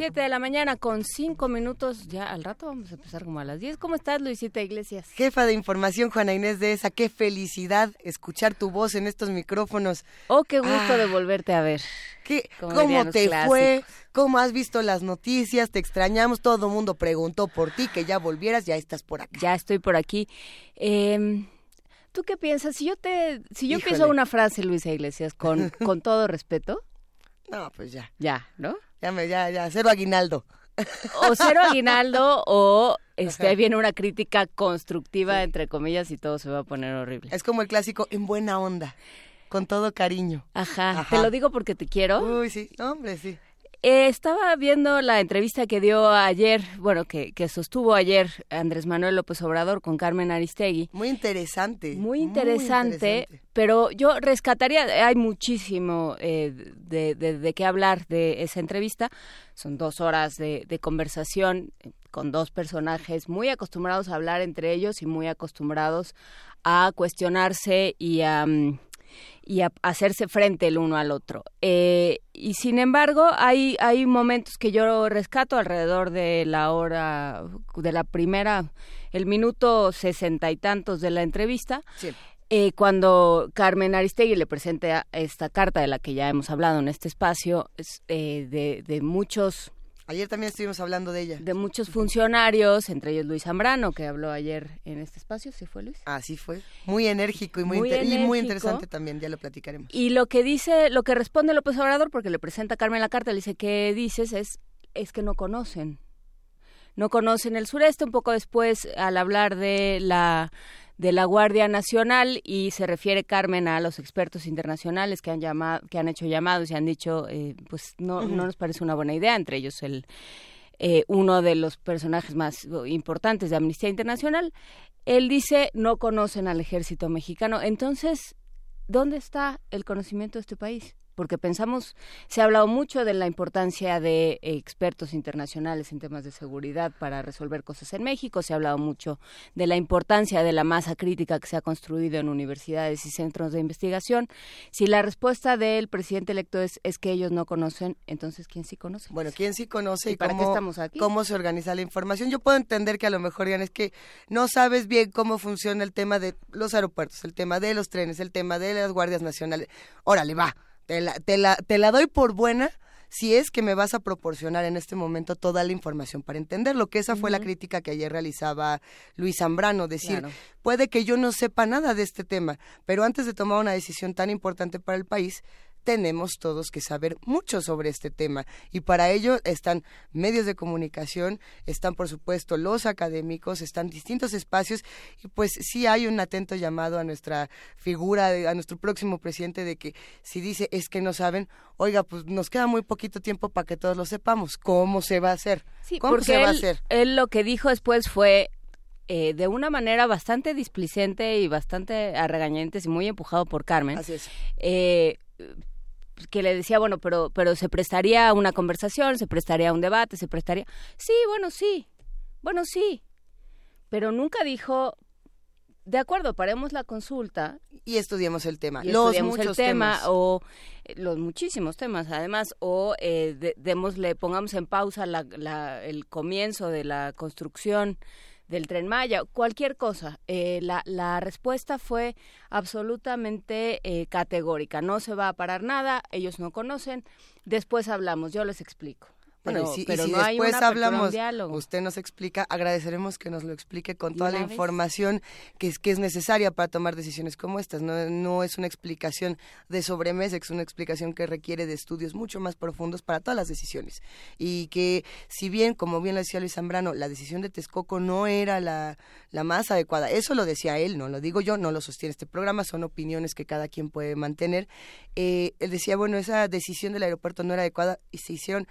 Siete de la mañana con cinco minutos. Ya al rato vamos a empezar como a las diez. ¿Cómo estás, Luisita Iglesias? Jefa de información, Juana Inés de esa. Qué felicidad escuchar tu voz en estos micrófonos. Oh, qué gusto de volverte a ver. ¿Qué, ¿Cómo te fue? ¿Cómo has visto las noticias? Te extrañamos. Todo el mundo preguntó por ti, que ya volvieras. Ya estás por acá. Ya estoy por aquí. Eh, ¿Tú qué piensas? Si yo te, si yo pienso una frase, Luisa Iglesias, con, con todo respeto. No, pues ya. Ya, ¿no? Ya, me, ya, ya, cero aguinaldo. O cero aguinaldo o este, viene una crítica constructiva, entre comillas, y todo se va a poner horrible. Es como el clásico en buena onda, con todo cariño. Ajá. Te lo digo porque te quiero. Uy, sí, hombre, sí. Eh, estaba viendo la entrevista que dio ayer, bueno, que, que, sostuvo ayer Andrés Manuel López Obrador con Carmen Aristegui. Muy interesante. Muy interesante, pero yo rescataría, hay muchísimo eh, de, de, de, qué hablar de esa entrevista. Son dos horas de, de conversación con dos personajes muy acostumbrados a hablar entre ellos y muy acostumbrados a cuestionarse y a... Um, y a hacerse frente el uno al otro. Eh, y sin embargo, hay, hay momentos que yo rescato alrededor de la hora, de la primera, el minuto sesenta y tantos de la entrevista. Sí. Eh, cuando Carmen Aristegui le presenta esta carta de la que ya hemos hablado en este espacio, eh, de, de muchos Ayer también estuvimos hablando de ella. De muchos funcionarios, entre ellos Luis Zambrano, que habló ayer en este espacio, ¿sí fue Luis? Así fue. Muy enérgico y muy, muy, enérgico. Y muy interesante también, ya lo platicaremos. Y lo que dice, lo que responde López Obrador, porque le presenta a Carmen la carta, le dice, ¿qué dices? Es, es que no conocen. No conocen el sureste. Un poco después, al hablar de la de la Guardia Nacional y se refiere Carmen a los expertos internacionales que han llamado, que han hecho llamados y han dicho, eh, pues no, uh -huh. no nos parece una buena idea, entre ellos el eh, uno de los personajes más importantes de Amnistía Internacional. Él dice no conocen al ejército mexicano. Entonces, ¿dónde está el conocimiento de este país? Porque pensamos, se ha hablado mucho de la importancia de expertos internacionales en temas de seguridad para resolver cosas en México, se ha hablado mucho de la importancia de la masa crítica que se ha construido en universidades y centros de investigación. Si la respuesta del presidente electo es, es que ellos no conocen, entonces ¿quién sí conoce? Bueno, ¿quién sí conoce y, ¿Y para cómo, qué estamos aquí? cómo se organiza la información? Yo puedo entender que a lo mejor digan es que no sabes bien cómo funciona el tema de los aeropuertos, el tema de los trenes, el tema de las guardias nacionales. Órale, va te la, te, la, te la doy por buena si es que me vas a proporcionar en este momento toda la información para entenderlo, que esa fue uh -huh. la crítica que ayer realizaba Luis Zambrano, decir, claro. puede que yo no sepa nada de este tema, pero antes de tomar una decisión tan importante para el país, tenemos todos que saber mucho sobre este tema y para ello están medios de comunicación, están por supuesto los académicos, están distintos espacios y pues sí hay un atento llamado a nuestra figura, a nuestro próximo presidente de que si dice es que no saben, oiga, pues nos queda muy poquito tiempo para que todos lo sepamos, ¿cómo se va a hacer? Sí, ¿Cómo porque se va él, a hacer? Él lo que dijo después fue eh, de una manera bastante displicente y bastante a regañantes y muy empujado por Carmen. Así es. Eh, que le decía, bueno, pero, pero se prestaría a una conversación, se prestaría a un debate, se prestaría... Sí, bueno, sí, bueno, sí, pero nunca dijo, de acuerdo, paremos la consulta. Y estudiemos el tema. Y los muchos muchos tema, temas. o eh, los muchísimos temas, además, o eh, de, démosle, pongamos en pausa la, la, el comienzo de la construcción del tren Maya, cualquier cosa. Eh, la, la, respuesta fue absolutamente eh, categórica. No se va a parar nada, ellos no conocen. Después hablamos, yo les explico. Bueno, y si, y pero si no hay después hablamos, usted nos explica, agradeceremos que nos lo explique con toda la información que es, que es necesaria para tomar decisiones como estas. No, no es una explicación de sobremesa, es una explicación que requiere de estudios mucho más profundos para todas las decisiones. Y que si bien, como bien lo decía Luis Zambrano, la decisión de Texcoco no era la, la más adecuada, eso lo decía él, no lo digo yo, no lo sostiene este programa, son opiniones que cada quien puede mantener. Eh, él decía, bueno, esa decisión del aeropuerto no era adecuada y se hicieron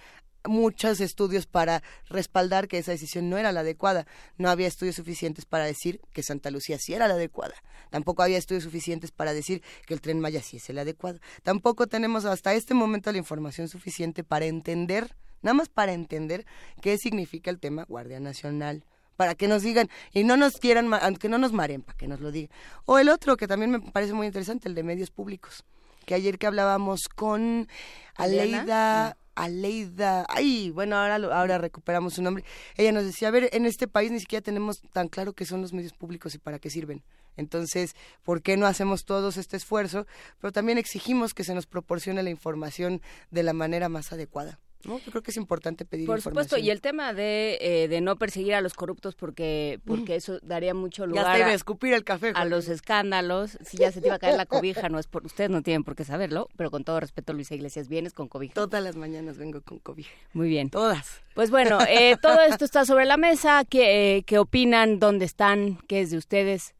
muchos estudios para respaldar que esa decisión no era la adecuada. No había estudios suficientes para decir que Santa Lucía sí era la adecuada. Tampoco había estudios suficientes para decir que el tren Maya sí es el adecuado. Tampoco tenemos hasta este momento la información suficiente para entender, nada más para entender qué significa el tema Guardia Nacional para que nos digan y no nos quieran, aunque no nos mareen, para que nos lo digan. O el otro que también me parece muy interesante, el de medios públicos, que ayer que hablábamos con. Aleida, Aleida, ay, bueno, ahora ahora recuperamos su nombre. Ella nos decía, a ver, en este país ni siquiera tenemos tan claro qué son los medios públicos y para qué sirven. Entonces, ¿por qué no hacemos todos este esfuerzo? Pero también exigimos que se nos proporcione la información de la manera más adecuada. ¿No? Yo creo que es importante pedir Por información. supuesto, y el tema de, eh, de no perseguir a los corruptos porque porque eso daría mucho Ya lugar te iba a a, escupir el café. a Juan. los escándalos. Si ya se te iba a caer la cobija, no es por ustedes no tienen por qué saberlo, pero con todo respeto, Luisa Iglesias, vienes con cobija. Todas las mañanas vengo con cobija. Muy bien. Todas. Pues bueno, eh, todo esto está sobre la mesa. ¿Qué, eh, qué opinan? ¿Dónde están? ¿Qué es de ustedes?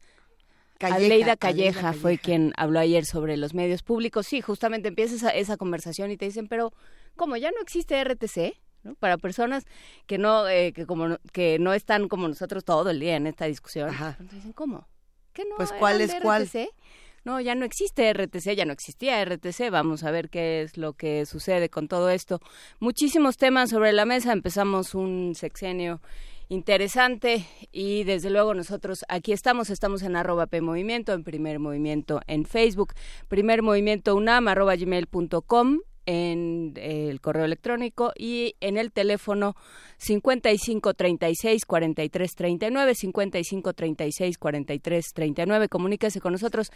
Calleja, Aleida Aleida Calleja fue Calleja. quien habló ayer sobre los medios públicos. Sí, justamente empieza esa, esa conversación y te dicen, pero ¿cómo ya no existe RTC? ¿no? Para personas que no eh, que como que no están como nosotros todo el día en esta discusión. Entonces dicen, ¿cómo? ¿Qué no? Pues, ¿cuál es cuál? RTC? No, ya no existe RTC, ya no existía RTC. Vamos a ver qué es lo que sucede con todo esto. Muchísimos temas sobre la mesa. Empezamos un sexenio interesante y desde luego nosotros aquí estamos, estamos en arroba P Movimiento, en Primer Movimiento en Facebook, Primer Movimiento UNAM, arroba gmail.com en el correo electrónico y en el teléfono 55 36 43 39 55 36 43 39 comuníquese con nosotros.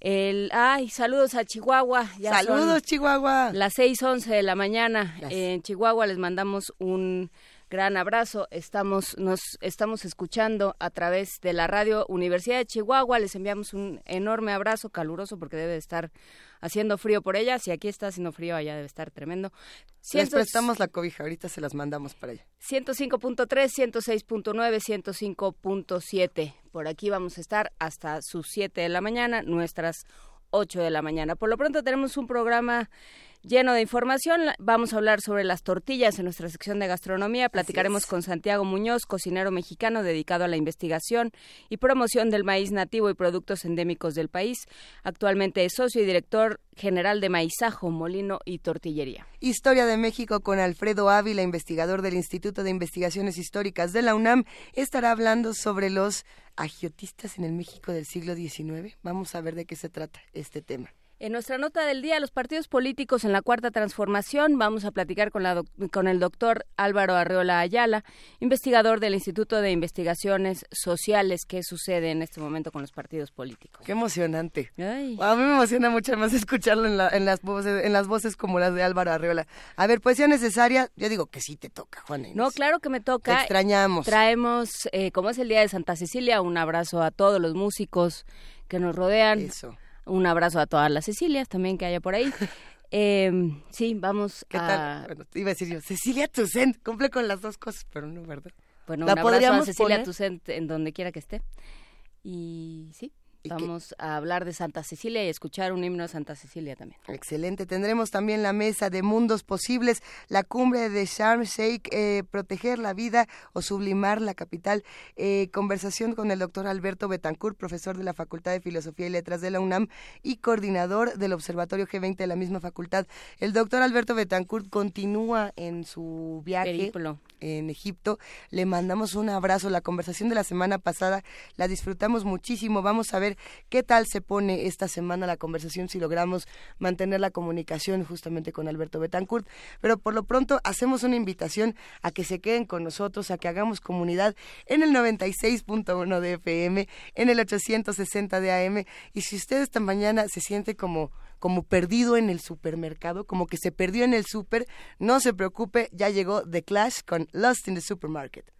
El ay saludos a Chihuahua. Ya Saludos, Chihuahua. las 6:11 de la mañana Las- en Chihuahua. Les mandamos un gran abrazo. Estamos nos estamos escuchando a través de la radio Universidad de Chihuahua. Les enviamos un enorme abrazo caluroso porque debe de estar haciendo frío por ella. Si aquí está haciendo frío, allá debe estar tremendo. Les prestamos la cobija, ahorita se las mandamos para allá. 105.3, 106.9, 105.7. Por aquí vamos a estar hasta sus 7 de la mañana, nuestras 8 de la mañana. Por lo pronto tenemos un programa lleno de información. Vamos a hablar sobre las tortillas en nuestra sección de gastronomía. Platicaremos con Santiago Muñoz, cocinero mexicano dedicado a la investigación y promoción del maíz nativo y productos endémicos del país. Actualmente es socio y director general de Maizajo, Molino y Tortillería. Historia de México con Alfredo Ávila, investigador del Instituto de Investigaciones Históricas de la UNAM, estará hablando sobre los agiotistas en el México del siglo XIX. Vamos a ver de qué se trata este tema. En nuestra nota del día, los partidos políticos en la cuarta transformación, vamos a platicar con, la doc- con el doctor Álvaro Arreola Ayala, investigador del Instituto de Investigaciones Sociales. ¿Qué sucede en este momento con los partidos políticos? Qué emocionante. Ay. A mí me emociona mucho más escucharlo en, la- en las voces, en las voces como las de Álvaro Arreola. A ver, poesía necesaria, yo digo que sí te toca, Juana Inés. No, claro que me Te toca. extrañamos. Traemos, eh, como es el Día de Santa Cecilia, un abrazo a todos los músicos que nos rodean. Eso. Un abrazo a todas las Cecilias también que haya por ahí. Eh, sí, vamos ¿Qué a... tal? Bueno, te iba a decir yo, Cecilia Toussaint, cumple con las dos cosas, pero no, ¿verdad? Bueno, ¿La un abrazo a Cecilia poner? Toussaint en donde quiera que esté. Y sí, ¿Y qué? Vamos a hablar de Santa Cecilia y escuchar un himno de Santa Cecilia también. Excelente. Tendremos también la mesa de mundos posibles, la cumbre de Sharm Sheikh, eh, proteger la vida o sublimar la capital. Eh, conversación con el doctor Alberto Betancourt, profesor de la Facultad de Filosofía y Letras de la UNAM y coordinador del Observatorio G20 de la misma facultad. El doctor Alberto Betancourt continúa en su viaje Periplo. en Egipto. Le mandamos un abrazo. La conversación de la semana pasada la disfrutamos muchísimo. Vamos a ver qué tal se pone esta semana la conversación si logramos mantener la comunicación justamente con Alberto Betancourt. Pero por lo pronto hacemos una invitación a que se queden con nosotros, a que hagamos comunidad en el 96.1 de FM, en el 860 de AM. Y si usted esta mañana se siente como como perdido en el supermercado, como que se perdió en el super, no se preocupe, ya llegó The Clash con Lost in the Supermarket.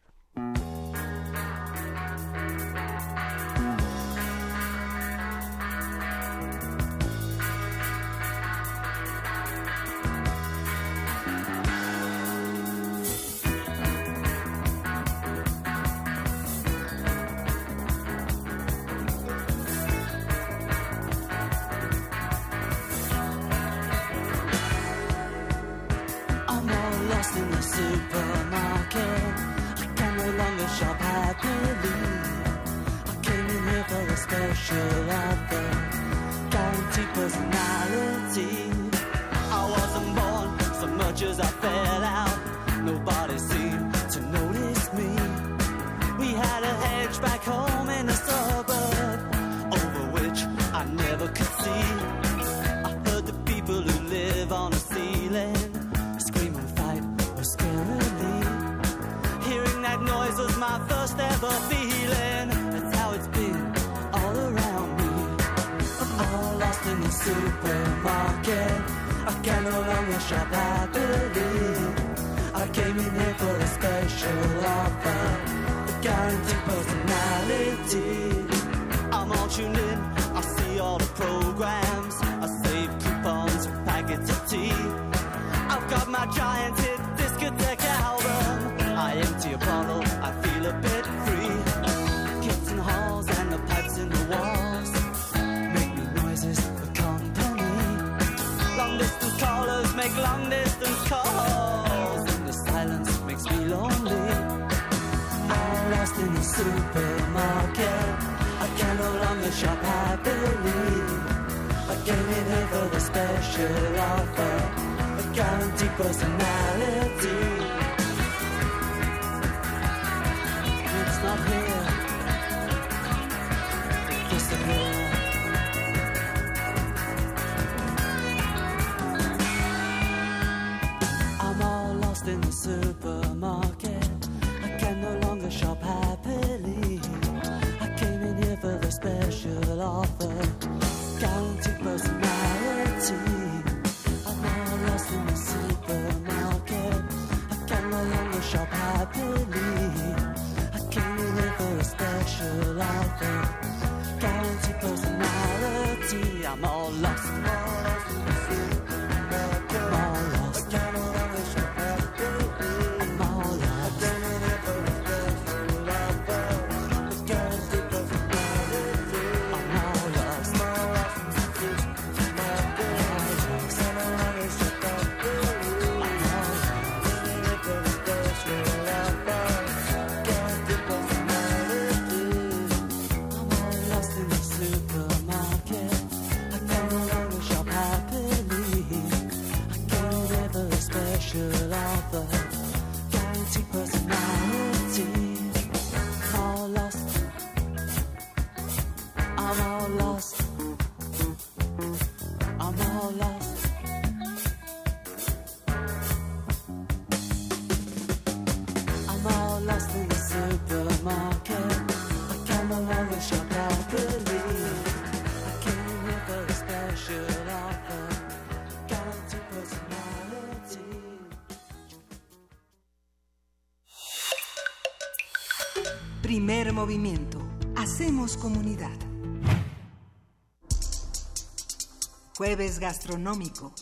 Special offer, guaranteed personality. I wasn't born so much as I fell out. Nobody seemed to notice me. We had a hedge back home in the suburb, over which I never could see. I heard the people who live on the ceiling Scream and fight was scary Hearing that noise was my first ever shop. I came in here for a special offer, a guaranteed personality. I'm all tuned in. I see all the programs. I save coupons packets of tea. I've got my giant special offer, a guaranteed personality. Movimiento. Hacemos comunidad. Jueves gastronómico.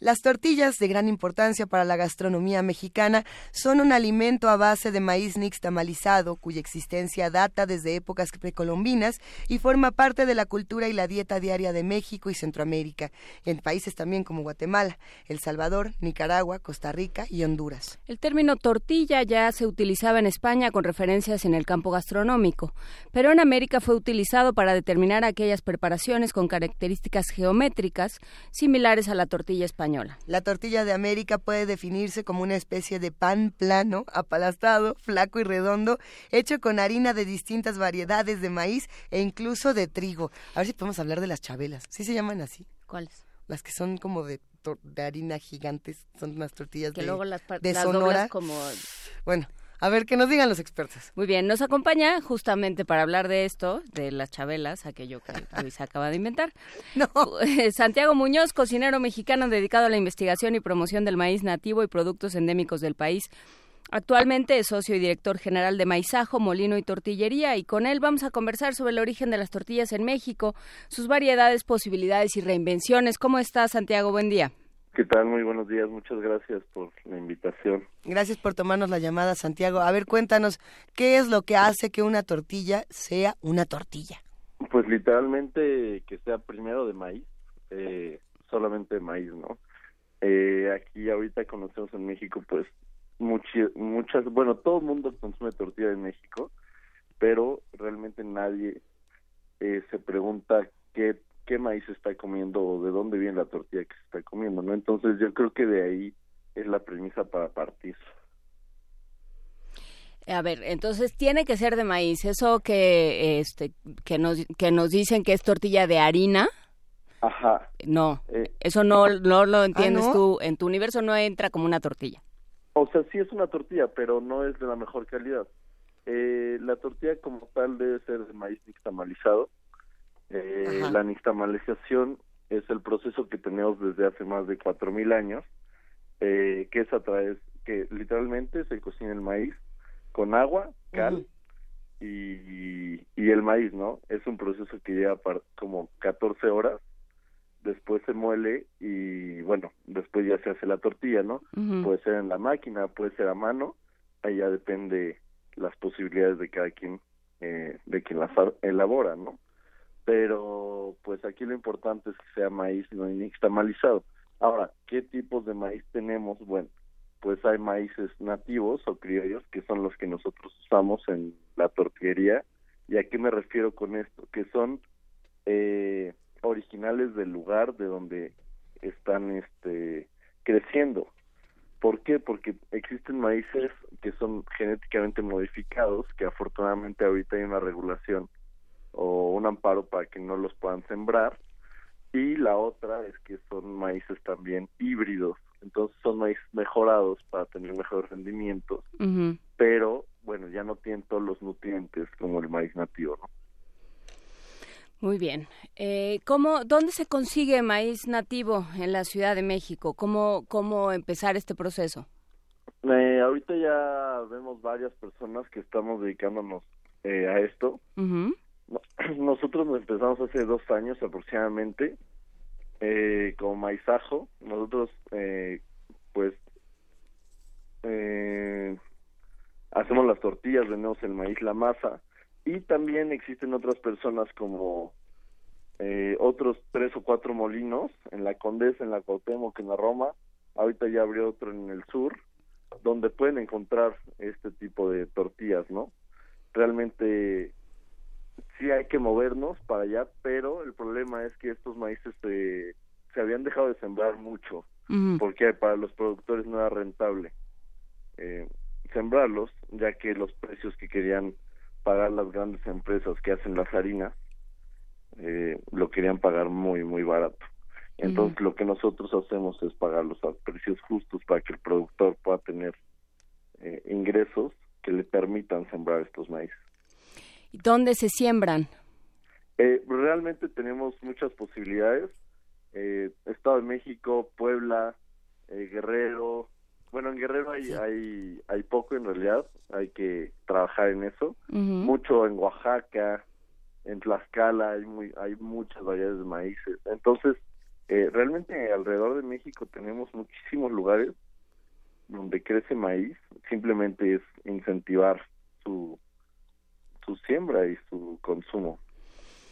Las tortillas, de gran importancia para la gastronomía mexicana, son un alimento a base de maíz nixtamalizado, cuya existencia data desde épocas precolombinas y forma parte de la cultura y la dieta diaria de México y Centroamérica, en países también como Guatemala, El Salvador, Nicaragua, Costa Rica y Honduras. El término tortilla ya se utilizaba en España con referencias en el campo gastronómico, pero en América fue utilizado para determinar aquellas preparaciones con características geométricas similares a la tortilla española. La tortilla de América puede definirse como una especie de pan plano, apalastado, flaco y redondo, hecho con harina de distintas variedades de maíz e incluso de trigo. A ver si podemos hablar de las chabelas. ¿Sí se llaman así? ¿Cuáles? Las que son como de, de harina gigantes, son unas tortillas Que de, luego las, de las Sonora. como... Bueno, a ver, que nos digan los expertos. Muy bien, nos acompaña justamente para hablar de esto, de las chabelas, aquello que Luis acaba de inventar. No. Santiago Muñoz, cocinero mexicano dedicado a la investigación y promoción del maíz nativo y productos endémicos del país. Actualmente es socio y director general de Maizajo, Molino y Tortillería y con él vamos a conversar sobre el origen de las tortillas en México, sus variedades, posibilidades y reinvenciones. ¿Cómo estás, Santiago? Buen día. ¿Qué tal? Muy buenos días. Muchas gracias por la invitación. Gracias por tomarnos la llamada, Santiago. A ver, cuéntanos, ¿qué es lo que hace que una tortilla sea una tortilla? Pues literalmente que sea primero de maíz, eh, solamente de maíz, ¿no? Eh, aquí ahorita conocemos en México, pues, muchi- muchas, bueno, todo el mundo consume tortilla en México, pero realmente nadie eh, se pregunta qué, qué maíz está comiendo o de dónde viene la tortilla que se está comiendo, ¿no? Entonces yo creo que de ahí es la premisa para partir. A ver, entonces tiene que ser de maíz. Eso que este que nos que nos dicen que es tortilla de harina, Ajá. no. Eh, Eso no no lo entiendes ¿no? tú, en tu universo no entra como una tortilla. O sea, sí es una tortilla, pero no es de la mejor calidad. Eh, la tortilla como tal debe ser de maíz nixtamalizado. Eh, la nixtamalización es el proceso que tenemos desde hace más de 4.000 años, eh, que es a través, que literalmente se cocina el maíz con agua, cal y, y el maíz, ¿no? Es un proceso que lleva par- como 14 horas, después se muele y bueno, después ya se hace la tortilla, ¿no? Puede ser en la máquina, puede ser a mano, ahí ya depende las posibilidades de cada quien, eh, de quien las elabora, ¿no? Pero pues aquí lo importante es que sea maíz no nixtamalizado. Ahora, ¿qué tipos de maíz tenemos? Bueno, pues hay maíces nativos o criollos que son los que nosotros usamos en la tortillería. ¿Y a qué me refiero con esto? Que son eh, originales del lugar de donde están este creciendo. ¿Por qué? Porque existen maíces que son genéticamente modificados, que afortunadamente ahorita hay una regulación o un amparo para que no los puedan sembrar. Y la otra es que son maíces también híbridos, entonces son maíces mejorados para tener mejores rendimientos, pero bueno, ya no tienen todos los nutrientes como el maíz nativo, ¿no? Muy bien. Eh, ¿cómo, ¿Dónde se consigue maíz nativo en la Ciudad de México? ¿Cómo, cómo empezar este proceso? Eh, ahorita ya vemos varias personas que estamos dedicándonos eh, a esto. No- Nosotros nos empezamos hace dos años aproximadamente eh, como maizajo. Nosotros, eh, pues, eh, hacemos las tortillas, vendemos el maíz, la masa. Y también existen otras personas como eh, otros tres o cuatro molinos en la Condesa, en la Cuauhtémoc, en la Roma. Ahorita ya abrió otro en el sur, donde pueden encontrar este tipo de tortillas, ¿no? Realmente sí hay que movernos para allá, pero el problema es que estos maíces se, se habían dejado de sembrar mucho, porque para los productores no era rentable eh, sembrarlos, ya que los precios que querían pagar las grandes empresas que hacen las harinas eh, lo querían pagar muy, muy barato. Entonces lo que nosotros hacemos es pagarlos a precios justos para que el productor pueda tener eh, ingresos que le permitan sembrar estos maíces. ¿Y ¿Dónde se siembran? Eh, realmente tenemos muchas posibilidades. Eh, Estado de México, Puebla, eh, Guerrero. Bueno, en Guerrero hay, hay, hay poco en realidad, hay que trabajar en eso. Mucho en Oaxaca, en Tlaxcala, hay, muy, hay muchas variedades de maíces. Entonces, eh, realmente alrededor de México tenemos muchísimos lugares donde crece maíz. Simplemente es incentivar su, su siembra y su consumo.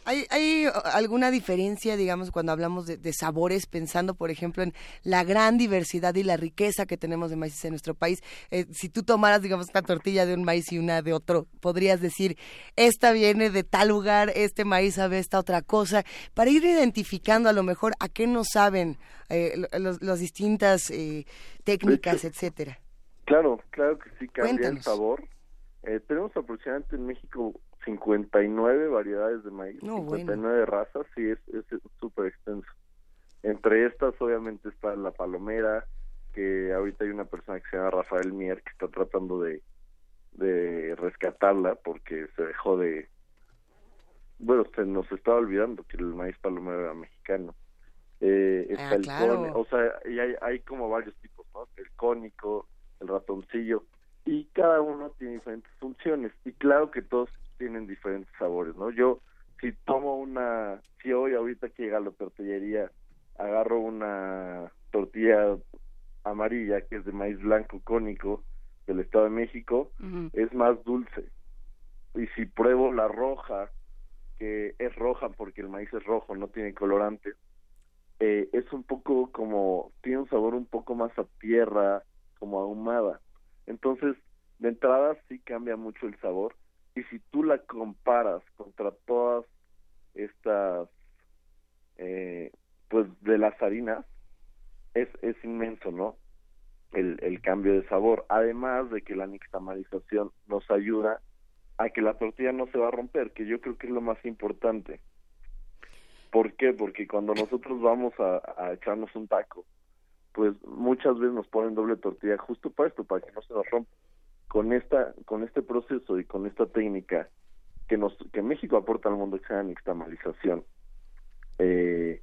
¿Hay, ¿Hay alguna diferencia, digamos, cuando hablamos de, de, sabores, pensando, por ejemplo, en la gran diversidad y la riqueza que tenemos de maíces en nuestro país? Eh, si tú tomaras, digamos, una tortilla de un maíz y una de otro, podrías decir, esta viene de tal lugar, este maíz sabe esta otra cosa, para ir identificando a lo mejor a qué no saben eh, las distintas eh, técnicas, etcétera. Claro, claro que sí cambia el sabor. Eh, tenemos aproximadamente en México 59 variedades de maíz, No, 59 bueno. razas, sí, es es súper extenso. Entre estas, obviamente, está la palomera, que ahorita hay una persona que se llama Rafael Mier que está tratando de, de rescatarla porque se dejó de... Bueno, se nos estaba olvidando que el maíz palomero era mexicano. Eh, está Ah, el claro. cone- o sea, y hay, hay como varios tipos, ¿no? El cónico, el ratoncillo, y cada uno tiene diferentes funciones y claro que todos tienen diferentes sabores, ¿no? Yo si tomo una, si hoy ahorita que llega a la tortillería agarro una tortilla amarilla que es de maíz blanco cónico del Estado de México, es más dulce. Y si pruebo la roja, que es roja porque el maíz es rojo, no tiene colorante, eh, es un poco como, tiene un sabor un poco más a tierra, como ahumada. Entonces, de entrada sí cambia mucho el sabor. Y si tú la comparas contra todas estas, eh, pues de las harinas, es, es inmenso, ¿no? El, el cambio de sabor. Además de que la nixtamalización nos ayuda a que la tortilla no se va a romper, que yo creo que es lo más importante. ¿Por qué? Porque cuando nosotros vamos a, a echarnos un taco, pues muchas veces nos ponen doble tortilla justo para esto, para que no se nos rompa. Con esta, con este proceso y con esta técnica que nos, que México aporta al mundo que se llama nixtamalización, eh,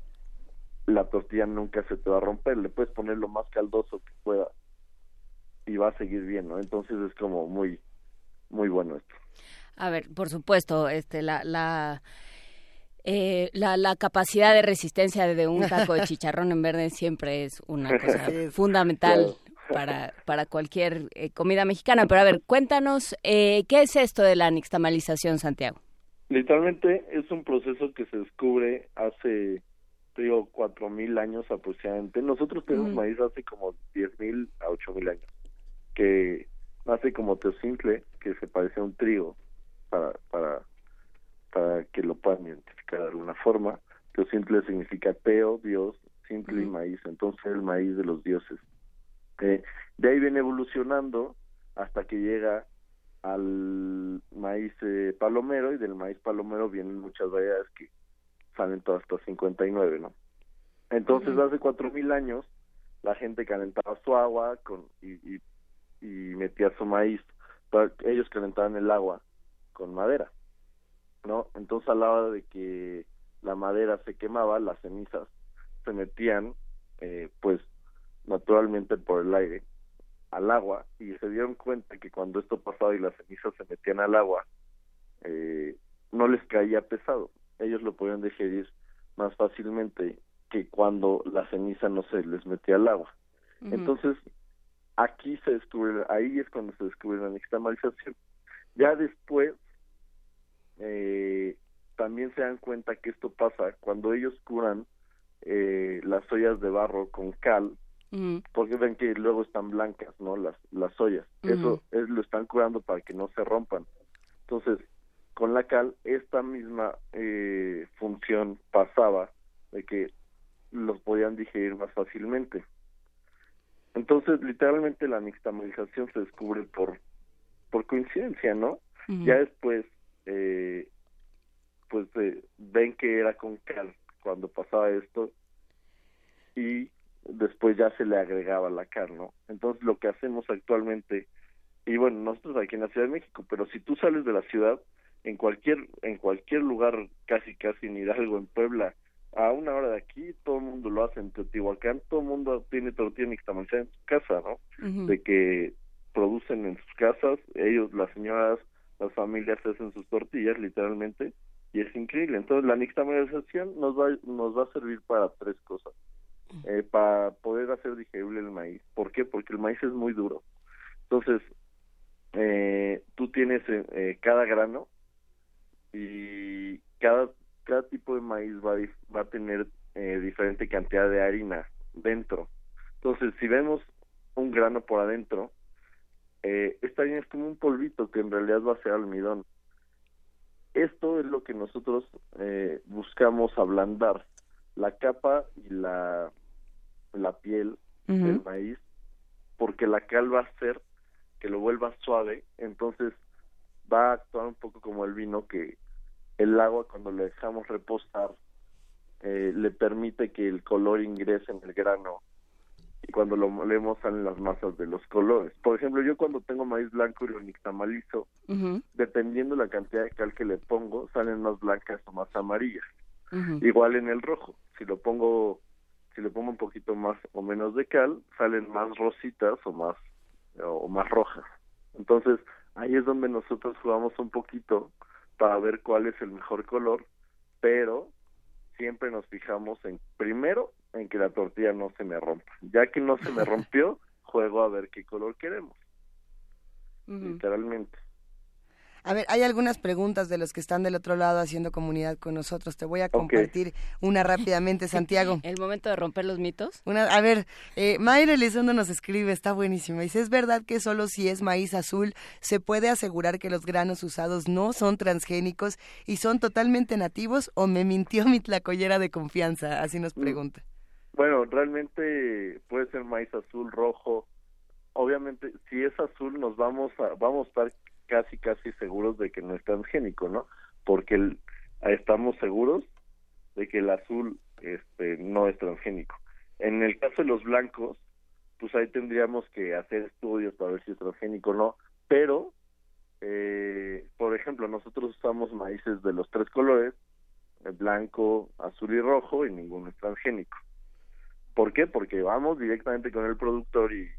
la tortilla nunca se te va a romper, le puedes poner lo más caldoso que pueda y va a seguir bien, ¿no? Entonces es como muy, muy bueno esto. A ver, por supuesto, este, la, la, eh, la, la capacidad de resistencia de un taco de chicharrón en verde siempre es una cosa fundamental para, para cualquier eh, comida mexicana. Pero a ver, cuéntanos, eh, ¿qué es esto de la nixtamalización, Santiago? Literalmente es un proceso que se descubre hace, digo, cuatro mil años aproximadamente. Nosotros tenemos Ujú. maíz hace como diez mil a ocho mil años, que nace como teocintle, que se parece a un trigo, para, para, para que lo puedan identificar de alguna forma. Teocintle significa teo, Dios, simple y maíz, entonces el maíz de los dioses. Eh, de ahí viene evolucionando hasta que llega al maíz eh, palomero y del maíz palomero vienen muchas variedades que salen todas hasta 59, ¿no? Entonces hace cuatro mil años la gente calentaba su agua con y, y, y metía su maíz, ellos calentaban el agua con madera, ¿no? Entonces a la hora de que la madera se quemaba, las cenizas se metían, eh, pues naturalmente por el aire al agua y se dieron cuenta que cuando esto pasaba y las cenizas se metían al agua, eh, no les caía pesado. Ellos lo podían digerir más fácilmente que cuando la ceniza no se les metía al agua. Entonces, aquí se descubre, ahí es cuando se descubre la nixtamalización. Ya después, eh, también se dan cuenta que esto pasa cuando ellos curan eh, las ollas de barro con cal, Ujú. porque ven que luego están blancas, ¿no? Las, las ollas. Eso es, lo están curando para que no se rompan. Entonces, con la cal, esta misma eh, función pasaba de que los podían digerir más fácilmente. Entonces, literalmente la nixtamalización se descubre por, por coincidencia, ¿no? Ya después, eh, pues eh, ven que era con cal cuando pasaba esto y después ya se le agregaba la cal, ¿no? Entonces lo que hacemos actualmente, y bueno, nosotros aquí en la Ciudad de México, pero si tú sales de la ciudad, en cualquier, en cualquier lugar, casi casi en Hidalgo, en Puebla, a una hora de aquí, todo el mundo lo hace en Teotihuacán, todo el mundo tiene tortilla nixtamalizada en su casa, ¿no? De que producen en sus casas, ellos, las señoras, las familias hacen sus tortillas literalmente y es increíble. Entonces la nixtamalización nos va, nos va a servir para tres cosas. Eh, para poder hacer digerible el maíz. ¿Por qué? Porque el maíz es muy duro. Entonces, eh, tú tienes eh, eh, cada grano y cada, cada tipo de maíz va, va a tener eh, diferente cantidad de harina dentro. Entonces, si vemos un grano por adentro, eh, esta harina es como un polvito que en realidad va a ser almidón. Esto es lo que nosotros eh, buscamos ablandar, la capa y la, la piel del Ujú. maíz, porque la cal va a hacer que lo vuelva suave, entonces va a actuar un poco como el vino que el agua cuando le dejamos reposar eh, le permite que el color ingrese en el grano y cuando lo molemos salen las masas de los colores. Por ejemplo, yo cuando tengo maíz blanco y lo nixtamalizo, dependiendo la cantidad de cal que le pongo, salen más blancas o más amarillas. Igual en el rojo, si lo pongo si le pongo un poquito más o menos de cal, salen más rositas o más o más rojas. Entonces, ahí es donde nosotros jugamos un poquito para ver cuál es el mejor color, pero siempre nos fijamos en primero en que la tortilla no se me rompa. Ya que no se me rompió, juego a ver qué color queremos, literalmente. A ver, hay algunas preguntas de los que están del otro lado haciendo comunidad con nosotros. Te voy a compartir una rápidamente, Santiago. El momento de romper los mitos. Una, a ver, eh, Mayra Elizondo nos escribe, está buenísima. Dice, ¿es verdad que solo si es maíz azul se puede asegurar que los granos usados no son transgénicos y son totalmente nativos o me mintió mi tlacoyera de confianza? Así nos Mm. pregunta. Bueno, realmente puede ser maíz azul, rojo. Obviamente, si es azul, nos vamos a vamos a estar casi casi seguros de que no es transgénico, ¿no? Porque el- estamos seguros de que el azul este no es transgénico. En el caso de los blancos, pues ahí tendríamos que hacer estudios para ver si es transgénico o no, pero eh, por ejemplo, nosotros usamos maíces de los tres colores, blanco, azul y rojo, y ninguno es transgénico. ¿Por qué? Porque vamos directamente con el productor y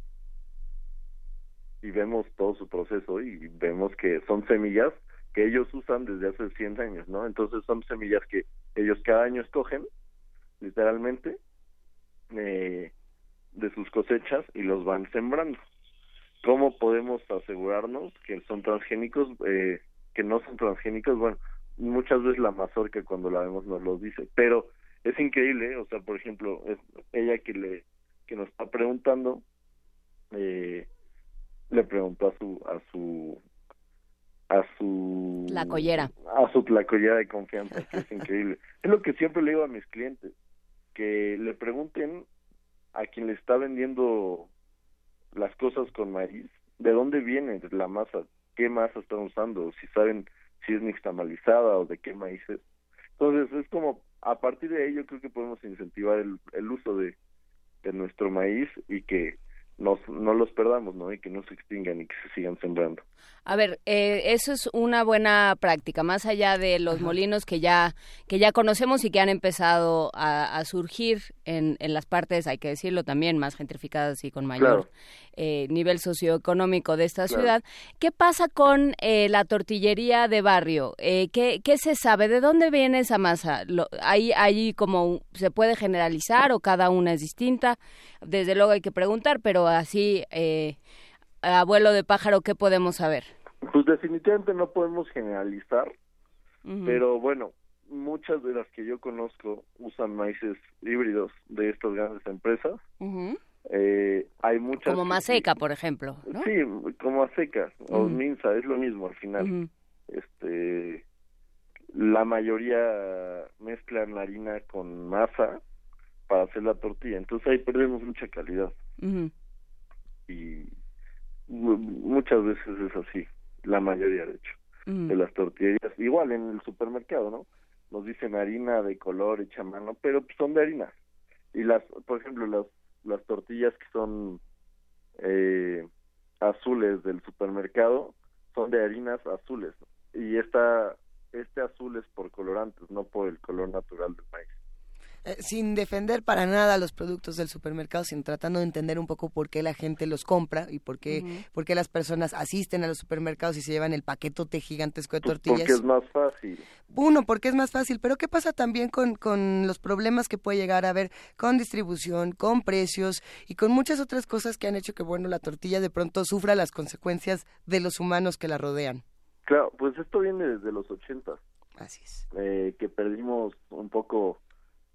y vemos todo su proceso y vemos que son semillas que ellos usan desde hace 100 años, ¿no? Entonces son semillas que ellos cada año escogen, literalmente, eh, de sus cosechas y los van sembrando. ¿Cómo podemos asegurarnos que son transgénicos, eh, que no son transgénicos? Bueno, muchas veces la mazorca cuando la vemos nos lo dice, pero es increíble, o sea, por ejemplo, es ella que le que nos está preguntando, eh, le preguntó a su a su a su Tlacoyera. a su tlacoyera de confianza que es increíble. Es lo que siempre le digo a mis clientes que le pregunten a quien le está vendiendo las cosas con maíz de dónde viene la masa qué masa están usando si saben si es nixtamalizada o de qué maíz es. Entonces es como a partir de ahí yo creo que podemos incentivar el, el uso de, de nuestro maíz y que nos, no los perdamos, ¿no? Y que no se extingan y que se sigan sembrando. A ver, eh, eso es una buena práctica, más allá de los molinos que ya que ya conocemos y que han empezado a, a surgir en, en las partes, hay que decirlo también, más gentrificadas y con mayor Claro. eh, nivel socioeconómico de esta Claro. ciudad. ¿Qué pasa con eh, la tortillería de barrio? Eh, ¿qué, ¿Qué se sabe? ¿De dónde viene esa masa? Lo, ¿Ahí, ahí como se puede generalizar o cada una es distinta? Desde luego hay que preguntar, pero así, eh, abuelo de pájaro, ¿qué podemos saber? Pues definitivamente no podemos generalizar, pero bueno, muchas de las que yo conozco usan maíces híbridos de estas grandes empresas. Eh, hay muchas... Como que más sí- seca, por ejemplo. ¿no? Sí, como a secas o Ujú. minza, es lo mismo al final. Este, la mayoría mezclan la harina con masa para hacer la tortilla, entonces ahí perdemos mucha calidad. Y mu- muchas veces es así, la mayoría de hecho, Ujú. de las tortillerías, igual en el supermercado, ¿no? Nos dicen harina de color hecha a mano, pero pues, son de harina. Y las, por ejemplo, las, las tortillas que son eh, azules del supermercado son de harinas azules. Y esta, este azul es por colorantes, no por el color natural del maíz. Eh, sin defender para nada los productos del supermercado, sino tratando de entender un poco por qué la gente los compra y por qué, por qué las personas asisten a los supermercados y se llevan el paquetote gigantesco de Pues tortillas. porque es más fácil. Uno, porque es más fácil, pero ¿qué pasa también con, con los problemas que puede llegar a haber con distribución, con precios y con muchas otras cosas que han hecho que, bueno, la tortilla de pronto sufra las consecuencias de los humanos que la rodean? Claro, pues esto viene desde los ochentas. Así es. eh, que perdimos un poco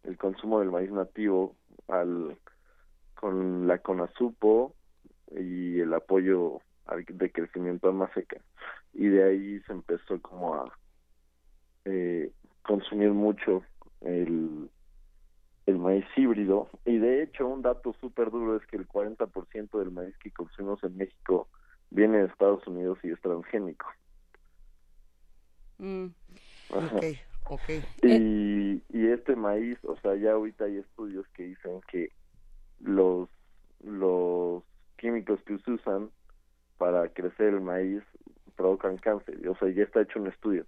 el consumo del maíz nativo al con la CONASUPO y el apoyo al- de crecimiento a Maseca y de ahí se empezó como a eh, consumir mucho el el maíz híbrido y de hecho un dato súper duro es que el 40% del maíz que consumimos en México viene de Estados Unidos y es transgénico. Mm. Ok, ok. Y, y este maíz, o sea, ya ahorita hay estudios que dicen que los, los químicos que se usan para crecer el maíz provocan cáncer. O sea, ya está hecho un estudio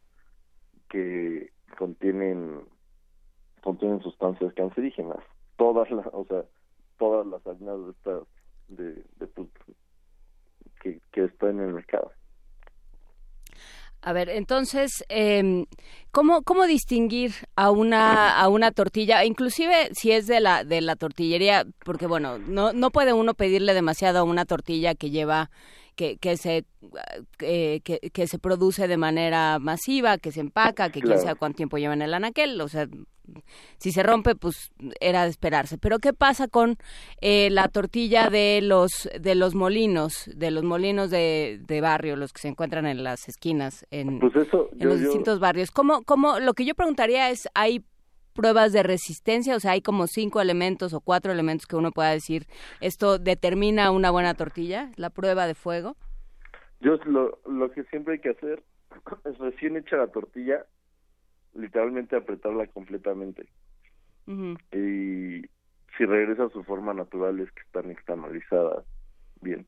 que contienen contienen sustancias cancerígenas. Todas las, o sea, todas las harinas de estas de, de que, que están en el mercado. A ver, entonces, eh, ¿cómo, ¿cómo distinguir a una, a una tortilla? Inclusive si es de la, de la tortillería, porque bueno, no, no puede uno pedirle demasiado a una tortilla que lleva, que, que se, eh, que, que se produce de manera masiva, que se empaca, que quién sabe cuánto tiempo lleva en el anaquel, o sea, si se rompe, pues era de esperarse. Pero ¿qué pasa con eh, la tortilla de los de los molinos, de los molinos de, de barrio, los que se encuentran en las esquinas, en, Pues eso, en yo, los yo- distintos barrios? ¿Cómo, cómo, lo que yo preguntaría es, ¿hay pruebas de resistencia? O sea, ¿hay como cinco elementos o cuatro elementos que uno pueda decir, esto determina una buena tortilla? ¿La prueba de fuego? Yo lo, lo que siempre hay que hacer es recién hecha la tortilla, literalmente apretarla completamente. Y si regresa a su forma natural es que está nixtamalizada bien.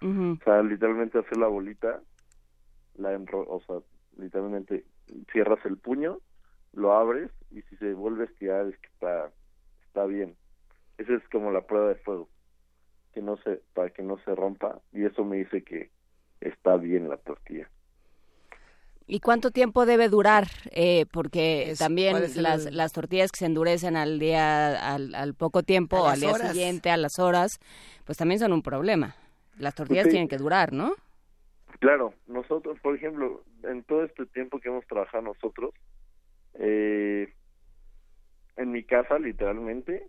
O sea, literalmente hacer la bolita, la enro o sea, literalmente cierras el puño, lo abres y si se vuelve a estirar es que está, está bien. Esa es como la prueba de fuego, que no se, para que no se rompa y eso me dice que está bien la tortilla. ¿Y cuánto tiempo debe durar? Eh, porque Es- también ¿cuál es el- las, las tortillas que se endurecen al día, al, al poco tiempo, o al día horas. siguiente, a las horas, pues también son un problema. Las tortillas tienen que durar, ¿no? Claro, nosotros, por ejemplo, en todo este tiempo que hemos trabajado nosotros, eh, en mi casa, literalmente,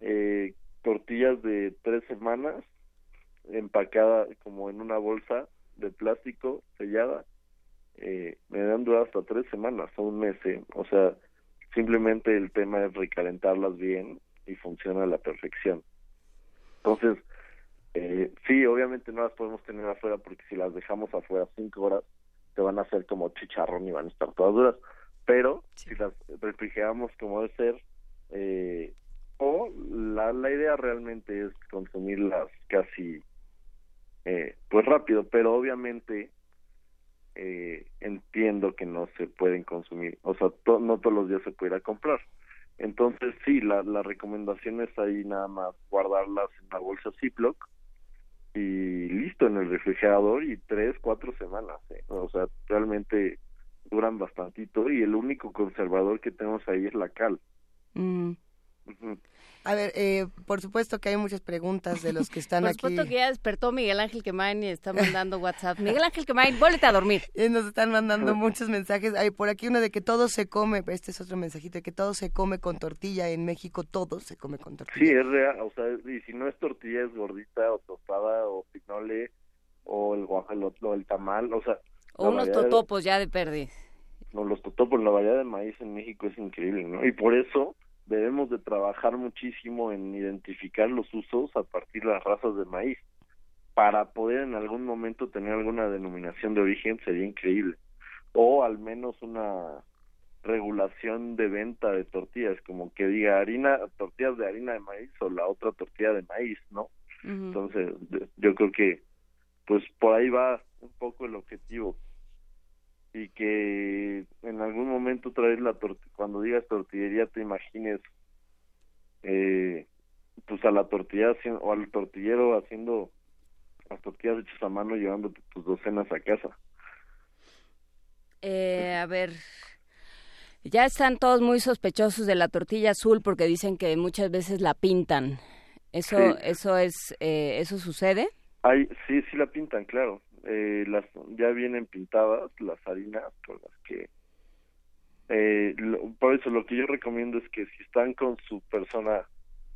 eh, tortillas de tres semanas, empacada como en una bolsa de plástico sellada, eh, me dan durar hasta tres semanas o un mes, ¿eh? o sea, simplemente el tema es recalentarlas bien y funciona a la perfección. Entonces, eh, sí, obviamente no las podemos tener afuera porque si las dejamos afuera cinco horas se van a hacer como chicharrón y van a estar todas duras. Pero si las refrigeramos como debe ser, eh, o la, la idea realmente es consumirlas casi eh, pues rápido, pero obviamente eh, entiendo que no se pueden consumir, o sea, to- no todos los días se puede ir a comprar. Entonces, sí, la, la recomendación es ahí nada más guardarlas en una bolsa Ziploc y listo en el refrigerador y tres, cuatro semanas. ¿eh? O sea, realmente duran bastantito y el único conservador que tenemos ahí es la cal. Mm. A ver, eh, por supuesto que hay muchas preguntas de los que están Por aquí. supuesto que ya despertó Miguel Ángel Quemain y está mandando WhatsApp. Miguel Ángel Quemain, vuélvete a dormir. Eh, Nos están mandando muchos mensajes. Hay por aquí uno de que todo se come, este es otro mensajito, de que todo se come con tortilla. En México todo se come con tortilla. Sí, es real, o sea, y si no es tortilla es gordita o tostada o pinole o el guajalo, o el tamal, o sea, O unos de- totopos ya de perdiz. no, los totopos, la variedad de maíz en México es increíble, ¿no? Y por eso debemos de trabajar muchísimo en identificar los usos a partir de las razas de maíz. Para poder en algún momento tener alguna denominación de origen sería increíble. O al menos una regulación de venta de tortillas, como que diga harina, tortillas de harina de maíz o la otra tortilla de maíz, ¿no? Entonces, yo creo que pues por ahí va un poco el objetivo y que en algún momento otra vez la cuando digas tortillería te imagines eh, pues a la tortilla o al tortillero haciendo las tortillas hechas a mano llevándote tus docenas a casa. Eh, a ver, ya están todos muy sospechosos de la tortilla azul porque dicen que muchas veces la pintan. Eso, Sí. eso es, eh, eso sucede. Hay, sí, sí la pintan, claro. Eh, las ya vienen pintadas las harinas con las que eh, lo- por eso lo que yo recomiendo es que si están con su persona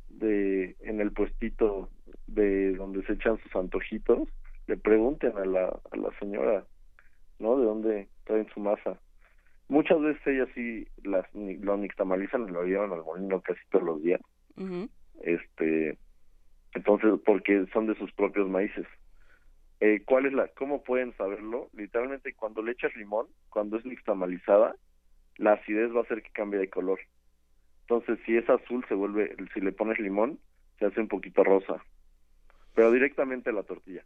de en el puestito de donde se echan sus antojitos, le pregunten a la, a la señora, ¿no? De dónde traen su masa. Muchas veces ellas sí las, lo nixtamalizan y lo llevan al molino casi todos los días. Este, entonces, porque son de sus propios maíces. Eh, ¿Cuál es la, cómo pueden saberlo? Literalmente cuando le echas limón, cuando es nixtamalizada, la acidez va a hacer que cambie de color. Entonces, si es azul, se vuelve, si le pones limón, se hace un poquito rosa. Pero directamente a la tortilla.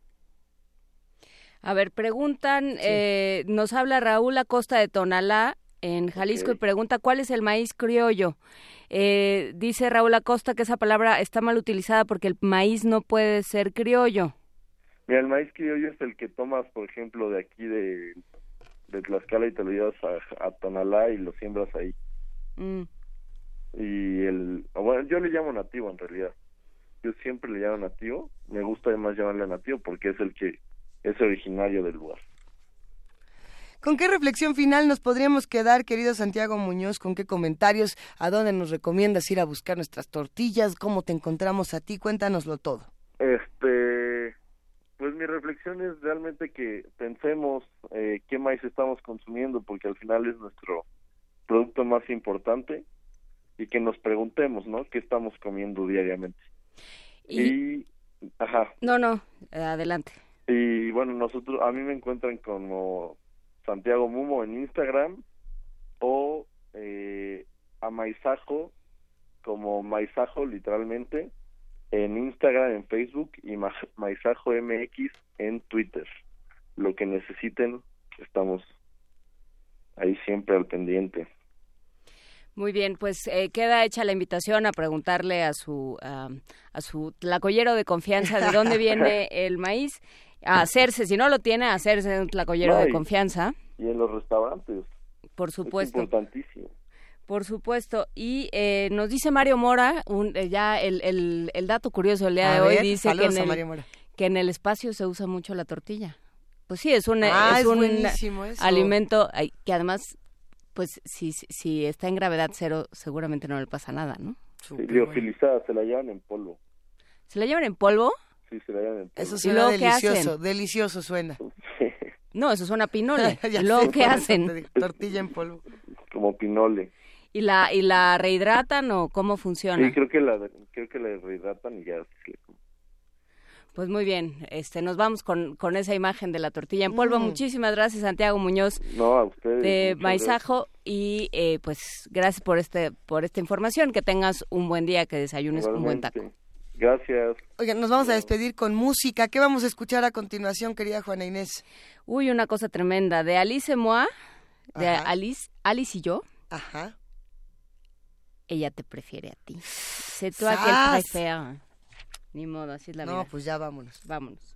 A ver, preguntan, eh, nos habla Raúl Acosta de Tonalá, en Jalisco, y pregunta cuál es el maíz criollo. Eh, dice Raúl Acosta que esa palabra está mal utilizada porque el maíz no puede ser criollo. Mira, el maíz criollo es el que tomas, por ejemplo, de aquí de, de Tlaxcala y te lo llevas a, a Tonalá y lo siembras ahí. Mm. y el bueno yo le llamo nativo en realidad yo siempre le llamo nativo me gusta además llamarle nativo porque es el que es originario del lugar ¿Con qué reflexión final nos podríamos quedar, querido Santiago Muñoz? ¿Con qué comentarios? ¿A dónde nos recomiendas ir a buscar nuestras tortillas? ¿Cómo te encontramos a ti? Cuéntanoslo todo. este pues mi reflexión es realmente que pensemos eh, qué maíz estamos consumiendo porque al final es nuestro producto más importante y que nos preguntemos no qué estamos comiendo diariamente Y, y ajá. No, no, adelante. Y bueno, nosotros, a mí me encuentran como Santiago Mumo en Instagram o eh, a Maizajo como Maizajo literalmente en Instagram, en Facebook y Ma- Maizajo MX en Twitter. Lo que necesiten, estamos ahí siempre al pendiente. Muy bien, pues eh, queda hecha la invitación a preguntarle a su a, a su tlacoyero de confianza de dónde viene el maíz, a hacerse, si no lo tiene, a hacerse un tlacoyero de confianza, Y en los restaurantes, por es supuesto. importantísimo. Por supuesto. Y eh, nos dice Mario Mora, un, eh, ya el, el, el dato curioso del día A de hoy dice que en, el, Mora. que en el espacio se usa mucho la tortilla. Pues sí, es un, Ah, es es un alimento que además, pues si, si- está en gravedad cero, seguramente no le pasa nada, ¿no? Sí, Súper liofilizada, se la llevan en polvo. ¿Se la llevan en polvo? Sí, se la llevan en polvo. Eso ¿Y suena delicioso, delicioso suena. No, eso suena a pinole. Ya ¿Y luego sé, qué por eso hacen? Tortilla en polvo. como pinole. ¿Y la, ¿Y la rehidratan o cómo funciona? Sí, creo que la creo que la rehidratan y ya se. Pues muy bien, este, nos vamos con, con esa imagen de la tortilla en polvo. Mm. Muchísimas gracias, Santiago Muñoz No, a ustedes. de Maizajo y eh, pues gracias por este por esta información. Que tengas un buen día, que desayunes gracias. un buen taco. Igualmente. Gracias. Oigan, nos vamos a despedir con música. ¿Qué vamos a escuchar a continuación, querida Juana Inés? Uy, una cosa tremenda de Alice Moa, de. Alice, Alice y yo. Ajá. Ella te prefiere a ti. Toi ¡Sas! qu'elle préfère. Ni modo, así es la No, vida. pues ya vámonos. Vámonos.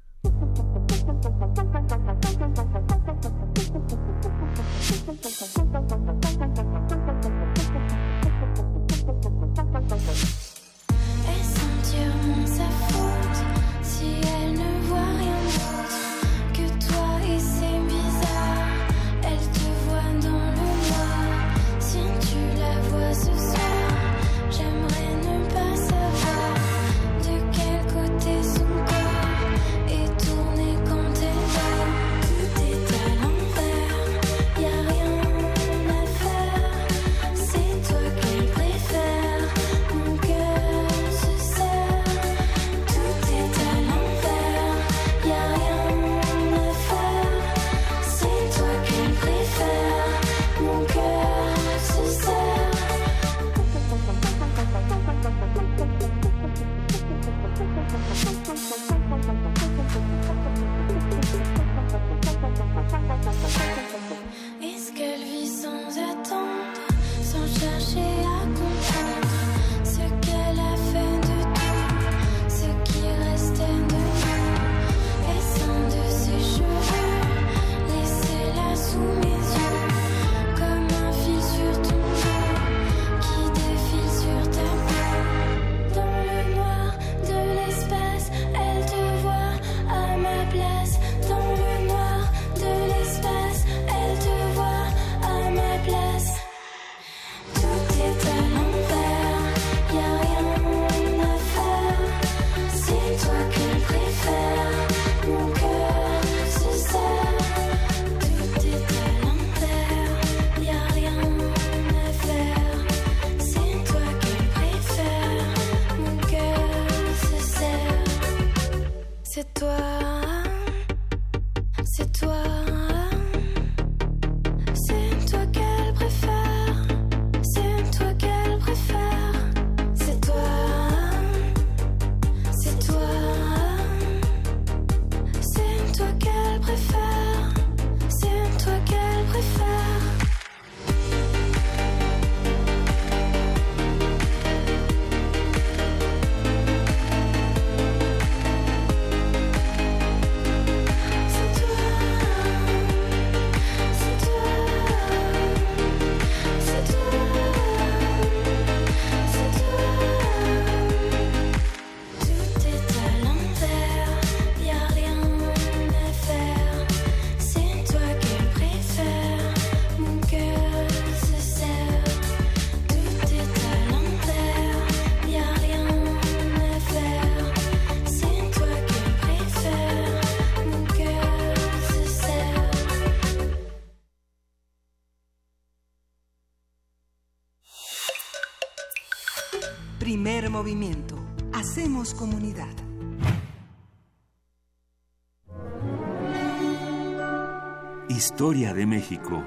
Historia de México.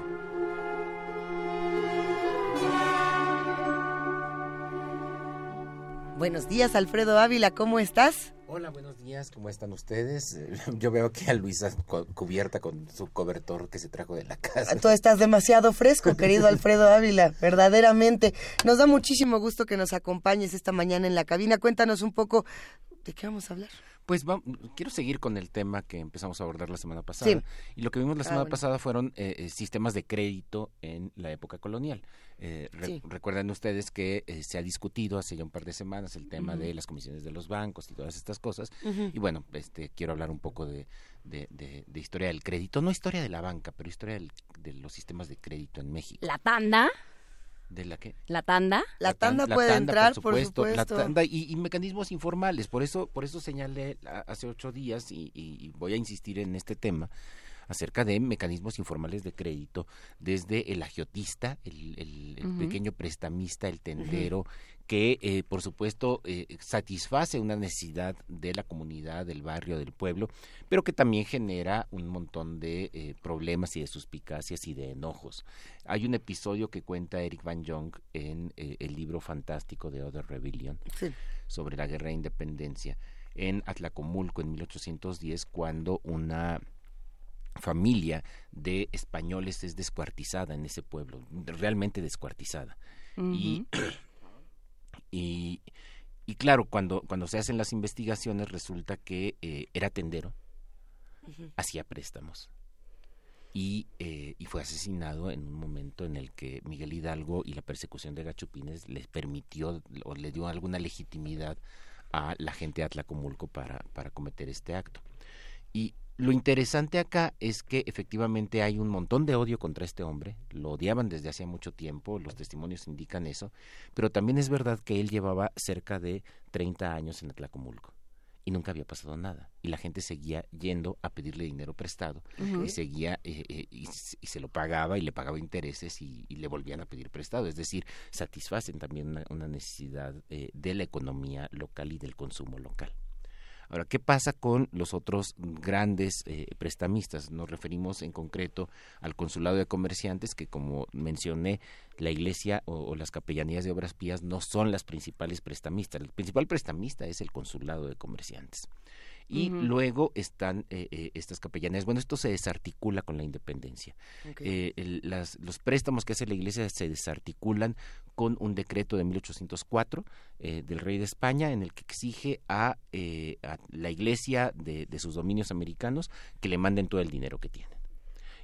Buenos días, Alfredo Ávila, ¿cómo estás? Hola, buenos días, ¿cómo están ustedes? Yo veo que a Luisa cu- cubierta con su cobertor que se trajo de la casa. Tú estás demasiado fresco, querido Alfredo Ávila, verdaderamente. Nos da muchísimo gusto que nos acompañes esta mañana en la cabina. Cuéntanos un poco de qué vamos a hablar. Pues va- quiero seguir con el tema que empezamos a abordar la semana pasada. Sí. Y lo que vimos la Ah, semana bueno. pasada fueron eh, eh, sistemas de crédito en la época colonial. Eh, re- Sí. Recuerdan ustedes que eh, se ha discutido hace ya un par de semanas el tema de las comisiones de los bancos y todas estas cosas. Y bueno, este quiero hablar un poco de, de- de- de historia del crédito, no historia de la banca, pero historia del- de los sistemas de crédito en México. La tanda, ¿De la que? la tanda. La tan- tanda la puede tanda, entrar, por supuesto, supuesto. La tanda y, y mecanismos informales. Por eso, por eso señalé hace ocho días y, voy a insistir en este tema acerca de mecanismos informales de crédito desde el agiotista, el, el- pequeño prestamista, el tendero, que eh, por supuesto eh, satisface una necesidad de la comunidad, del barrio, del pueblo, pero que también genera un montón de eh, problemas y de suspicacias y de enojos. Hay un episodio que cuenta Eric Van Jong en el libro fantástico de Other Rebellion Sí. sobre la guerra de independencia en Atlacomulco en 1810 cuando una familia de españoles es descuartizada en ese pueblo, realmente descuartizada. Y, y, y claro, cuando, cuando se hacen las investigaciones resulta que eh, era tendero, hacía préstamos. Y, eh, y fue asesinado en un momento en el que Miguel Hidalgo y la persecución de Gachupines les permitió o le dio alguna legitimidad a la gente de Atlacomulco para, para cometer este acto. Y lo interesante acá es que efectivamente hay un montón de odio contra este hombre, lo odiaban desde hacía mucho tiempo, los testimonios indican eso, pero también es verdad que él llevaba cerca de 30 años en Atlacomulco y nunca había pasado nada. Y la gente seguía yendo a pedirle dinero prestado y seguía eh, eh, y, se lo pagaba y le pagaba intereses y, y le volvían a pedir prestado. Es decir, satisfacen también una, una necesidad eh, de la economía local y del consumo local. Ahora, ¿qué pasa con los otros grandes eh, prestamistas? Nos referimos en concreto al Consulado de Comerciantes, que como mencioné, la Iglesia o, o las capellanías de obras pías no son las principales prestamistas. El principal prestamista es el Consulado de Comerciantes. Y luego están eh, eh, estas capellanías. Bueno, esto se desarticula con la independencia. Eh, el- las- los préstamos que hace la Iglesia se desarticulan con un decreto de 1804 eh, del rey de España en el que exige a, eh, a la Iglesia de, de sus dominios americanos que le manden todo el dinero que tienen.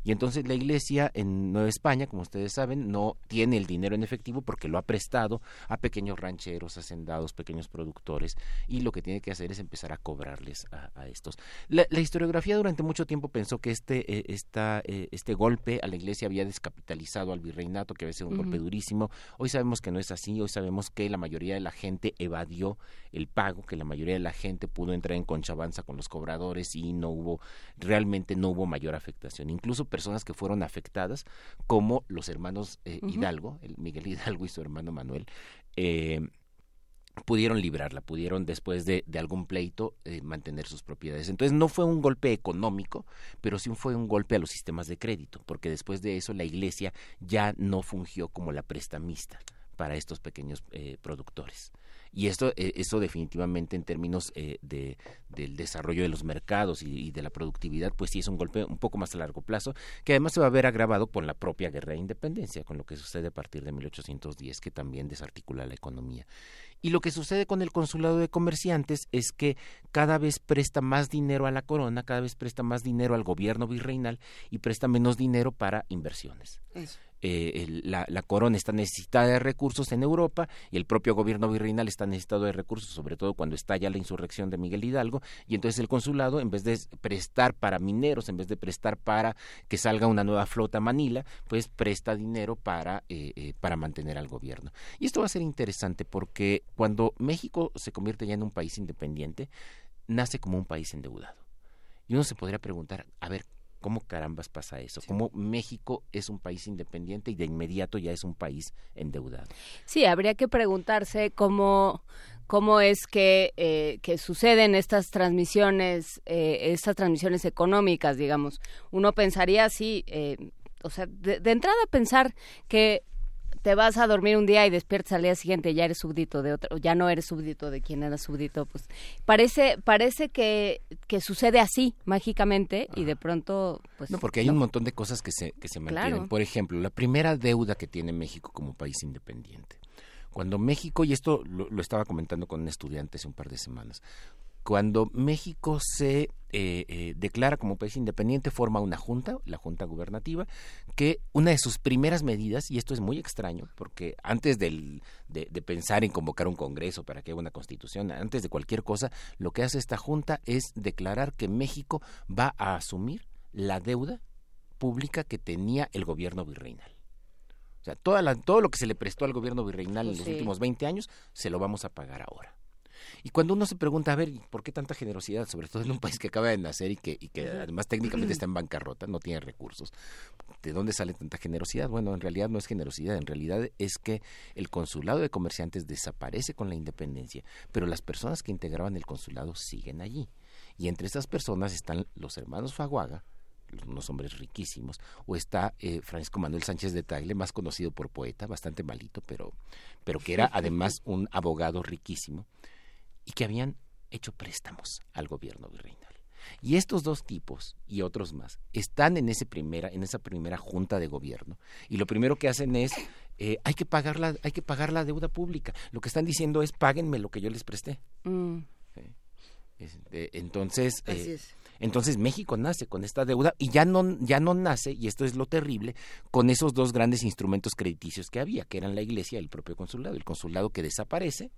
Y entonces la iglesia en Nueva España, como ustedes saben, no tiene el dinero en efectivo porque lo ha prestado a pequeños rancheros, hacendados, pequeños productores, y lo que tiene que hacer es empezar a cobrarles a, a estos. La, la historiografía durante mucho tiempo pensó que este, eh, esta, eh, este golpe a la iglesia había descapitalizado al virreinato, que había sido un golpe durísimo. Hoy sabemos que no es así, hoy sabemos que la mayoría de la gente evadió el pago, que la mayoría de la gente pudo entrar en conchabanza con los cobradores y no hubo, realmente no hubo mayor afectación. Incluso personas que fueron afectadas, como los hermanos eh. Hidalgo, el Miguel Hidalgo y su hermano Manuel, eh, pudieron librarla, pudieron después de, de algún pleito eh, mantener sus propiedades. Entonces no fue un golpe económico, pero sí fue un golpe a los sistemas de crédito, porque después de eso la Iglesia ya no fungió como la prestamista para estos pequeños eh, productores. Y esto, eh, eso definitivamente en términos eh, de, del desarrollo de los mercados y, y de la productividad, pues sí es un golpe un poco más a largo plazo, que además se va a ver agravado con la propia guerra de independencia, con lo que sucede a partir de 1810, que también desarticula la economía. Y lo que sucede con el consulado de comerciantes es que cada vez presta más dinero a la corona, cada vez presta más dinero al gobierno virreinal y presta menos dinero para inversiones. Eso. Eh, la, la corona está necesitada de recursos en Europa y el propio gobierno virreinal está necesitado de recursos, sobre todo cuando estalla la insurrección de Miguel Hidalgo, y entonces el consulado, en vez de prestar para mineros, en vez de prestar para que salga una nueva flota a Manila, pues presta dinero para, eh, eh, para mantener al gobierno. Y esto va a ser interesante porque cuando México se convierte ya en un país independiente, nace como un país endeudado. Y uno se podría preguntar, a ver, ¿cómo carambas pasa eso? ¿Cómo México es un país independiente y de inmediato ya es un país endeudado? Sí, habría que preguntarse cómo, cómo es que, eh, que suceden estas transmisiones, eh, estas transmisiones económicas, digamos. Uno pensaría así, eh, o sea, de, de entrada pensar que te vas a dormir un día y despiertas al día siguiente y ya eres súbdito de otro, o ya no eres súbdito de quien era súbdito, pues parece, parece que, que sucede así, mágicamente, y de pronto, pues No, porque hay un montón de cosas que se, que se mantienen. Claro. Por ejemplo, la primera deuda que tiene México como país independiente. Cuando México, y esto lo, lo estaba comentando con un estudiante hace un par de semanas, cuando México se eh, eh, declara como país independiente, forma una junta, la junta gubernativa, que una de sus primeras medidas, y esto es muy extraño, porque antes del, de, de pensar en convocar un congreso para que haya una constitución, antes de cualquier cosa, lo que hace esta junta es declarar que México va a asumir la deuda pública que tenía el gobierno virreinal. O sea, toda la- todo lo que se le prestó al gobierno virreinal Pues en los sí. últimos 20 años, se lo vamos a pagar ahora. Y cuando uno se pregunta, a ver, ¿y ¿por qué tanta generosidad? Sobre todo en un país que acaba de nacer y que, y que además técnicamente está en bancarrota, no tiene recursos. ¿De dónde sale tanta generosidad? Bueno, en realidad no es generosidad, en realidad es que el consulado de comerciantes desaparece con la independencia, pero las personas que integraban el consulado siguen allí. Y entre esas personas están los hermanos Faguaga, unos hombres riquísimos, o está eh, Francisco Manuel Sánchez de Tagle, más conocido por poeta, bastante malito, pero, pero que era además un abogado riquísimo, y que habían hecho préstamos al gobierno virreinal. Y estos dos tipos y otros más están en, ese primera, en esa primera junta de gobierno y lo primero que hacen es eh, hay que pagar la hay que pagar la deuda pública. Lo que están diciendo es páguenme lo que yo les presté. mm, entonces eh, es. entonces México nace con esta deuda y ya no, ya no nace, y esto es lo terrible, con esos dos grandes instrumentos crediticios que había, que eran la iglesia y el propio consulado. El consulado que desaparece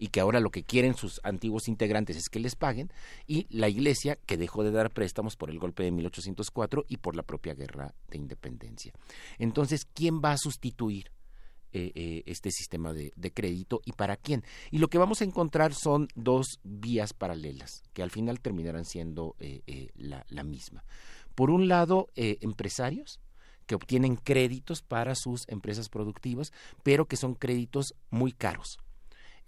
y que ahora lo que quieren sus antiguos integrantes es que les paguen, y la iglesia que dejó de dar préstamos por el golpe de 1804 y por la propia guerra de independencia. Entonces, ¿quién va a sustituir? eh, eh, este sistema de, crédito y para quién. Y lo que vamos a encontrar son dos vías paralelas que al final terminarán siendo eh, la, la misma. Por un lado, empresarios que obtienen créditos para sus empresas productivas, pero que son créditos muy caros.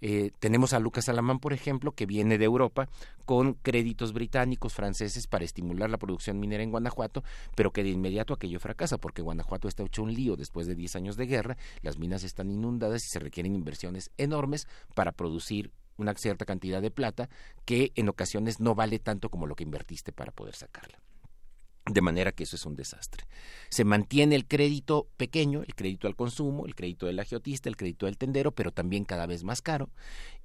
Eh, tenemos a Lucas Alamán, por ejemplo, que viene de Europa con créditos británicos, franceses, para estimular la producción minera en Guanajuato, pero que de inmediato aquello fracasa, porque Guanajuato está hecho un lío después de 10 años de guerra, las minas están inundadas y se requieren inversiones enormes para producir una cierta cantidad de plata que en ocasiones no vale tanto como lo que invertiste para poder sacarla. De manera que eso es un desastre. Se mantiene el crédito pequeño, el crédito al consumo, el crédito del agiotista, el crédito del tendero, pero también cada vez más caro.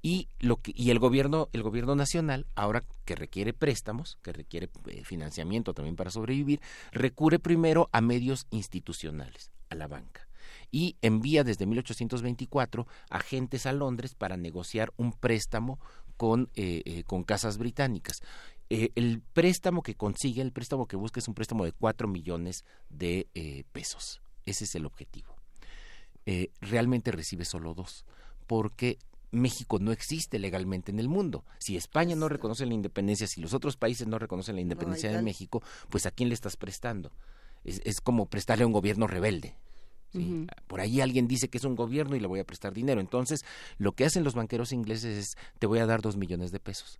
Y lo que, y el gobierno, el gobierno nacional, ahora que requiere préstamos, que requiere eh, financiamiento también para sobrevivir, recurre primero a medios institucionales, a la banca. Y envía desde 1824 agentes a Londres para negociar un préstamo con, eh, eh, con casas británicas. Eh, el préstamo que consigue, el préstamo que busca es un préstamo de 4 millones de eh, pesos. Ese es el objetivo. Eh, realmente recibe solo dos, porque México no existe legalmente en el mundo. Si España no reconoce la independencia, si los otros países no reconocen la independencia de. México, pues ¿a quién le estás prestando? Es, es como prestarle a un gobierno rebelde. Por ahí alguien dice que es un gobierno y le voy a prestar dinero. Entonces, lo que hacen los banqueros ingleses es, te voy a dar dos millones de pesos.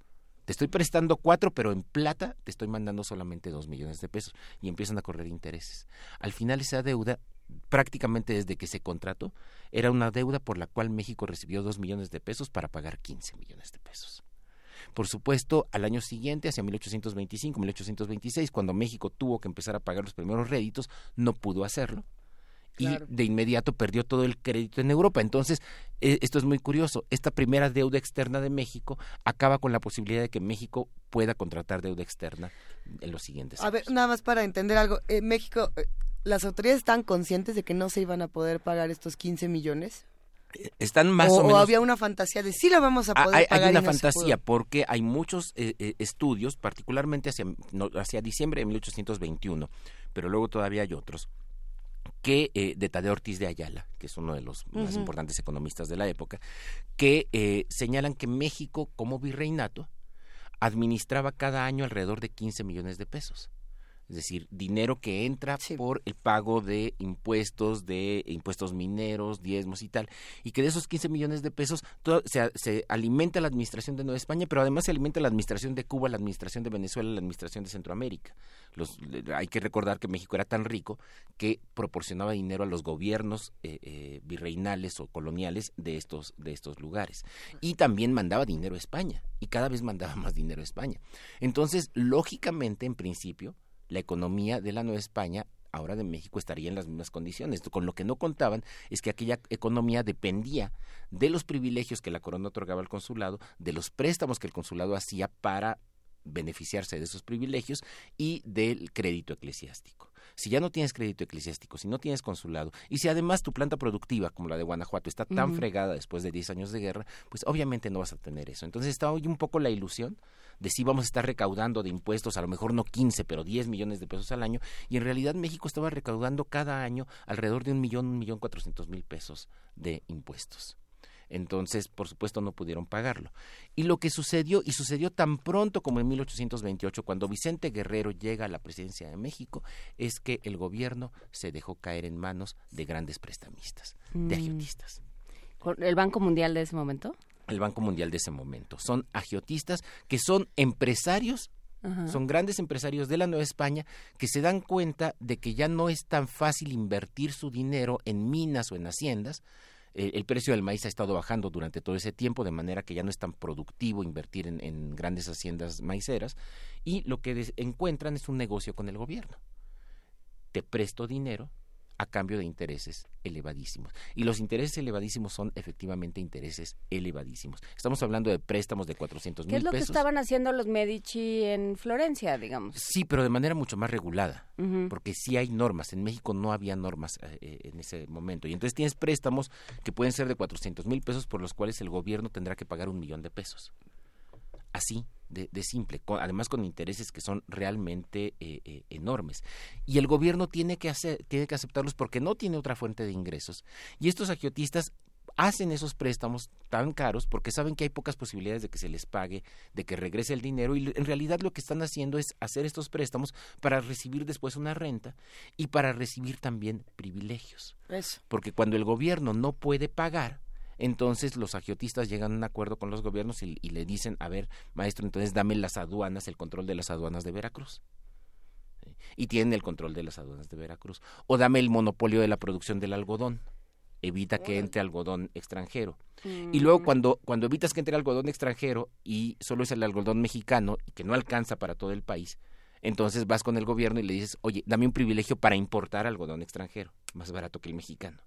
Te estoy prestando cuatro, pero en plata te estoy mandando solamente dos millones de pesos. Y empiezan a correr intereses. Al final esa deuda, prácticamente desde que se contrató, era una deuda por la cual México recibió dos millones de pesos para pagar 15 millones de pesos. Por supuesto, al año siguiente, hacia 1825, 1826, cuando México tuvo que empezar a pagar los primeros réditos, no pudo hacerlo. Claro. Y de inmediato perdió todo el crédito en Europa. Entonces, eh, esto es muy curioso. Esta primera deuda externa de México acaba con la posibilidad de que México pueda contratar deuda externa en los siguientes A años. ver, nada más para entender algo. En México, eh, ¿las autoridades están conscientes de que no se iban a poder pagar estos 15 millones? Están más o, o, o menos había una fantasía de sí la vamos a Ah, poder hay, hay pagar una no fantasía porque hay muchos eh, eh, estudios, particularmente hacia, no, hacia diciembre de 1821, pero luego todavía hay otros que eh, de Tadeo Ortiz de Ayala, que es uno de los más importantes economistas de la época, que eh, señalan que México como virreinato administraba cada año alrededor de 15 millones de pesos. Es decir, dinero que entra Sí. por el pago de impuestos, de impuestos mineros, diezmos y tal, y que de esos 15 millones de pesos todo- se, se alimenta la administración de Nueva España, pero además se alimenta la administración de Cuba, la administración de Venezuela, la administración de Centroamérica. Los, hay que recordar que México era tan rico que proporcionaba dinero a los gobiernos eh, eh, virreinales o coloniales de estos, de estos lugares. Y también mandaba dinero a España, y cada vez mandaba más dinero a España. Entonces, lógicamente, en principio, la economía de la Nueva España, ahora de México, estaría en las mismas condiciones. Con lo que no contaban es que aquella economía dependía de los privilegios que la corona otorgaba al consulado, de los préstamos que el consulado hacía para beneficiarse de esos privilegios y del crédito eclesiástico. Si ya no tienes crédito eclesiástico, si no tienes consulado, y si además tu planta productiva, como la de Guanajuato, está tan fregada después de 10 años de guerra, pues obviamente no vas a tener eso. Entonces está hoy un poco la ilusión de si vamos a estar recaudando de impuestos, a lo mejor no 15, pero 10 millones de pesos al año, y en realidad México estaba recaudando cada año alrededor de un millón, un millón cuatrocientos mil pesos de impuestos. Entonces, por supuesto, no pudieron pagarlo. Y lo que sucedió, y sucedió tan pronto como en 1828, cuando Vicente Guerrero llega a la presidencia de México, es que el gobierno se dejó caer en manos de grandes prestamistas, de Mm. agiotistas ¿Con ¿El Banco Mundial de ese momento? el Banco Mundial de ese momento. Son agiotistas que son empresarios, Ajá. son grandes empresarios de la Nueva España que se dan cuenta de que ya no es tan fácil invertir su dinero en minas o en haciendas. Eh, el precio del maíz ha estado bajando durante todo ese tiempo, de manera que ya no es tan productivo invertir en, en grandes haciendas maiceras. Y lo que encuentran es un negocio con el gobierno. Te presto dinero a cambio de intereses elevadísimos. Y los intereses elevadísimos son efectivamente intereses elevadísimos. Estamos hablando de préstamos de 400 ¿Qué es mil lo que pesos. estaban haciendo los Medici en Florencia, digamos? Sí, pero de manera mucho más regulada, porque sí hay normas. En México no había normas eh, eh, en ese momento. Y entonces tienes préstamos que pueden ser de 400 mil pesos por los cuales el gobierno tendrá que pagar un millón de pesos. Así, de, de simple, con- además con intereses que son realmente eh, eh, enormes. Y el gobierno tiene que, hacer, tiene que aceptarlos porque no tiene otra fuente de ingresos. Y estos agiotistas hacen esos préstamos tan caros porque saben que hay pocas posibilidades de que se les pague, de que regrese el dinero y en realidad lo que están haciendo es hacer estos préstamos para recibir después una renta y para recibir también privilegios. Eso. Porque cuando el gobierno no puede pagar, entonces los agiotistas llegan a un acuerdo con los gobiernos y, y le dicen, a ver, maestro, entonces dame las aduanas, el control de las aduanas de Veracruz. Y tienen el control de las aduanas de Veracruz. O dame el monopolio de la producción del algodón. Evita que entre algodón extranjero. Y Mm. luego cuando, cuando evitas que entre algodón extranjero y solo es el algodón mexicano y que no alcanza para todo el país, entonces vas con el gobierno y le dices, oye, dame un privilegio para importar algodón extranjero, más barato que el mexicano.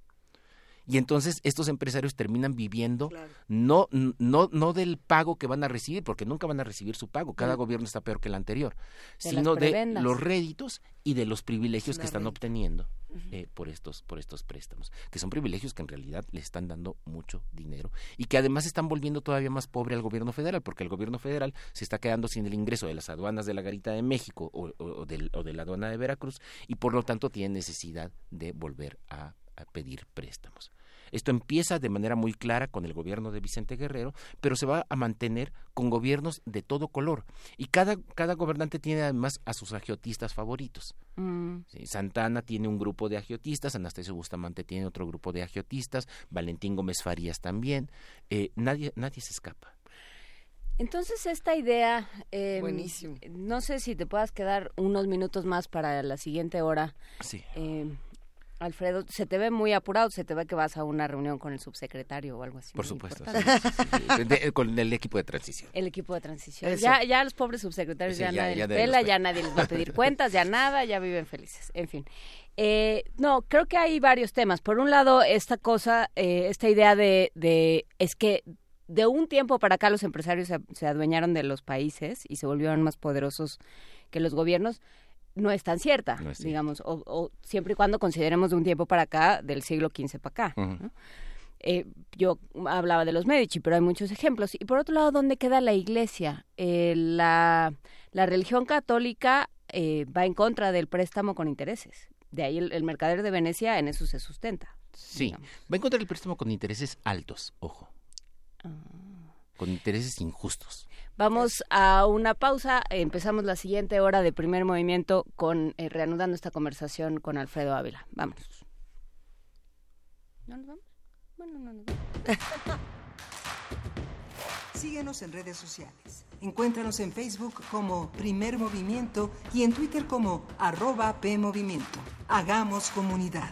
Y entonces estos empresarios terminan viviendo Claro. no, no, no del pago que van a recibir, porque nunca van a recibir su pago, cada gobierno está peor que el anterior, De sino de los réditos y de los privilegios La que están renta. obteniendo eh, por, estos, por estos préstamos, que son privilegios que en realidad le están dando mucho dinero y que además están volviendo todavía más pobre al gobierno federal, porque el gobierno federal se está quedando sin el ingreso de las aduanas de la Garita de México o, o- o del- o de la aduana de Veracruz y por lo tanto tiene necesidad de volver a, a pedir préstamos. Esto empieza de manera muy clara con el gobierno de Vicente Guerrero, pero se va a mantener con gobiernos de todo color. Y cada, cada gobernante tiene además a sus agiotistas favoritos. Mm. Sí, Santana tiene un grupo de agiotistas, Anastasio Bustamante tiene otro grupo de agiotistas, Valentín Gómez Farías también. Eh, nadie, nadie se escapa. Entonces esta idea, eh, Buenísimo. no sé si te puedas quedar unos minutos más para la siguiente hora. Sí. Eh, Alfredo, se te ve muy apurado, se te ve que vas a una reunión con el subsecretario o algo así. Por supuesto. sí, sí, sí. De- con el equipo de transición. El equipo de transición. Ya, ya los pobres subsecretarios ya, ya- nadie ya les pela, ya nadie les va a pedir cuentas, ya nada, ya viven felices. En fin. Eh, no, creo que hay varios temas. Por un lado, esta cosa, eh, esta idea de, de, es que de un tiempo para acá los empresarios se, se adueñaron de los países y se volvieron más poderosos que los gobiernos. No es tan cierta, No es cierta. digamos, o, o siempre y cuando consideremos de un tiempo para acá, del siglo XV para acá. Eh, yo hablaba de los Medici, pero hay muchos ejemplos. Y por otro lado, ¿dónde queda la iglesia? Eh, la, la religión católica eh, va en contra del préstamo con intereses. De ahí el, el mercader de Venecia en eso se sustenta. Sí. digamos. Va a encontrar el préstamo con intereses altos, ojo. Ah. Con intereses injustos. Vamos a una pausa. Empezamos la siguiente hora de primer movimiento con eh, reanudando esta conversación con Alfredo Ávila. Vámonos. ¿No nos vamos? Bueno, no nos vamos. Síguenos en redes sociales. Encuéntranos en Facebook como Primer Movimiento y en Twitter como arroba PMovimiento. Hagamos comunidad.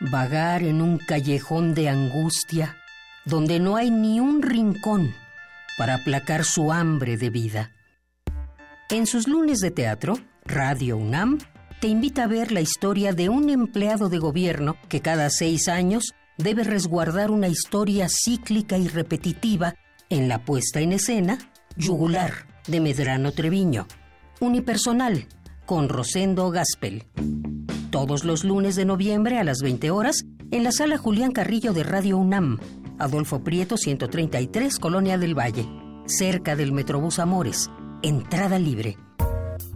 Vagar en un callejón de angustia donde no hay ni un rincón para aplacar su hambre de vida. En sus lunes de teatro, Radio UNAM te invita a ver la historia de un empleado de gobierno que cada seis años debe resguardar una historia cíclica y repetitiva en la puesta en escena Yugular de Medrano Treviño. Unipersonal con Rosendo Gaspel. Todos los lunes de noviembre a las 20 horas en la sala Julián Carrillo de Radio UNAM, Adolfo Prieto 133, Colonia del Valle, cerca del Metrobús Amores. Entrada libre.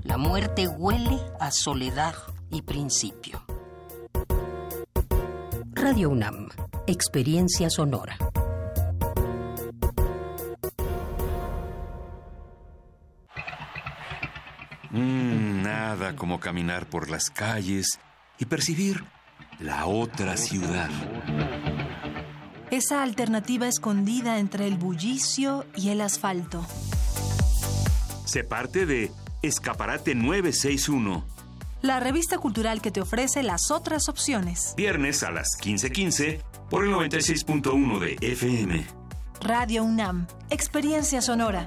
La muerte huele a soledad y principio. Radio UNAM, experiencia sonora. Mm, nada como caminar por las calles y percibir la otra ciudad. Esa alternativa escondida entre el bullicio y el asfalto. Se parte de Escaparate 961, La revista cultural que te ofrece las otras opciones. viernes a las 15:15 por el 96.1 de FM. Radio UNAM, experiencia sonora.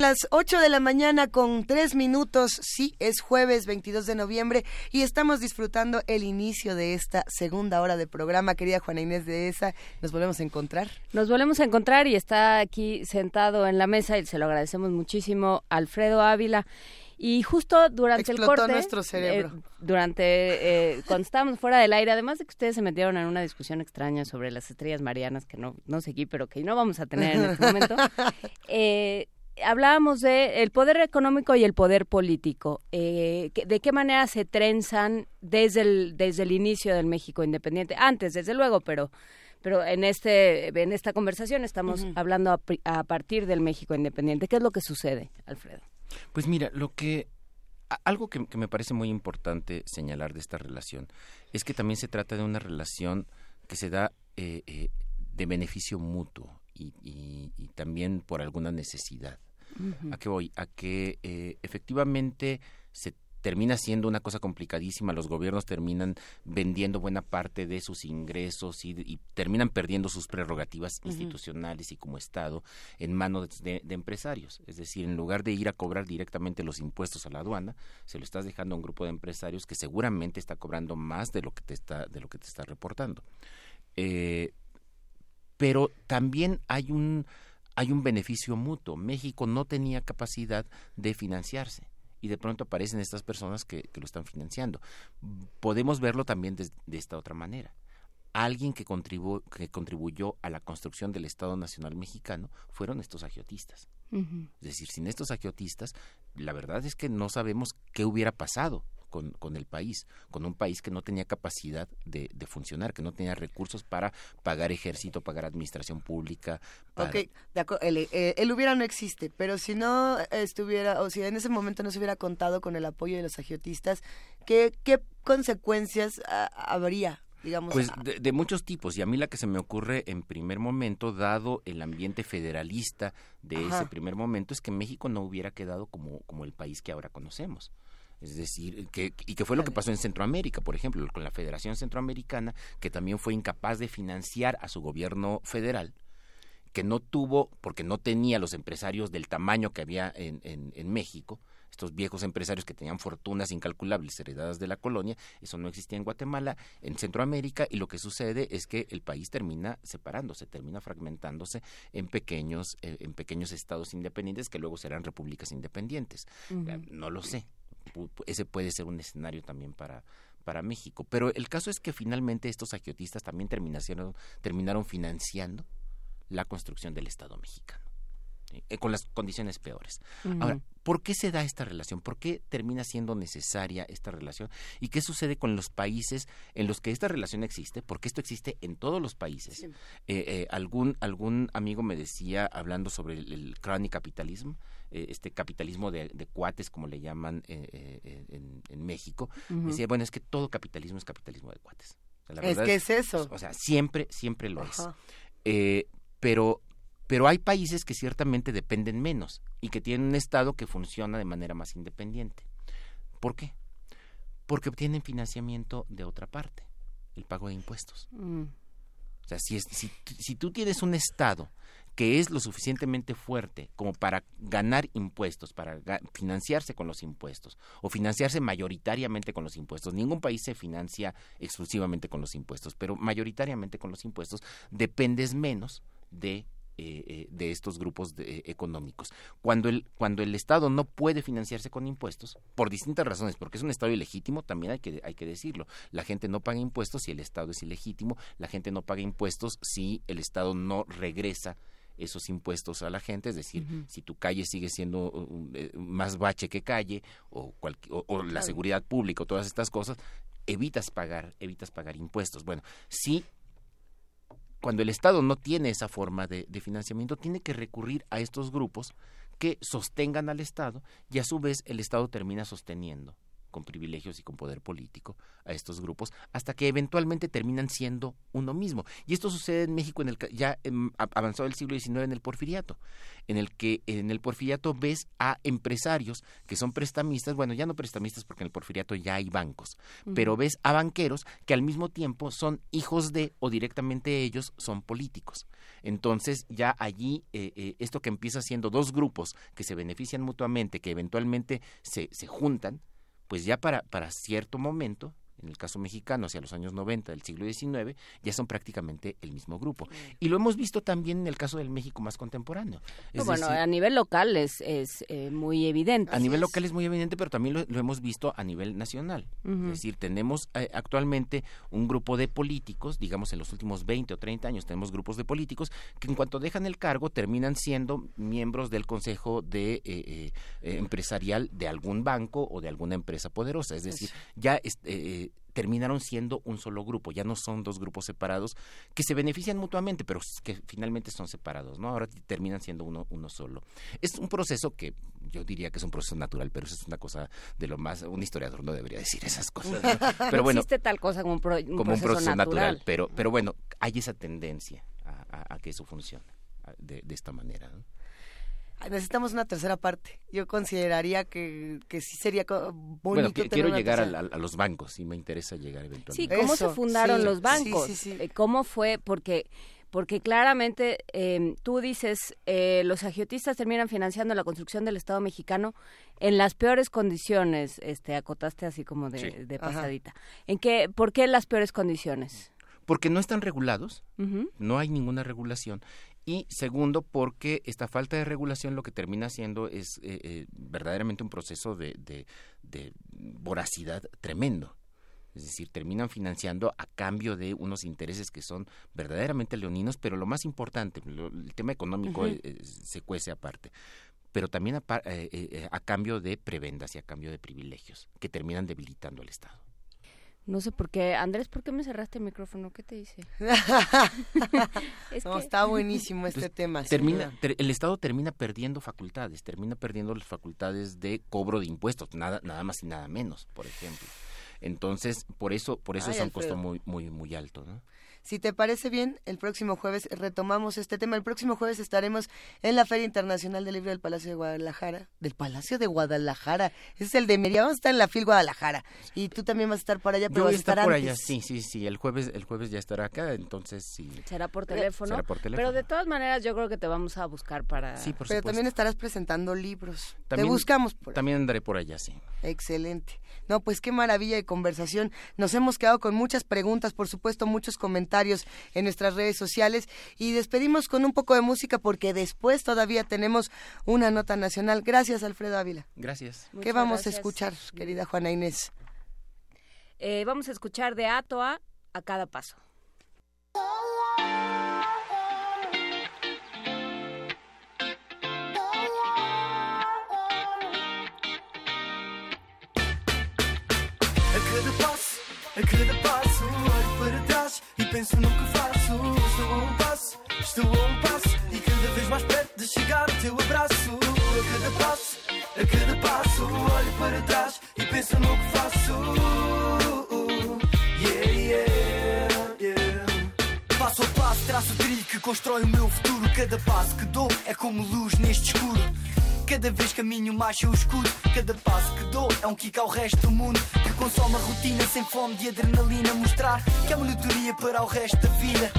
Las 8 de la mañana con 3 minutos, sí, es jueves 22 de noviembre y estamos disfrutando el inicio de esta segunda hora de programa. Querida Juana Inés de esa, nos volvemos a encontrar. Nos volvemos a encontrar y está aquí sentado en la mesa y se lo agradecemos muchísimo Alfredo Ávila. Y justo durante Explotó el corte, nuestro cerebro. eh, durante eh, cuando estábamos fuera del aire, además de que ustedes se metieron en una discusión extraña sobre las estrellas marianas que no no seguí, pero que no vamos a tener en este momento. eh, hablábamos de el poder económico y el poder político. Eh, ¿De qué manera se trenzan desde el desde el inicio del México independiente? Antes, desde luego, pero pero en este en esta conversación estamos hablando a, partir del México independiente. ¿Qué es lo que sucede, Alfredo? Pues mira, lo que algo que, que me parece muy importante señalar de esta relación es que también se trata de una relación que se da eh, eh, de beneficio mutuo y, y- y también por alguna necesidad. ¿A qué voy? A que eh, efectivamente se termina siendo una cosa complicadísima, los gobiernos terminan vendiendo buena parte de sus ingresos y, y terminan perdiendo sus prerrogativas institucionales y como Estado en manos de, de empresarios. Es decir, en lugar de ir a cobrar directamente los impuestos a la aduana, se lo estás dejando a un grupo de empresarios que seguramente está cobrando más de lo que te está, de lo que te está reportando. Eh, pero también hay un hay un beneficio mutuo. México no tenía capacidad de financiarse y de pronto aparecen estas personas que, que lo están financiando. Podemos verlo también de, esta otra manera. Alguien que, contribu- que contribuyó a la construcción del Estado Nacional Mexicano fueron estos agiotistas. Es decir, sin estos agiotistas, la verdad es que no sabemos qué hubiera pasado con, con el país, con un país que no tenía capacidad de, de funcionar, que no tenía recursos para pagar ejército, pagar administración pública. para- Ok, de acuerdo, el, eh, el hubiera no existe, pero si no estuviera, o si en ese momento no se hubiera contado con el apoyo de los agiotistas, ¿qué, qué consecuencias ah, habría? Digamos, Pues de, de muchos tipos, y a mí la que se me ocurre en primer momento, dado el ambiente federalista de Ajá. ese primer momento, es que México no hubiera quedado como, como el país que ahora conocemos. Es decir, que, y que fue lo que pasó en Centroamérica, por ejemplo, con la Federación Centroamericana, que también fue incapaz de financiar a su gobierno federal, que no tuvo, porque no tenía los empresarios del tamaño que había en, en, en México, estos viejos empresarios que tenían fortunas incalculables heredadas de la colonia, eso no existía en Guatemala, en Centroamérica, y lo que sucede es que el país termina separándose, termina fragmentándose en pequeños, eh, en pequeños estados independientes que luego serán repúblicas independientes. No lo sé. Ese puede ser un escenario también para, para México. Pero el caso es que finalmente estos agiotistas también terminaron, terminaron financiando la construcción del Estado mexicano. Eh, con las condiciones peores. Ahora, ¿por qué se da esta relación? ¿Por qué termina siendo necesaria esta relación? ¿Y qué sucede con los países en los que esta relación existe? Porque esto existe en todos los países. Eh, eh, algún, algún amigo me decía, hablando sobre el, el crony capitalismo, este capitalismo de, de cuates, como le llaman en, en México, Ujú. decía, bueno, es que todo capitalismo es capitalismo de cuates. La Es que es eso. O sea, siempre, siempre lo es. Ajá. Pero, pero hay países que ciertamente dependen menos y que tienen un Estado que funciona de manera más independiente. ¿Por qué? Porque obtienen financiamiento de otra parte, el pago de impuestos. Mm. O sea, si, es- si, si tú tienes un Estado que es lo suficientemente fuerte como para ganar impuestos, para financiarse con los impuestos, o financiarse mayoritariamente con los impuestos. Ningún país se financia exclusivamente con los impuestos, pero mayoritariamente con los impuestos dependes menos de eh, eh, de estos grupos de- eh, económicos. Cuando el, cuando el Estado no puede financiarse con impuestos, por distintas razones, porque es un Estado ilegítimo, también hay que, hay que decirlo. La gente no paga impuestos si el Estado es ilegítimo, la gente no paga impuestos si el Estado no regresa esos impuestos a la gente, es decir, si tu calle sigue siendo uh, eh, más bache que calle o, o, o la seguridad pública o todas estas cosas, evitas pagar, evitas pagar impuestos. Bueno, sí cuando el Estado no tiene esa forma de, financiamiento, tiene que recurrir a estos grupos que sostengan al Estado y a su vez el Estado termina sosteniendo con privilegios y con poder político a estos grupos hasta que eventualmente terminan siendo uno mismo. Y esto sucede en México en el ya em, a- avanzado el siglo XIX en el porfiriato, en el que en el porfiriato ves a empresarios que son prestamistas, bueno, ya no prestamistas porque en el porfiriato ya hay bancos, pero ves a banqueros que al mismo tiempo son hijos de o directamente ellos son políticos. Entonces ya allí eh, eh, esto que empieza siendo dos grupos que se benefician mutuamente, que eventualmente se, se juntan, pues ya para, para cierto momento, en el caso mexicano, hacia los años 90 del siglo XIX, ya son prácticamente el mismo grupo. Y lo hemos visto también en el caso del México más contemporáneo. No, bueno, decir, a nivel local es, es eh, muy evidente. a nivel local es muy evidente, pero también lo, lo hemos visto a nivel nacional. Es decir, tenemos eh, actualmente un grupo de políticos, digamos en los últimos 20 o 30 años tenemos grupos de políticos que en cuanto dejan el cargo terminan siendo miembros del consejo de eh, eh, eh, empresarial de algún banco o de alguna empresa poderosa. Es decir, ya es- eh, terminaron siendo un solo grupo, ya no son dos grupos separados que se benefician mutuamente, pero que finalmente son separados, ¿no? Ahora terminan siendo uno, uno solo. Es un proceso que yo diría que es un proceso natural, pero eso es una cosa de lo más, un historiador no debería decir esas cosas. ¿no? Pero no bueno, existe tal cosa como un, pro- un como un proceso, proceso natural, natural. pero, pero bueno, hay esa tendencia a, a- a que eso funcione de, de esta manera. ¿no? Necesitamos una tercera parte. Yo consideraría que, que sí sería bonito Bueno, tener quiero una llegar a, tercera. a- a los bancos y me interesa llegar Sí, eventualmente. cómo Eso, se fundaron sí, los sí, bancos, sí, sí. Eh, cómo fue, porque porque claramente eh, tú dices eh, los agiotistas terminan financiando la construcción del Estado Mexicano en las peores condiciones, este acotaste así como de, Sí. de Ajá. pasadita. ¿En qué, por qué las peores condiciones? Porque no están regulados, no hay ninguna regulación. Y segundo, porque esta falta de regulación lo que termina siendo es eh, eh, verdaderamente un proceso de, de- de voracidad tremendo. Es decir, terminan financiando a cambio de unos intereses que son verdaderamente leoninos, pero lo más importante, lo- el tema económico eh, eh, se cuece aparte, pero también a, eh, eh, a cambio de prebendas y a cambio de privilegios que terminan debilitando al Estado. No sé por qué, Andrés, ¿por qué me cerraste el micrófono? ¿Qué te hice? Es No, que- está buenísimo este Pues, tema. termina, ter- el Estado termina perdiendo facultades, termina perdiendo las facultades de cobro de impuestos, nada, nada más y nada menos, por ejemplo. Entonces, por eso, por eso Ay, es un costo muy, muy, muy alto, ¿no? Si te parece bien, el próximo jueves retomamos este tema. El próximo jueves estaremos en la Feria Internacional del Libro del Palacio de Guadalajara. Del Palacio de Guadalajara. Ese es el de Mérida. Vamos a estar en la FIL Guadalajara. Y tú también vas a estar por allá, pero Yo vas voy a estar estar por antes. allá, sí, sí, sí. El jueves, el jueves ya estará acá, entonces sí. Será por teléfono. Será por teléfono. Pero de todas maneras yo creo que te vamos a buscar para... Sí, por Pero supuesto. también estarás presentando libros. También- te buscamos por También andaré por allá, sí. Excelente. No, pues qué maravilla de conversación. Nos hemos quedado con muchas preguntas, por supuesto, muchos comentarios en nuestras redes sociales y despedimos con un poco de música porque después todavía tenemos una nota nacional. Gracias, Alfredo Ávila. Gracias. ¿Qué Muchas vamos gracias. a escuchar, querida Juana Inés? Eh, vamos a escuchar de Atoa a cada paso. A cada passo, a cada passo, penso no que faço. Estou a um passo, estou a um passo e cada vez mais perto de chegar ao teu abraço. A cada passo, a cada passo, olho para trás e penso no que faço. Yeah, yeah, yeah. Passo a passo, traço o trilho que constrói o meu futuro. Cada passo que dou é como luz neste escuro. Cada vez caminho mais eu escudo. Cada passo que dou é um kick ao resto do mundo. Que consome a rotina sem fome de adrenalina. Mostrar que é monotonia para o resto da vida.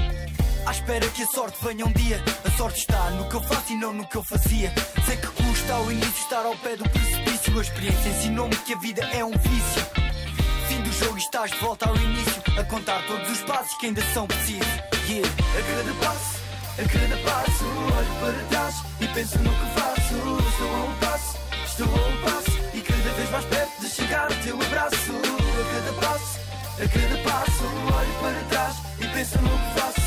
À espera que a sorte venha um dia. A sorte está no que eu faço e não no que eu fazia. Sei que custa ao início estar ao pé do precipício. A experiência ensinou-me que a vida é um vício. Fim do jogo e estás de volta ao início A contar todos os passos que ainda são precisos yeah. A cada passo, a cada passo Olho para trás e penso no que faço Estou a um passo, estou a um passo E cada vez mais perto de chegar teu abraço A cada passo, a cada passo Olho para trás e penso no que faço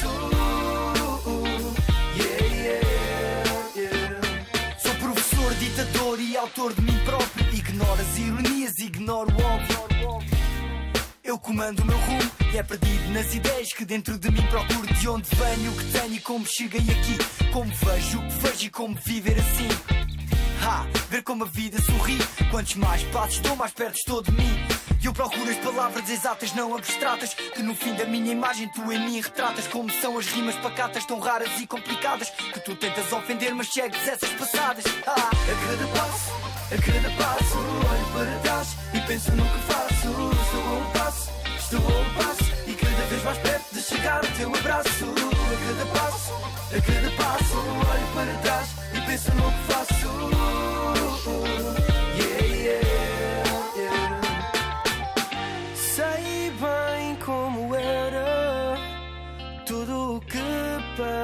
Yeah, yeah, yeah Sou professor, ditador e autor de mim próprio. Ignoro as ironias, ignoro o óbvio. Eu comando o meu rumo e é perdido nas ideias que dentro de mim procuro de onde venho, o que tenho e como cheguei aqui. Como vejo o que vejo e como viver assim. Ha, ver como a vida sorri. Quantos mais passos dou, mais perto estou de mim. E eu procuro as palavras exatas, não abstratas. Que no fim da minha imagem tu em mim retratas. Como são as rimas pacatas, tão raras e complicadas. Que tu tentas ofender, mas segues essas passadas. Ah, a cada passo, a cada passo, olho para trás e penso no que faço. Estou a um passo, estou a um passo. E cada vez mais perto de chegar ao teu abraço. A cada passo, a cada passo, olho para trás e penso no que faço.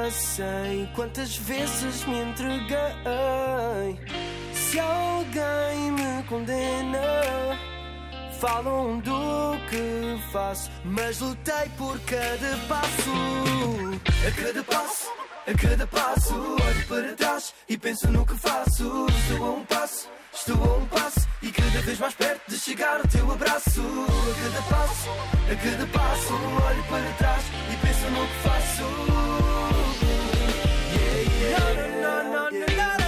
Passei, quantas vezes me entreguei. Se alguém me condena, falam do que faço, mas lutei por cada passo. A cada passo, a cada passo, olho para trás e penso no que faço. Estou a um passo, estou a um passo e cada vez mais perto de chegar ao teu abraço. A cada passo, a cada passo, olho para trás e penso no que faço. Yeah, yeah, yeah.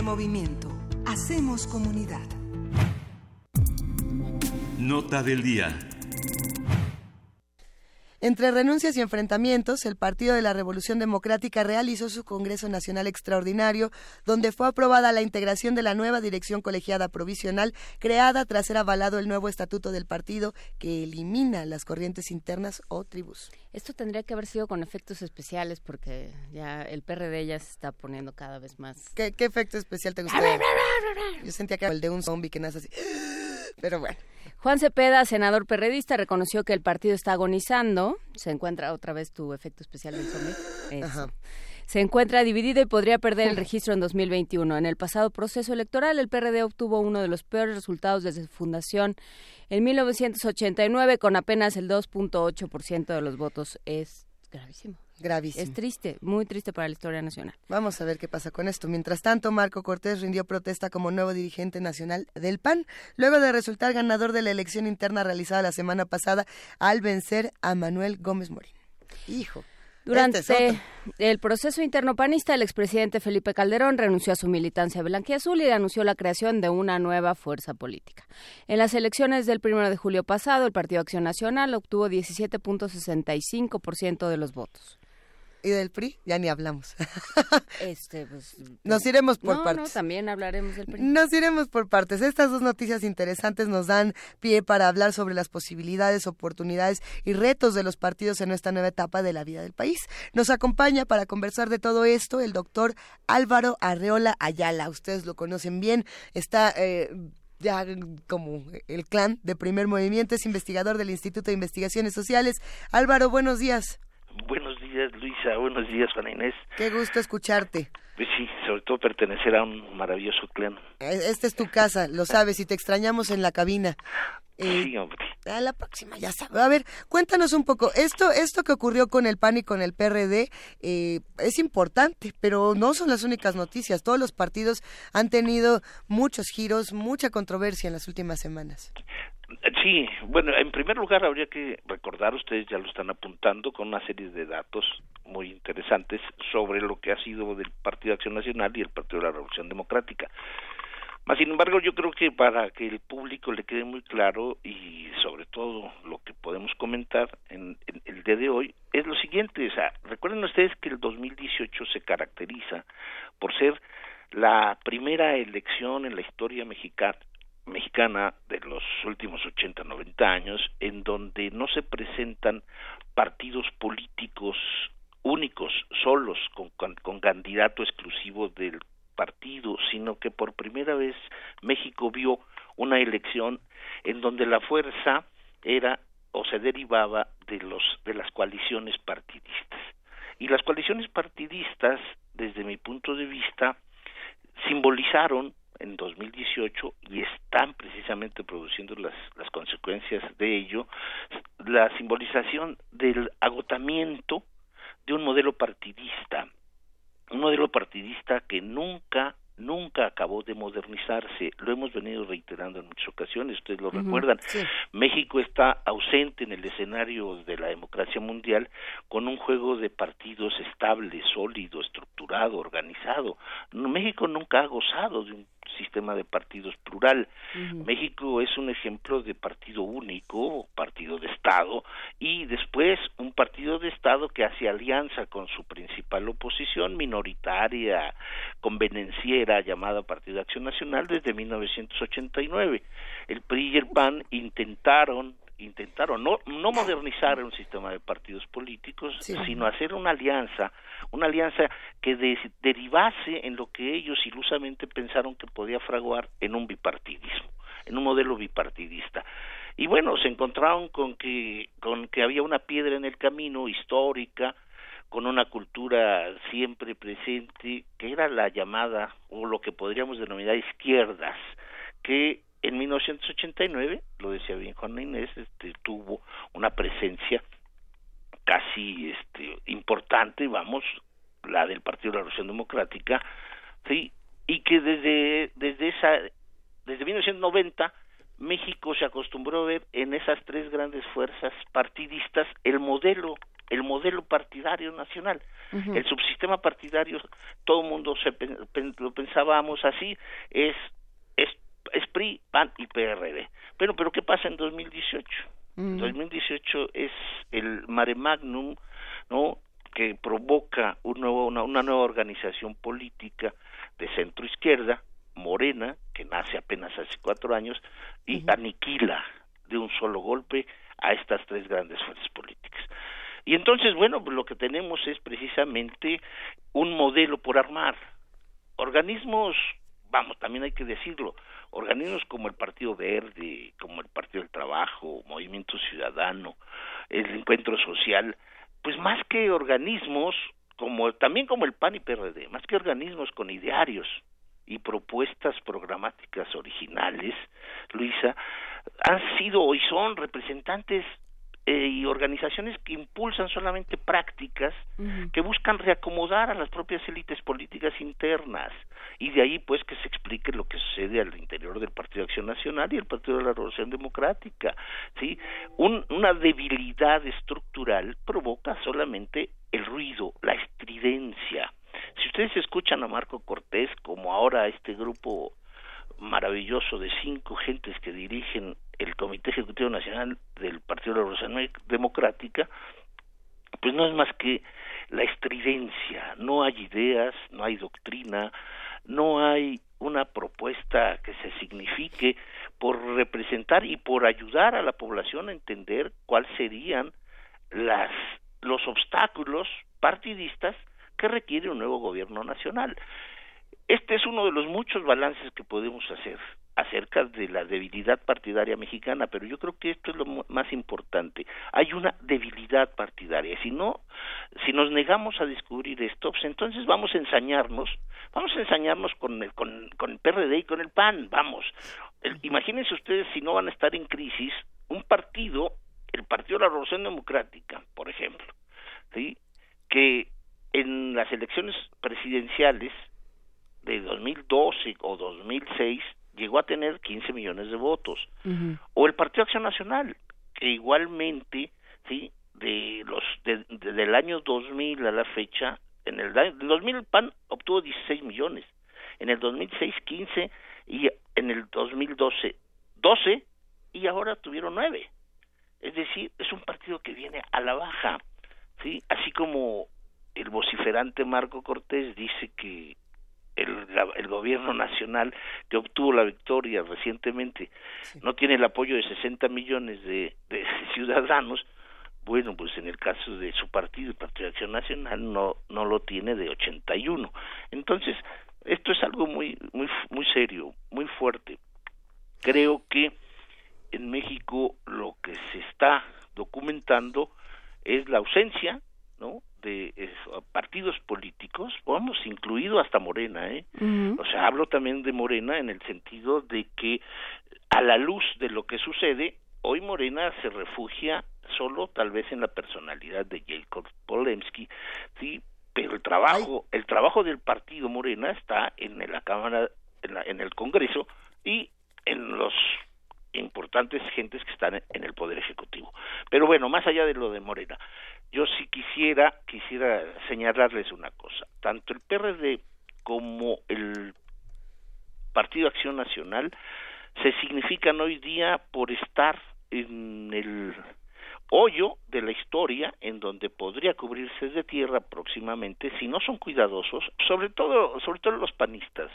Primer movimiento. Hacemos comunidad. Nota del día. Entre renuncias y enfrentamientos, el Partido de la Revolución Democrática realizó su Congreso Nacional Extraordinario, donde fue aprobada la integración de la nueva dirección colegiada provisional creada tras ser avalado el nuevo estatuto del partido que elimina las corrientes internas o tribus. Esto tendría que haber sido con efectos especiales porque ya el PRD ya se está poniendo cada vez más. ¿Qué, qué efecto especial te gustó? Yo sentía que era el de un zombie que nace así. Pero bueno. Juan Cepeda, senador perredista, reconoció que el partido está agonizando. Se encuentra otra vez tu efecto especial del zombie. Eso. Ajá. Se encuentra dividido y podría perder el registro en 2021. En el pasado proceso electoral, el PRD obtuvo uno de los peores resultados desde su fundación en 1989, con apenas el 2.8% de los votos. Es gravísimo. Gravísimo. Es triste, muy triste para la historia nacional. Vamos a ver qué pasa con esto. Mientras tanto, Marco Cortés rindió protesta como nuevo dirigente nacional del PAN, luego de resultar ganador de la elección interna realizada la semana pasada al vencer a Manuel Gómez Morín. Hijo. Durante este el proceso interno panista, el expresidente Felipe Calderón renunció a su militancia blanquiazul y anunció la creación de una nueva fuerza política. En las elecciones del 1 de julio pasado, el Partido Acción Nacional obtuvo 17.65% de los votos. Y del PRI ya ni hablamos. Este, pues, Nos iremos por no, partes. No, también hablaremos del PRI. Nos iremos por partes. Estas dos noticias interesantes nos dan pie para hablar sobre las posibilidades, oportunidades y retos de los partidos en esta nueva etapa de la vida del país. Nos acompaña para conversar de todo esto el doctor Álvaro Arreola Ayala. Ustedes lo conocen bien. Está eh, ya como el clan de primer movimiento, es investigador del Instituto de Investigaciones Sociales. Álvaro, buenos días. Buenos días, Luisa. Buenos días, Juana Inés. Qué gusto escucharte. Pues sí, sobre todo pertenecer a un maravilloso clan. Eh, Esta es tu casa, lo sabes, y te extrañamos en la cabina. Eh, Sí, hombre. A la próxima, ya sabes. A ver, cuéntanos un poco. Esto, esto que ocurrió con el PAN y con el PRD eh, es importante, pero no son las únicas noticias. Todos los partidos han tenido muchos giros, mucha controversia en las últimas semanas. Sí, bueno, en primer lugar habría que recordar, ustedes ya lo están apuntando, con una serie de datos muy interesantes sobre lo que ha sido del Partido Acción Nacional y el Partido de la Revolución Democrática. Mas, sin embargo, yo creo que para que el público le quede muy claro y sobre todo lo que podemos comentar en, en el día de hoy es lo siguiente, o sea, recuerden ustedes que el 2018 se caracteriza por ser la primera elección en la historia mexicana mexicana de los últimos 80, 90 años, en donde no se presentan partidos políticos únicos, solos, con, con, candidato exclusivo del partido, sino que por primera vez México vio una elección en donde la fuerza era o se derivaba de los de las coaliciones partidistas. Y las coaliciones partidistas, desde mi punto de vista, simbolizaron en 2018 y están precisamente produciendo las, las consecuencias de ello, la simbolización del agotamiento de un modelo partidista, un modelo partidista que nunca nunca acabó de modernizarse, lo hemos venido reiterando en muchas ocasiones, ustedes lo recuerdan. sí. México está ausente en el escenario de la democracia mundial con un juego de partidos estable, sólido, estructurado, organizado. México nunca ha gozado de un sistema de partidos plural. México es un ejemplo de partido único, partido de Estado, y después un partido de Estado que hace alianza con su principal oposición minoritaria, convenenciera, llamada Partido de Acción Nacional desde 1989. El PRI y el PAN intentaron intentaron no, no modernizar un sistema de partidos políticos, sino hacer una alianza, una alianza que de- derivase en lo que ellos ilusamente pensaron que podía fraguar en un bipartidismo, en un modelo bipartidista. Y bueno, se encontraron con que, con que había una piedra en el camino histórica, con una cultura siempre presente, que era la llamada, o lo que podríamos denominar izquierdas, que en 1989, lo decía bien Juan Inés, este, tuvo una presencia casi este, importante, vamos, la del Partido de la Revolución Democrática, sí, y que desde, desde esa, desde 1990, México se acostumbró a ver en esas tres grandes fuerzas partidistas el modelo el modelo partidario nacional. El subsistema partidario todo el mundo se lo pensábamos así es es PRI, PAN y PRD. Bueno, pero ¿qué pasa en 2018? Mm. 2018 es el mare magnum, ¿no? que provoca un nuevo, una, una nueva organización política de centro izquierda, Morena, que nace apenas hace cuatro años, y aniquila de un solo golpe a estas tres grandes fuerzas políticas. Y entonces, bueno, pues lo que tenemos es precisamente un modelo por armar. Organismos, vamos, también hay que decirlo, organismos como el Partido Verde, como el Partido del Trabajo, Movimiento Ciudadano, el Encuentro Social, pues más que organismos, como también como el PAN y PRD, más que organismos con idearios y propuestas programáticas originales, Luisa, han sido y son representantes eh, y organizaciones que impulsan solamente prácticas que buscan reacomodar a las propias élites políticas internas. Y de ahí pues que se explique lo que sucede al interior del Partido de Acción Nacional y el Partido de la Revolución Democrática sí Un- una debilidad estructural provoca solamente el ruido la estridencia. Si ustedes escuchan a Marco Cortés como ahora este grupo maravilloso de cinco gentes que dirigen el Comité Ejecutivo Nacional del Partido de la Revolución Democrática, pues no es más que la estridencia, no hay ideas, no hay doctrina, no hay una propuesta que se signifique por representar y por ayudar a la población a entender cuáles serían las los obstáculos partidistas que requiere un nuevo gobierno nacional. Este es uno de los muchos balances que podemos hacer acerca de la debilidad partidaria mexicana, pero yo creo que esto es lo más importante. Hay una debilidad partidaria. Si no, si nos negamos a descubrir esto, pues entonces vamos a ensañarnos, vamos a ensañarnos con el, con, con el PRD y con el PAN, vamos. El- imagínense ustedes si no van a estar en crisis, un partido, el Partido de la Revolución Democrática, por ejemplo, ¿sí? que en las elecciones presidenciales de 2012 o 2006 llegó a tener 15 millones de votos. O el Partido Acción Nacional que igualmente sí de los de- de- del año 2000 a la fecha en el, da- en 2000 el PAN obtuvo 16 millones. En el 2006 15 y en el 2012 12 y ahora tuvieron 9 es decir es un partido que viene a la baja sí así como el vociferante Marco Cortés dice que el, la- el gobierno nacional que obtuvo la victoria recientemente no tiene el apoyo de 60 millones de, de ciudadanos, bueno, pues en el caso de su partido, el Partido de Acción Nacional, no, no lo tiene de 81. Entonces, Esto es algo muy, muy, muy serio, muy fuerte. Creo que en México lo que se está documentando es la ausencia, ¿no? De partidos políticos, vamos, incluido hasta Morena, ¿eh? O sea, hablo también de Morena en el sentido de que a la luz de lo que sucede, hoy Morena se refugia solo tal vez en la personalidad de Jacob Polemski, sí, pero el trabajo, el trabajo del partido Morena está en la Cámara, en, la- en el Congreso y en los importantes gentes que están en el poder ejecutivo. Pero bueno, más allá de lo de Morena, yo sí quisiera quisiera señalarles una cosa. Tanto el PRD como el Partido Acción Nacional se significan hoy día por estar en el hoyo de la historia en donde podría cubrirse de tierra próximamente si no son cuidadosos, sobre todo sobre todo los panistas.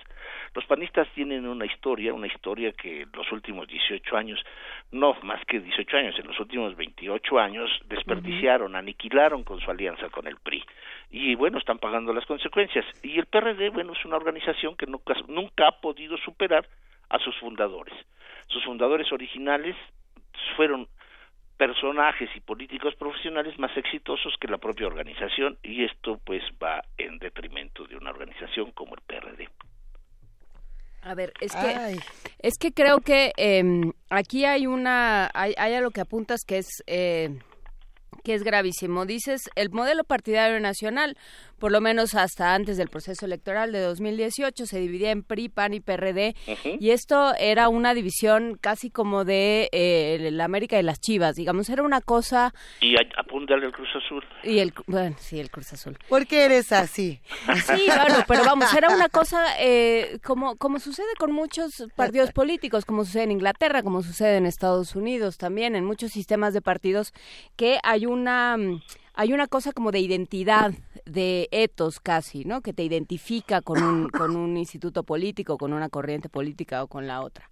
Los panistas tienen una historia, una historia que en los últimos 18 años, no más que 18 años, en los últimos 28 años desperdiciaron, aniquilaron con su alianza con el PRI. Y bueno, están pagando las consecuencias. Y el PRD, bueno, es una organización que nunca, nunca ha podido superar a sus fundadores. Sus fundadores originales fueron personajes y políticos profesionales más exitosos que la propia organización y esto pues va en detrimento de una organización como el PRD. A ver, es que es que creo que em, aquí hay una hay, hay algo que apuntas que es eh, que es gravísimo. Dices el modelo partidario nacional, por lo menos hasta antes del proceso electoral de 2018 se dividía en PRI, PAN y PRD Ujú. y esto era una división casi como de eh, la América y las Chivas, digamos, era una cosa Y apúntale al Cruz Azul. y el bueno, sí, el Cruz Azul. ¿Por qué eres así? Sí, claro, pero vamos, era una cosa eh, como, como sucede con muchos partidos políticos, como sucede en Inglaterra, como sucede en Estados Unidos también, en muchos sistemas de partidos, que hay una, mm, hay una cosa como de identidad, de etos casi, ¿no? Que te identifica con un, con un instituto político, con una corriente política o con la otra.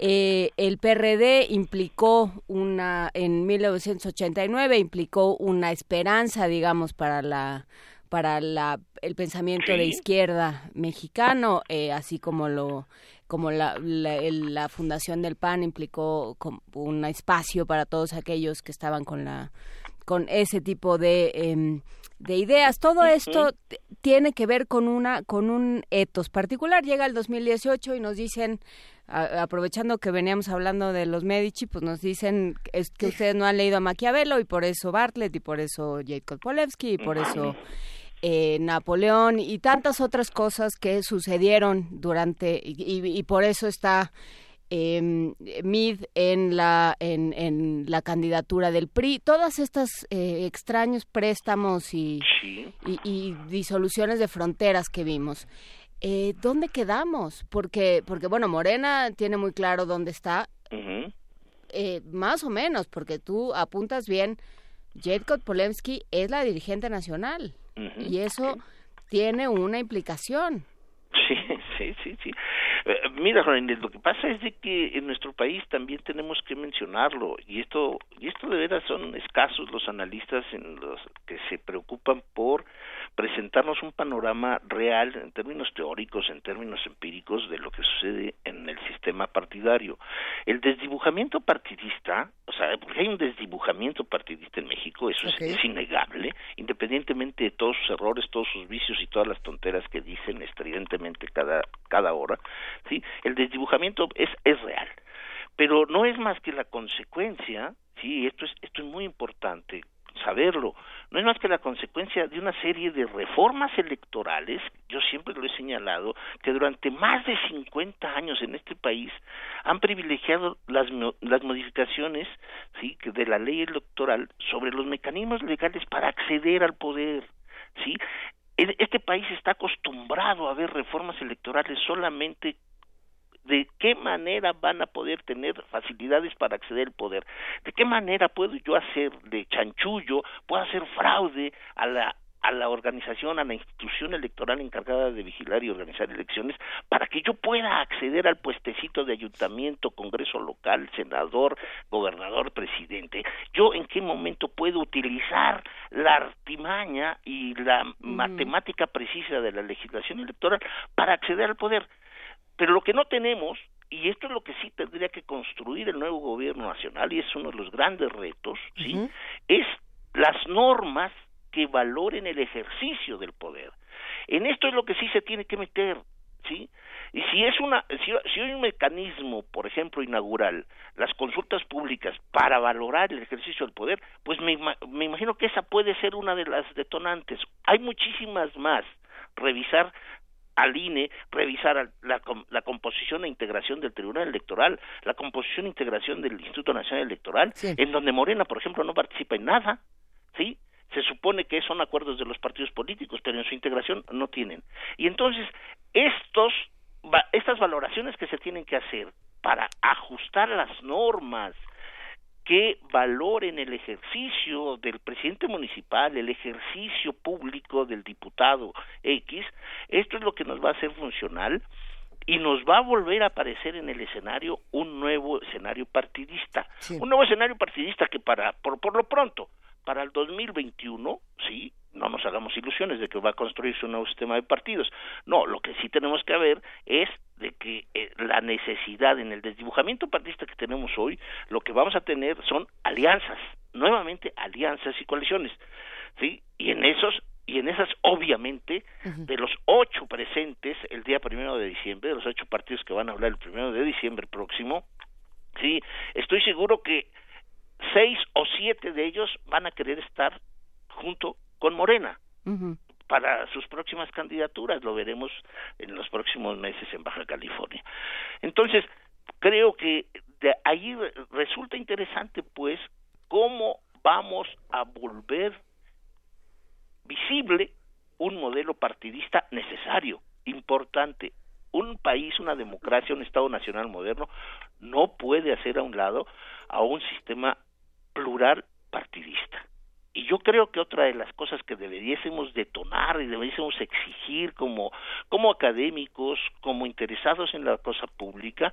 Eh, el PRD implicó una, en 1989 implicó una esperanza, digamos, para la para la, el pensamiento de izquierda mexicano, eh, así como lo como la, la, el- la fundación del PAN implicó un espacio para todos aquellos que estaban con la con ese tipo de em, de ideas. Todo esto tiene que ver con una con un etos particular. Llega el 2018 y nos dicen a- aprovechando que veníamos hablando de los Medici, pues nos dicen es que ustedes no han leído a Maquiavelo y por eso Bartlett y por eso Jacob Polewski y por eso eh, Napoleón y tantas otras cosas que sucedieron durante y, y- por eso está eh, Mid en la en, en la candidatura del PRI todas estas eh, extraños préstamos y, y, y disoluciones de fronteras que vimos eh, dónde quedamos porque porque bueno Morena tiene muy claro dónde está eh, más o menos porque tú apuntas bien Jacob Polemski es la dirigente nacional Y eso tiene una implicación. Sí, sí, sí, sí. Eh, mira, Juan Inés, lo que pasa es de que en nuestro país también tenemos que mencionarlo y esto y esto de veras son escasos los analistas en los que se preocupan por presentarnos un panorama real en términos teóricos, en términos empíricos de lo que sucede en el sistema partidario. El desdibujamiento partidista, o sea, porque hay un desdibujamiento partidista en México, eso es- es innegable, independientemente de todos sus errores, todos sus vicios y todas las tonteras que dicen estridentemente cada cada hora, sí, el desdibujamiento es es real, pero no es más que la consecuencia, sí, esto es esto es muy importante saberlo, no es más que la consecuencia de una serie de reformas electorales, yo siempre lo he señalado, que durante más de 50 años en este país han privilegiado las, las modificaciones sí de la ley electoral sobre los mecanismos legales para acceder al poder, sí este país está acostumbrado a ver reformas electorales solamente de qué manera van a poder tener facilidades para acceder al poder, de qué manera puedo yo hacer de chanchullo, puedo hacer fraude a la a la organización, a la institución electoral encargada de vigilar y organizar elecciones para que yo pueda acceder al puestecito de ayuntamiento, congreso local, senador, gobernador, presidente. Yo en qué momento puedo utilizar la artimaña y la matemática precisa de la legislación electoral para acceder al poder. Pero lo que no tenemos y esto es lo que sí tendría que construir el nuevo gobierno nacional y es uno de los grandes retos, ¿sí? Es las normas que valoren el ejercicio del poder. En esto es lo que sí se tiene que meter, ¿sí? Y si es una si, si hay un mecanismo, por ejemplo, inaugural, las consultas públicas para valorar el ejercicio del poder, pues me, ima- me imagino que esa puede ser una de las detonantes. Hay muchísimas más. Revisar al INE, revisar la, la composición e integración del Tribunal Electoral, la composición e integración del Instituto Nacional Electoral, en donde Morena, por ejemplo, no participa en nada, ¿sí? Se supone que son acuerdos de los partidos políticos, pero en su integración no tienen. Y entonces, estos, estas valoraciones que se tienen que hacer para ajustar las normas que valoren el ejercicio del presidente municipal, el ejercicio público del diputado X, esto es lo que nos va a hacer funcional y nos va a volver a aparecer en el escenario un nuevo escenario partidista. Un nuevo escenario partidista que para por, por lo pronto, para el 2021, sí, no nos hagamos ilusiones de que va a construirse un nuevo sistema de partidos. No, lo que sí tenemos que ver es de que eh, la necesidad en el desdibujamiento partidista que tenemos hoy, lo que vamos a tener son alianzas, nuevamente alianzas y coaliciones, ¿sí? Y en esos y en esas obviamente de los ocho presentes el día primero de diciembre, de los ocho partidos que van a hablar el primero de diciembre próximo, sí, estoy seguro que seis o siete de ellos van a querer estar junto con Morena para sus próximas candidaturas, lo veremos en los próximos meses en Baja California. Entonces, creo que de ahí re- resulta interesante pues cómo vamos a volver visible un modelo partidista necesario, importante. Un país, una democracia, un Estado nacional moderno no puede hacer a un lado a un sistema plural partidista. Y yo creo que otra de las cosas que deberíamos detonar y deberíamos exigir como, como académicos, como interesados en la cosa pública,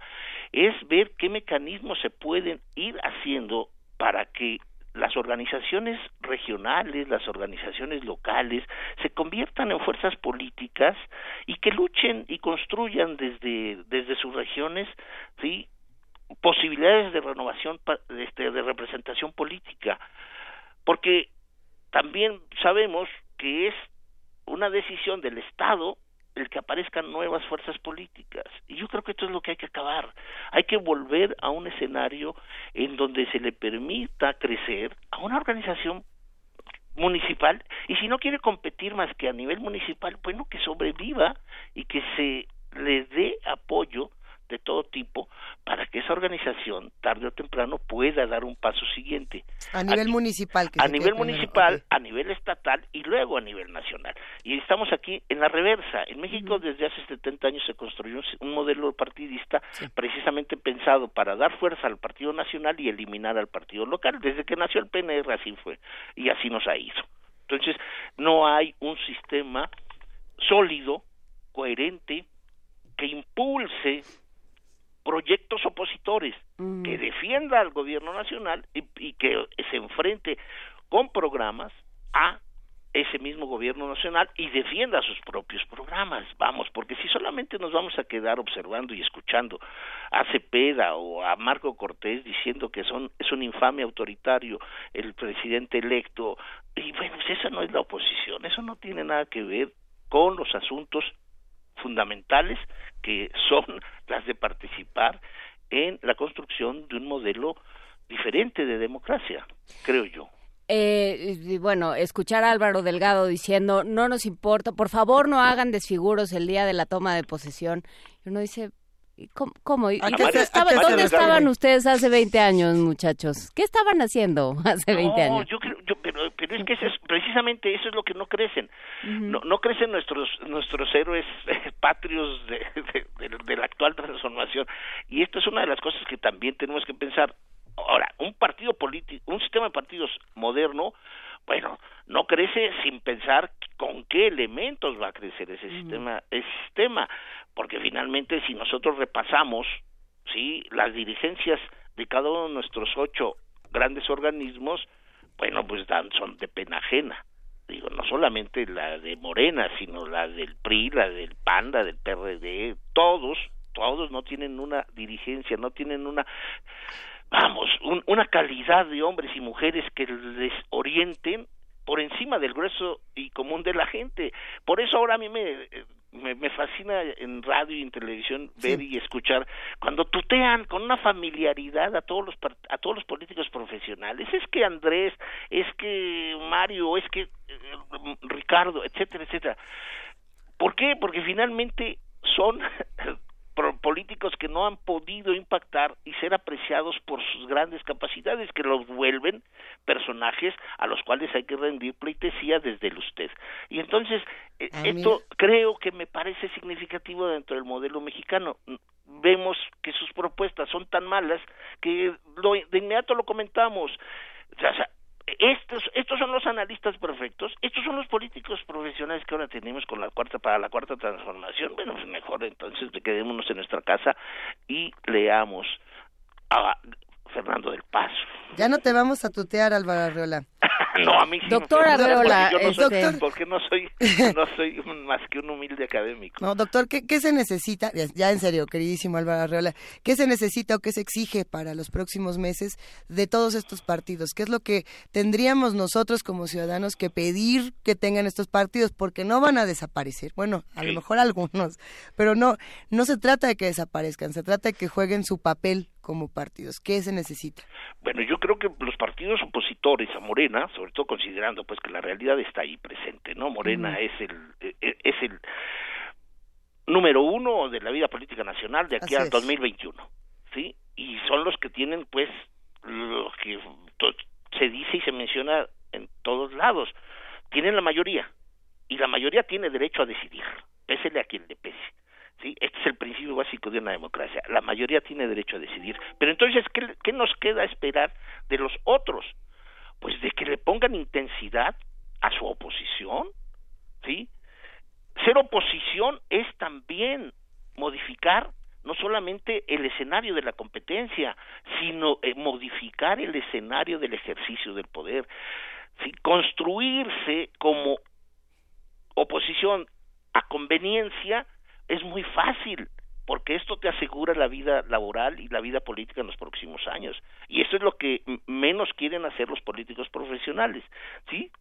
es ver qué mecanismos se pueden ir haciendo para que las organizaciones regionales, las organizaciones locales, se conviertan en fuerzas políticas y que luchen y construyan desde, desde sus regiones, ¿sí? posibilidades de renovación, este, de representación política, porque también sabemos que es una decisión del Estado el que aparezcan nuevas fuerzas políticas. Y yo creo que esto es lo que hay que acabar. Hay que volver a un escenario en donde se le permita crecer a una organización municipal y si no quiere competir más que a nivel municipal, bueno, que sobreviva y que se le dé apoyo de todo tipo para que esa organización tarde o temprano pueda dar un paso siguiente A nivel municipal. que a nivel primero. municipal, a nivel estatal y luego a nivel nacional. Y estamos aquí en la reversa. En México desde hace 70 años se construyó un modelo partidista precisamente pensado para dar fuerza al Partido Nacional y eliminar al Partido Local. Desde que nació el PNR así fue y así nos ha ido. Entonces, no hay un sistema sólido, coherente, que impulse proyectos opositores, que defienda al gobierno nacional y, y que se enfrente con programas a ese mismo gobierno nacional y defienda sus propios programas, vamos, porque si solamente nos vamos a quedar observando y escuchando a Cepeda o a Marco Cortés diciendo que son es un infame autoritario el presidente electo y bueno, pues esa no es la oposición, eso no tiene nada que ver con los asuntos fundamentales que son las de participar en la construcción de un modelo diferente de democracia, creo yo. Eh, bueno, escuchar a Álvaro Delgado diciendo, no nos importa, por favor no hagan desfiguros el día de la toma de posesión. Y uno dice, ¿y ¿cómo? cómo? ¿Y ¿A qué dónde, estaba- estaban ustedes hace 20 años, muchachos? ¿Qué estaban haciendo hace 20 No, años? yo creo, yo, pero, pero es que eso es, precisamente eso es lo que no crecen. No, no crecen nuestros nuestros héroes patrios de, de- de- de la actual transformación. Y esto es una de las cosas que también tenemos que pensar. Ahora, un partido político, un sistema de partidos moderno Bueno, no crece sin pensar con qué elementos va a crecer ese sistema, ese sistema, porque finalmente si nosotros repasamos, sí, las dirigencias de cada uno de nuestros ocho grandes organismos, bueno, pues dan son de pena ajena. Digo, no solamente la de Morena, sino la del PRI, la del PAN, la del PRD, todos, todos no tienen una dirigencia, no tienen una vamos, un- una calidad de hombres y mujeres que les orienten por encima del grueso y común de la gente. Por eso ahora a mí me, me, me fascina en radio y en televisión ver y escuchar cuando tutean con una familiaridad a todos los a todos los políticos profesionales. Es que Andrés, es que Mario, es que eh, Ricardo, etcétera, etcétera. ¿Por qué? Porque finalmente son políticos que no han podido impactar y ser apreciados por sus grandes capacidades, que los vuelven personajes a los cuales hay que rendir pleitesía desde el usted. Y entonces, eh, esto creo que me parece significativo dentro del modelo mexicano. Vemos que sus propuestas son tan malas que lo, de inmediato lo comentamos. O sea, estos, estos son los analistas perfectos, estos son los políticos profesionales que ahora tenemos con la cuarta para la cuarta transformación. Bueno, pues mejor entonces quedémonos en nuestra casa y leamos a Fernando del Paso. Ya no te vamos a tutear, Álvaro Arreola. no, a mí sí Doctor Arreola, yo no soy, este- porque no soy, no soy un- más que un humilde académico. No, doctor, ¿qué, qué se necesita? Ya- Ya en serio, queridísimo Álvaro Arreola, ¿qué se necesita o qué se exige para los próximos meses de todos estos partidos? ¿Qué es lo que tendríamos nosotros como ciudadanos que pedir que tengan estos partidos? Porque no van a desaparecer. Bueno, a lo mejor algunos, pero no, no se trata de que desaparezcan, se trata de que jueguen su papel como partidos. ¿Qué se necesita? Bueno, yo creo que los partidos opositores a Morena, sobre todo considerando pues que la realidad está ahí presente, ¿no? Morena es el eh, eh, es el número uno de la vida política nacional de aquí Así al es. 2021, ¿sí? Y son los que tienen pues lo que se dice y se menciona en todos lados, tienen la mayoría y la mayoría tiene derecho a decidir, pésele a quien le pese. ¿Sí? Este es el principio básico de una democracia. La mayoría tiene derecho a decidir. Pero entonces, ¿qué, nos queda esperar de los otros? Pues de que le pongan intensidad a su oposición, ¿sí? Ser oposición es también modificar no solamente el escenario de la competencia, sino eh, modificar el escenario del ejercicio del poder, construirse como oposición a conveniencia es muy fácil porque esto te asegura la vida laboral y la vida política en los próximos años. Y eso es lo que menos quieren hacer los políticos profesionales sí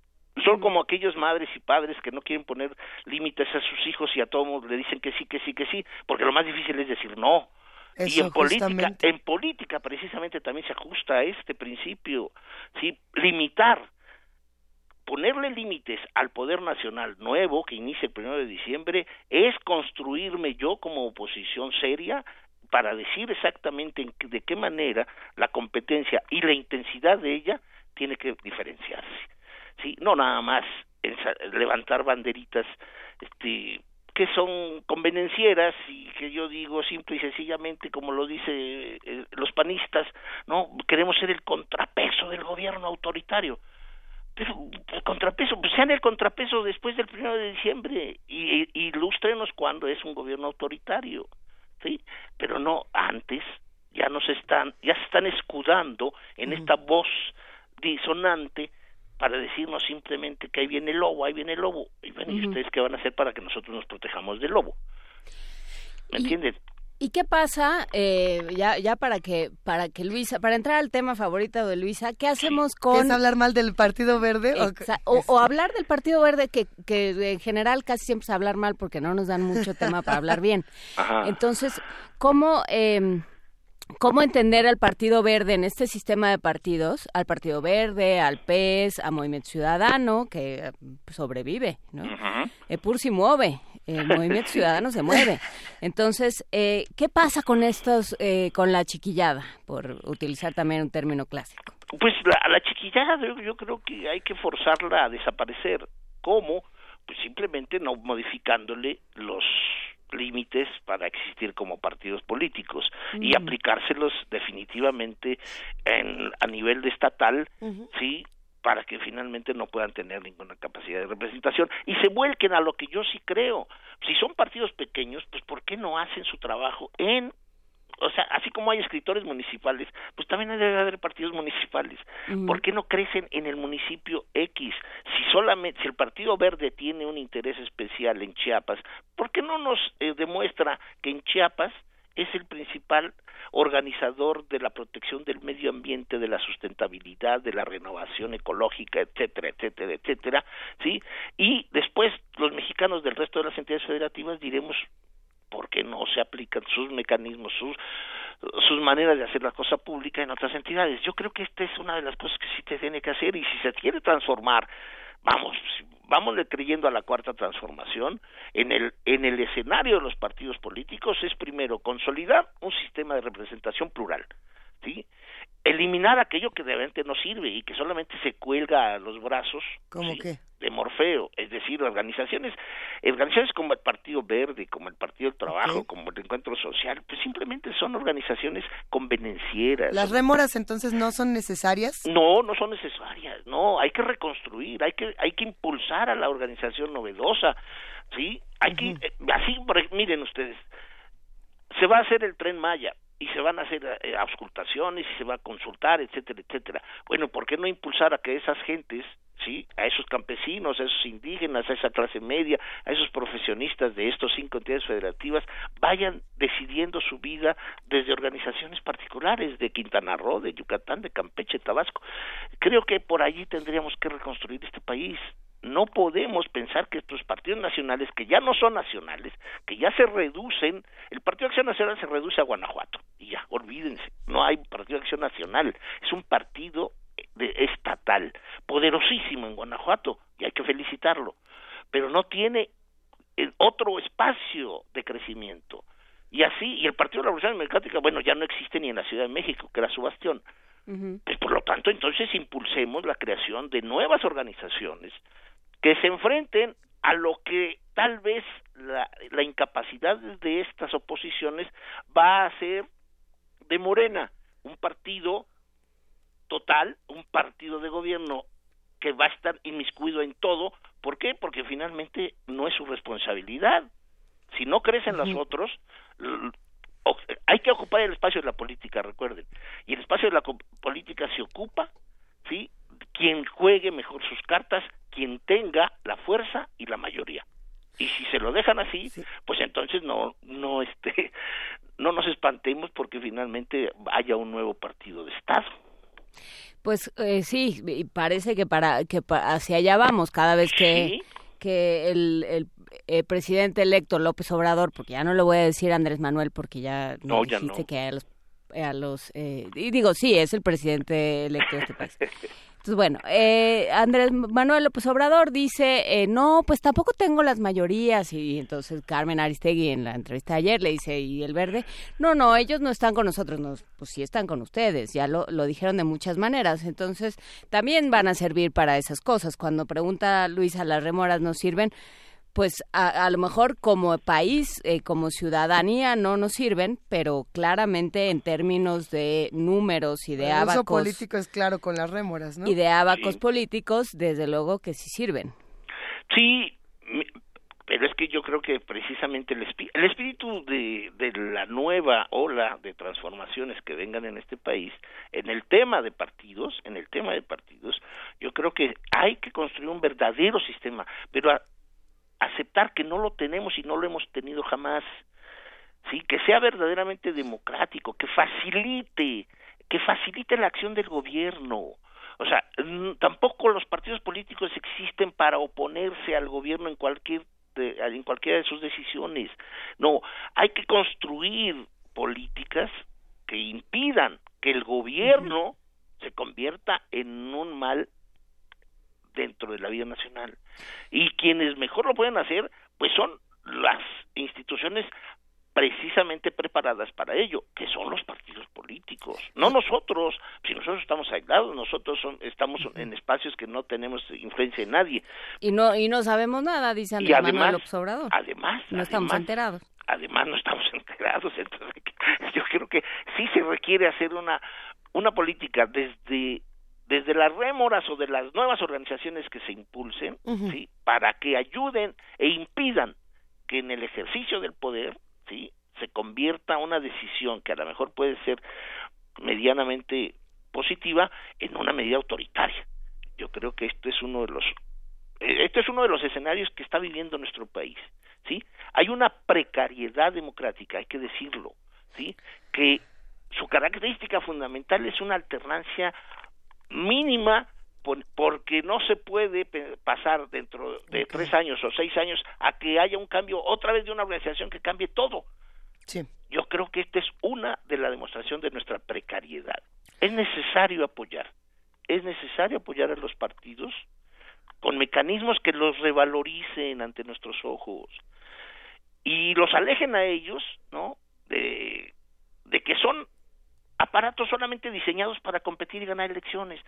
son como aquellos madres y padres que no quieren poner límites a sus hijos y a todos le dicen que sí que sí que sí porque lo más difícil es decir no. Y en política en política precisamente también se ajusta a este principio sí limitar ponerle límites al poder nacional nuevo que inicia el primero de diciembre es construirme yo como oposición seria para decir exactamente de qué manera la competencia y la intensidad de ella tiene que diferenciarse. Sí no nada más levantar banderitas este que son convenencieras y que yo digo simple y sencillamente como lo dice eh, los panistas no queremos ser el contrapeso del gobierno autoritario pero el contrapeso, pues sean el contrapeso después del primero de diciembre y, y ilústrenos cuando es un gobierno autoritario, ¿sí? Pero no antes, ya nos están, ya se están escudando en esta voz disonante para decirnos simplemente que ahí viene el lobo, ahí viene el lobo. Y bueno, ¿y ustedes qué van a hacer para que nosotros nos protejamos del lobo? ¿Me entienden? ¿Y qué pasa, eh, ya, ya para que para que Luisa, para entrar al tema favorito de Luisa, qué hacemos con... ¿Es hablar mal del Partido Verde? o qué? Exa- O, o hablar del Partido Verde, que, que en general casi siempre es hablar mal porque no nos dan mucho tema para hablar bien. Ajá. Entonces, ¿cómo, eh, ¿cómo entender al Partido Verde en este sistema de partidos? Al Partido Verde, al PES, a Movimiento Ciudadano, que eh, sobrevive, ¿no? Epur si mueve, el Movimiento Ciudadano se mueve. Entonces, eh, ¿qué pasa con estos, eh, con la chiquillada, por utilizar también un término clásico? Pues la, la chiquillada yo, yo creo que hay que forzarla a desaparecer. ¿Cómo? Pues simplemente no modificándole los límites para existir como partidos políticos y aplicárselos definitivamente en, a nivel de estatal, sí, para que finalmente no puedan tener ninguna capacidad de representación y se vuelquen a lo que yo sí creo. Si son partidos pequeños, pues ¿por qué no hacen su trabajo en o sea, así como hay escritores municipales, pues también debe haber partidos municipales. ¿Por qué no crecen en el municipio X? Si solamente, si el Partido Verde tiene un interés especial en Chiapas, ¿por qué no nos eh, demuestra que en Chiapas es el principal organizador de la protección del medio ambiente, de la sustentabilidad, de la renovación ecológica, etcétera, etcétera, etcétera, ¿sí? Y después los mexicanos del resto de las entidades federativas diremos por qué no se aplican sus mecanismos, sus sus maneras de hacer la cosa pública en otras entidades. Yo creo que esta es una de las cosas que sí te tiene que hacer y si se quiere transformar, vamos, vamos creyendo a la cuarta transformación en el en el escenario de los partidos políticos es primero consolidar un sistema de representación plural, ¿sí? Eliminar aquello que realmente no sirve y que solamente se cuelga a los brazos ¿Cómo ¿sí? qué? de Morfeo, es decir, organizaciones, organizaciones como el Partido Verde, como el Partido del Trabajo, como el Encuentro Social, pues simplemente son organizaciones convenencieras. ¿Las rémoras entonces no son necesarias? No, no son necesarias, no, hay que reconstruir, hay que hay que impulsar a la organización novedosa, ¿sí? Hay que eh, así, miren ustedes, se va a hacer el Tren Maya y se van a hacer eh, auscultaciones y se va a consultar, etcétera, etcétera. Bueno, ¿por qué no impulsar a que esas gentes, sí, a esos campesinos, a esos indígenas, a esa clase media, a esos profesionistas de estos cinco entidades federativas vayan decidiendo su vida desde organizaciones particulares de Quintana Roo, de Yucatán, de Campeche, Tabasco? Creo que por allí tendríamos que reconstruir este país no podemos pensar que estos partidos nacionales, que ya no son nacionales, que ya se reducen, el Partido de Acción Nacional se reduce a Guanajuato, y ya, olvídense, no hay Partido de Acción Nacional, es un partido de, estatal, poderosísimo en Guanajuato, y hay que felicitarlo, pero no tiene eh, otro espacio de crecimiento. Y así, y el Partido de la Revolución Democrática, bueno, ya no existe ni en la Ciudad de México, que era su bastión. Pues, por lo tanto, entonces impulsemos la creación de nuevas organizaciones que se enfrenten a lo que tal vez la, la incapacidad de estas oposiciones va a hacer de Morena, un partido total, un partido de gobierno que va a estar inmiscuido en todo. ¿Por qué? Porque finalmente no es su responsabilidad. Si no crecen los otros, hay que ocupar el espacio de la política, recuerden. Y el espacio de la política se ocupa, ¿sí? Quien juegue mejor sus cartas, quien tenga la fuerza y la mayoría. Y si se lo dejan así, pues entonces no no este no nos espantemos porque finalmente haya un nuevo partido de Estado. Pues eh, sí, parece que para que hacia allá vamos cada vez que Sí. que el, el, eh, presidente electo López Obrador, porque ya no le voy a decir Andrés Manuel porque ya No, no ya dijiste no. que a los a los eh, y digo sí es el presidente electo de este país. Entonces, bueno, eh, Andrés Manuel López Obrador dice, eh, no, pues tampoco tengo las mayorías. Y entonces Carmen Aristegui en la entrevista de ayer le dice, ¿y el verde? No, no, ellos no están con nosotros, no, pues sí están con ustedes, ya lo, lo dijeron de muchas maneras. Entonces, también van a servir para esas cosas. Cuando pregunta Luisa, ¿las remoras no sirven? Pues a, a lo mejor como país, eh, como ciudadanía no nos sirven, pero claramente en términos de números y de el uso abacos político es claro con las rémoras, ¿no? y de abacos políticos, desde luego que sí sirven. Sí, mi- pero es que yo creo que precisamente el, espi- el espíritu de, de la nueva ola de transformaciones que vengan en este país, en el tema de partidos, en el tema de partidos, yo creo que hay que construir un verdadero sistema, pero a- aceptar que no lo tenemos y no lo hemos tenido jamás, sí, que sea verdaderamente democrático, que facilite, que facilite la acción del gobierno. O sea, tampoco los partidos políticos existen para oponerse al gobierno en cualquier de- en cualquiera de sus decisiones. No, hay que construir políticas que impidan que el gobierno se convierta en un mal dentro de la vida nacional. Y quienes mejor lo pueden hacer, pues son las instituciones precisamente preparadas para ello, que son los partidos políticos, no nosotros, si nosotros estamos aislados, nosotros son- estamos en espacios que no tenemos influencia en nadie. Y no y no sabemos nada, dice Andrés Manuel además, López Obrador. además, no estamos además, enterados. además no estamos enterados, entonces yo creo que sí se requiere hacer una una política desde desde las rémoras o de las nuevas organizaciones que se impulsen. ¿sí? Para que ayuden e impidan que en el ejercicio del poder, ¿sí? Se convierta una decisión que a lo mejor puede ser medianamente positiva en una medida autoritaria. Yo creo que esto es uno de los este es uno de los escenarios que está viviendo nuestro país, ¿sí? Hay una precariedad democrática, hay que decirlo, ¿sí? Que su característica fundamental es una alternancia mínima por- porque no se puede pasar dentro de tres años o seis años a que haya un cambio otra vez de una organización que cambie todo. Sí. Yo creo que esta es una de la demostración de nuestra precariedad. Es necesario apoyar, es necesario apoyar a los partidos con mecanismos que los revaloricen ante nuestros ojos y los alejen a ellos, ¿no? De, de que son aparatos solamente diseñados para competir y ganar elecciones.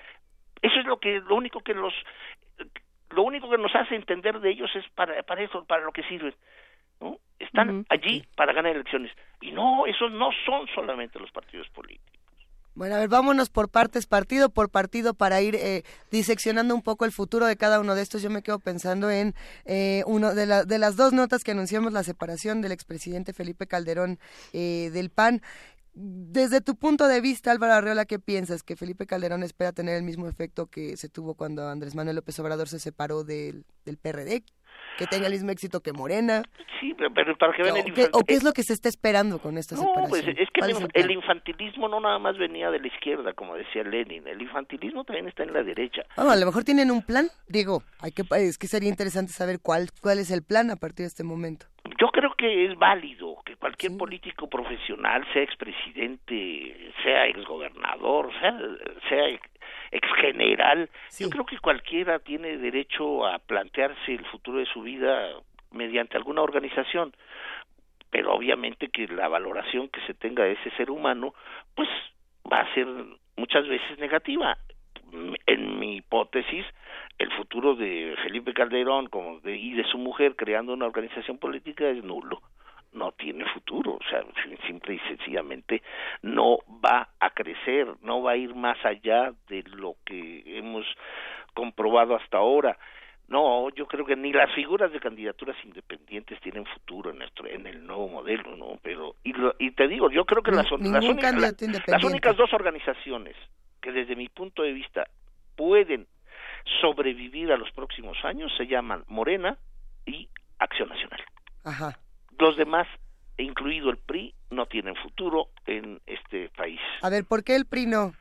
Eso es lo que lo único que los lo único que nos hace entender de ellos es para para eso, para lo que sirven. ¿no? Están allí para ganar elecciones. Y no, esos no son solamente los partidos políticos. Bueno, a ver, vámonos por partes, partido por partido, para ir eh, diseccionando un poco el futuro de cada uno de estos. Yo me quedo pensando en eh, uno de, la- de las dos notas que anunciamos la separación del expresidente Felipe Calderón eh, del PAN. Desde tu punto de vista, Álvaro Arreola, ¿qué piensas? ¿Que Felipe Calderón espera tener el mismo efecto que se tuvo cuando Andrés Manuel López Obrador se separó del, del PRD? ¿Que tenga el mismo éxito que Morena? Sí, pero, para que vean el ¿O qué, o qué es lo que se está esperando con esta No, separación? pues es que el infantilismo no nada más venía de la izquierda, como decía Lenin. El infantilismo también está en la derecha. Bueno, a lo mejor tienen un plan. Digo, hay que, es que sería interesante saber cuál, cuál es el plan a partir de este momento. Yo creo que es válido cualquier político profesional, sea expresidente, sea exgobernador, sea, sea ex- exgeneral, yo creo que cualquiera tiene derecho a plantearse el futuro de su vida mediante alguna organización. Pero obviamente que la valoración que se tenga de ese ser humano, pues va a ser muchas veces negativa. En mi hipótesis, el futuro de Felipe Calderón como de, y de su mujer creando una organización política es nulo. No tiene futuro, o sea, simple y sencillamente no va a crecer, no va a ir más allá de lo que hemos comprobado hasta ahora. No, yo creo que ni las figuras de candidaturas independientes tienen futuro en nuestro en el nuevo modelo, ¿no? Pero y, lo- y te digo, yo creo que las, únicas, la- las únicas dos organizaciones que desde mi punto de vista pueden sobrevivir a los próximos años se llaman Morena y Acción Nacional. Ajá. Los demás, incluido el PRI, no tienen futuro en este país. A ver, ¿por qué el PRI no?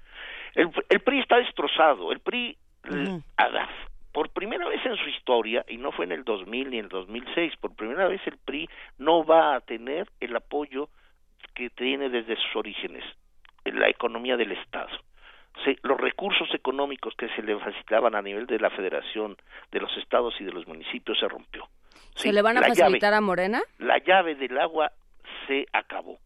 El, el PRI está destrozado. El PRI, ver, por primera vez en su historia, y no fue en el 2000 ni en el 2006, por primera vez el PRI no va a tener el apoyo que tiene desde sus orígenes, en la economía del Estado. Se- los recursos económicos que se le facilitaban a nivel de la federación, de los estados y de los municipios se rompió. ¿Se le van a la facilitar llave- a Morena? la llave del agua se acabó.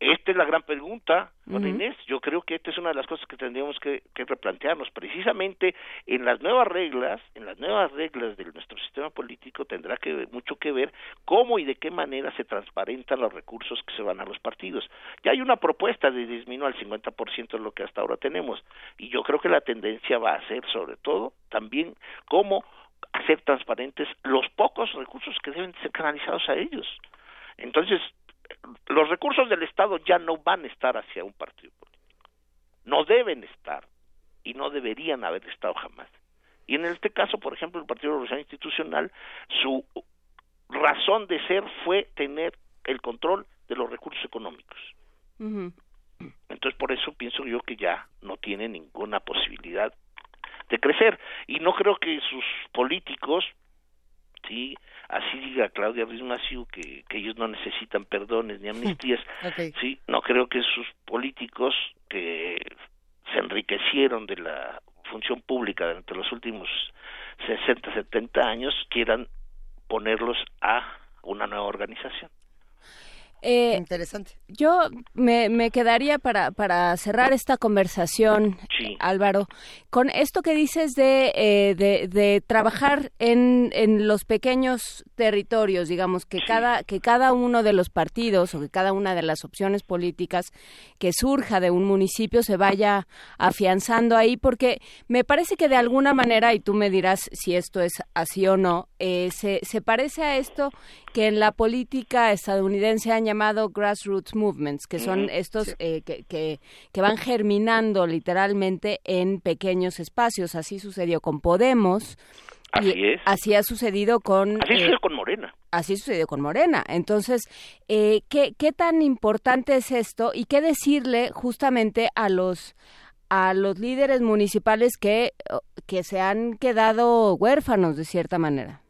Esta es la gran pregunta, Ujú. Inés. Yo creo que esta es una de las cosas que tendríamos que, que replantearnos. Precisamente en las nuevas reglas, en las nuevas reglas de nuestro sistema político tendrá que ver- mucho que ver cómo y de qué manera se transparentan los recursos que se van a los partidos. Ya hay una propuesta de disminuir al 50% lo que hasta ahora tenemos y yo creo que la tendencia va a ser sobre todo también cómo hacer transparentes los pocos recursos que deben ser canalizados a ellos. Entonces, los recursos del Estado ya no van a estar hacia un partido político. No deben estar y no deberían haber estado jamás. Y en este caso, por ejemplo, el Partido Revolucionario Institucional, su razón de ser fue tener el control de los recursos económicos. Entonces, por eso pienso yo que ya no tiene ninguna posibilidad de crecer. Y no creo que sus políticos, sí, así diga Claudia Ruiz Massieu, que, que ellos no necesitan perdones ni amnistías, sí, no creo que sus políticos que se enriquecieron de la función pública durante los últimos 60, 70 años quieran ponerlos a una nueva organización. Eh, Interesante. Yo me, me quedaría para, para cerrar esta conversación, Álvaro, con esto que dices de, eh, de, de trabajar en, en los pequeños territorios, digamos, que, cada, que cada uno de los partidos o que cada una de las opciones políticas que surja de un municipio se vaya afianzando ahí, porque me parece que de alguna manera, y tú me dirás si esto es así o no, eh, se, se parece a esto que en la política estadounidense han llamado grassroots movements, que son estos sí. eh, que, que, que van germinando literalmente en pequeños espacios. Así sucedió con Podemos. y Así es. Así ha sucedido con... Así eh, sucedió con Morena. Así sucedió con Morena. Entonces, eh, ¿qué, ¿qué tan importante es esto y qué decirle justamente a los a los líderes municipales que, que se han quedado huérfanos de cierta manera?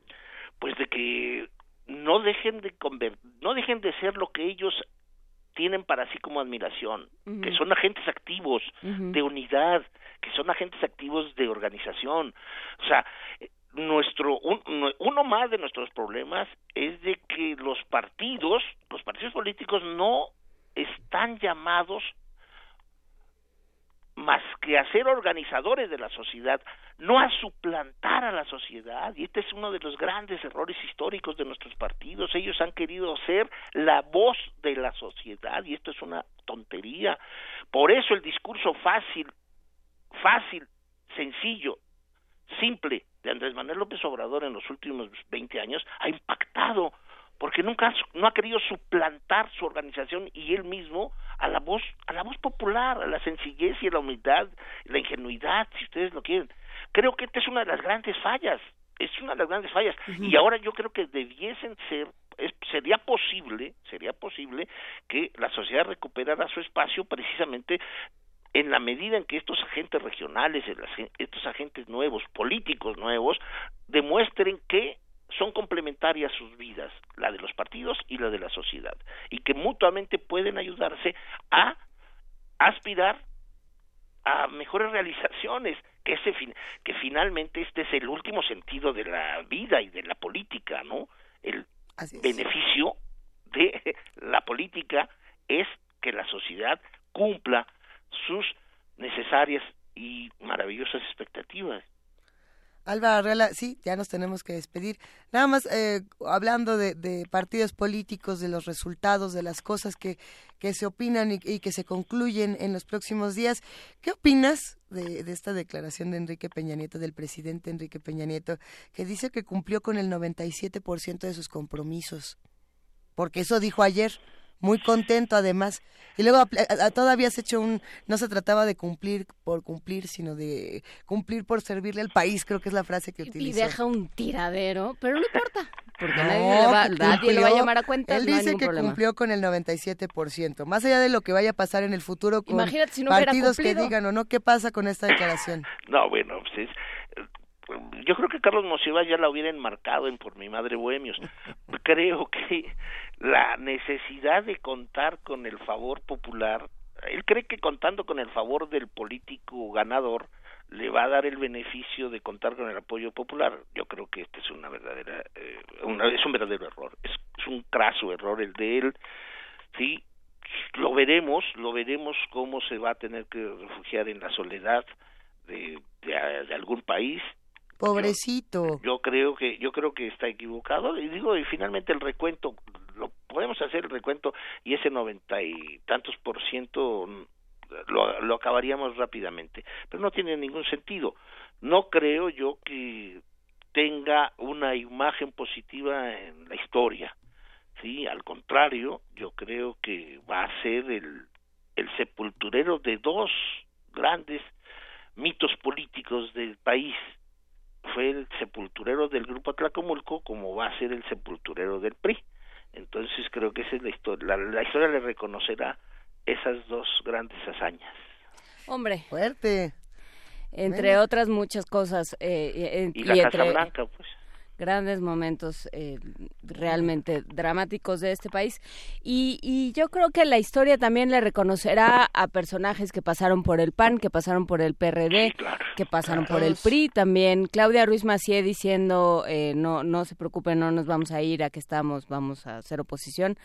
pues de que no dejen de conver- no dejen de ser lo que ellos tienen para sí como admiración, que son agentes activos de unidad, que son agentes activos de organización. O sea, eh, nuestro un- no- uno más de nuestros problemas es de que los partidos, los partidos políticos no están llamados más que a ser organizadores de la sociedad, no a suplantar a la sociedad. Y este es uno de los grandes errores históricos de nuestros partidos. Ellos han querido ser la voz de la sociedad y esto es una tontería. Por eso el discurso fácil, fácil, sencillo, simple de Andrés Manuel López Obrador en los últimos 20 años ha impactado porque nunca no ha querido suplantar su organización y él mismo a la voz a la voz popular, a la sencillez y a la humildad, la ingenuidad, si ustedes lo quieren. Creo que esta es una de las grandes fallas, es una de las grandes fallas y ahora yo creo que debiesen ser es- sería posible, sería posible que la sociedad recuperara su espacio precisamente en la medida en que estos agentes regionales, estos agentes nuevos, políticos nuevos, demuestren que son complementarias sus vidas, la de los partidos y la de la sociedad, y que mutuamente pueden ayudarse a aspirar a mejores realizaciones, que ese fin- que finalmente este es el último sentido de la vida y de la política, ¿no? El beneficio de la política es que la sociedad cumpla sus necesarias y maravillosas expectativas. Alba Arreola, sí, ya nos tenemos que despedir. Nada más eh, hablando de, de partidos políticos, de los resultados, de las cosas que, que se opinan y, y que se concluyen en los próximos días. ¿Qué opinas de, de esta declaración de Enrique Peña Nieto, del presidente Enrique Peña Nieto, que dice que cumplió con el 97% de sus compromisos? Porque eso dijo ayer. Muy contento además. Y luego a- a- todavía has hecho un... No se trataba de cumplir por cumplir, sino de cumplir por servirle al país, creo que es la frase que Y utilizó. deja un tiradero, pero no importa, porque No, nadie, le va, nadie a llamar a cuenta. Él no dice que problema. cumplió con el 97%. Más allá de lo que vaya a pasar en el futuro con Imagínate si no partidos que digan o no, ¿qué pasa con esta declaración? No, bueno, pues es- yo creo que Carlos Monsiváis ya la hubiera enmarcado en Por mi madre Bohemios. Creo que la necesidad de contar con el favor popular, él cree que contando con el favor del político ganador le va a dar el beneficio de contar con el apoyo popular. Yo creo que este es una verdadera, eh, una- es un verdadero error, es, un craso error el de él. Sí, lo veremos, lo veremos cómo se va a tener que refugiar en la soledad de, de algún país. Pobrecito. Yo creo que yo creo que está equivocado y digo y finalmente el recuento lo podemos hacer el recuento y ese noventa y tantos por ciento mm, lo, lo acabaríamos rápidamente, pero no tiene ningún sentido. No creo yo que tenga una imagen positiva en la historia. Sí, al contrario, yo creo que va a ser el, el sepulturero de dos grandes mitos políticos del país. Fue el sepulturero del grupo Atlacomulco como va a ser el sepulturero del PRI. Entonces creo que esa es la historia. La, la historia le reconocerá esas dos grandes hazañas. Hombre. Fuerte. Entre Bueno. otras muchas cosas. eh, eh, Y la Casa entre Blanca, pues. Grandes momentos. eh, realmente dramáticos de este país. Y, y yo creo que la historia también le reconocerá a personajes que pasaron por el PAN, que pasaron por el PRD, que pasaron por el PRI también. Claudia Ruiz Macié diciendo, eh, no, no se preocupen, no nos vamos a ir, a que estamos, vamos a hacer oposición.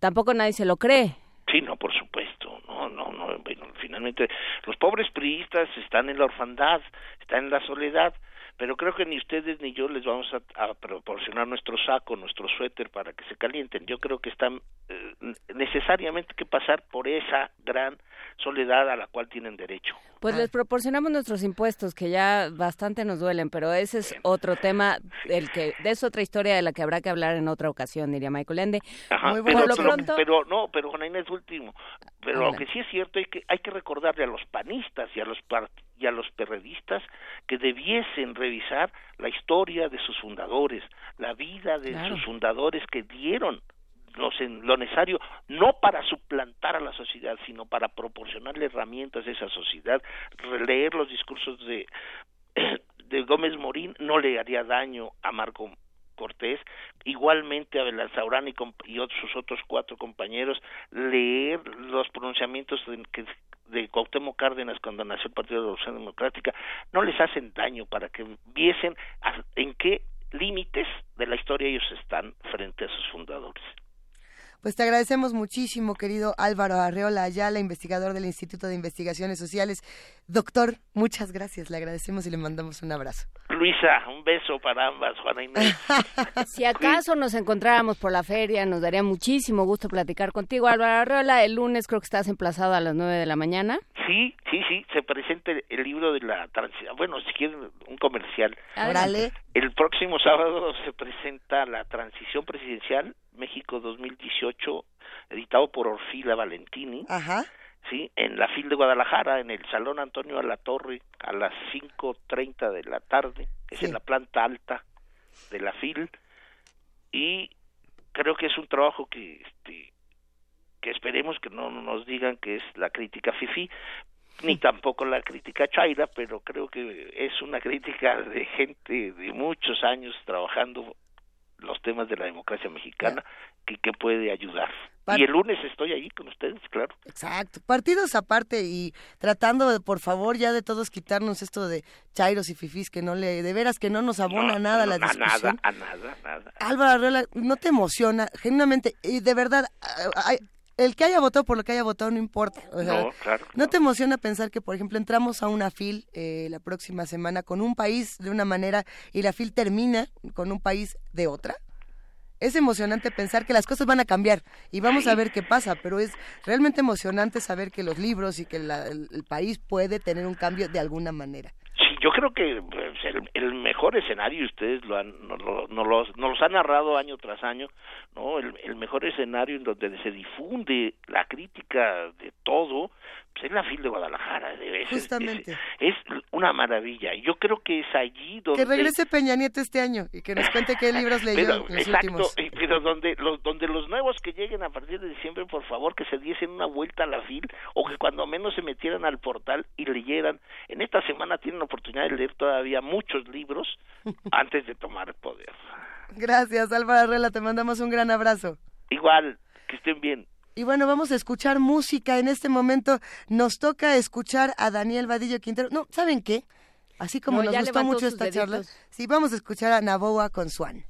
Tampoco nadie se lo cree. Sí, no, por supuesto. No, no, no. Bueno, finalmente, los pobres priistas están en la orfandad, están en la soledad, pero creo que ni ustedes ni yo les vamos a, a proporcionar nuestro saco, nuestro suéter para que se calienten. Yo creo que están eh, necesariamente que pasar por esa gran soledad a la cual tienen derecho. Pues les proporcionamos nuestros impuestos, que ya bastante nos duelen, pero ese es otro tema, el que es otra historia de la que habrá que hablar en otra ocasión, diría Michael Ende. Ajá, Muy lo pero- pronto, pero no, pero Juana Inés último. Pero lo que sí es cierto es que hay que recordarle a los panistas y a los par- y a los perredistas que debiesen revisar la historia de sus fundadores, la vida de Claro. sus fundadores que dieron lo necesario no para suplantar a la sociedad, sino para proporcionarle herramientas a esa sociedad. Leer los discursos de de Gómez Morín no le haría daño a Marco Cortés, igualmente a Belanzaurán y, y otros, sus otros cuatro compañeros, leer los pronunciamientos que- de Cuauhtémoc Cárdenas cuando nació el Partido de la Revolución Democrática, no les hacen daño para que viesen en qué límites de la historia ellos están frente a sus fundadores. Pues te agradecemos muchísimo, querido Álvaro Arreola Ayala, investigador del Instituto de Investigaciones Sociales. Doctor, muchas gracias, le agradecemos y le mandamos un abrazo. Luisa, un beso para ambas, Juana Inés. si acaso nos encontráramos por la feria, nos daría muchísimo gusto platicar contigo, Álvaro Arreola. El lunes creo que estás emplazado a las nueve de la mañana. Sí, sí, sí, se presenta el- el libro de la transición. Bueno, si quieren un comercial. Órale. El próximo sábado se presenta la transición presidencial México 2018, editado por Orfila Valentini. Ajá. Sí, en la FIL de Guadalajara, en el Salón Antonio Alatorre, a las 5.30 de la tarde, es en la planta alta de la FIL. Y creo que es un trabajo que, este, que esperemos que no nos digan que es la crítica FIFI, ni tampoco la crítica Chaira, pero creo que es una crítica de gente de muchos años trabajando los temas de la democracia mexicana que, que puede ayudar. Y el lunes estoy allí con ustedes, claro. Exacto. Partidos aparte y tratando de, por favor, ya de todos quitarnos esto de chairos y fifís, que no le, de veras que no nos abona No, nada la discusión. nada, a nada, nada. Álvaro Arreola, ¿no te emociona? Genuinamente, y de verdad, el que haya votado por lo que haya votado no importa. o sea, No, claro. ¿No te emociona pensar que, por ejemplo, entramos a una FIL eh, la próxima semana con un país de una manera y la FIL termina con un país de otra? Es emocionante pensar que las cosas van a cambiar y vamos a ver qué pasa, pero es realmente emocionante saber que los libros y que la- el, el país puede tener un cambio de alguna manera. Sí, yo creo que pues, el, el mejor escenario, y ustedes lo han, nos, lo, nos los, nos los han narrado año tras año, no el, el mejor escenario en donde se difunde la crítica de todo, es la FIL de Guadalajara. de- es- Justamente. Es, es una maravilla. Yo creo que es allí donde... Que regrese Peña Nieto este año y que nos cuente qué libros leyó pero, en los exacto, últimos. eh, pero donde los, donde los nuevos que lleguen a partir de diciembre, por favor, que se diesen una vuelta a la FIL o que cuando menos se metieran al portal y leyeran. En esta semana tienen la oportunidad de leer todavía muchos libros antes de tomar poder. Gracias, Álvaro Arreola, te mandamos un gran abrazo. Igual, que estén bien. Y bueno, vamos a escuchar música. En este momento nos toca escuchar a Daniel Vadillo Quintero. No, ¿saben qué? Así como No, nos gustó mucho esta charla, sí, vamos a escuchar a Naboa con Swan.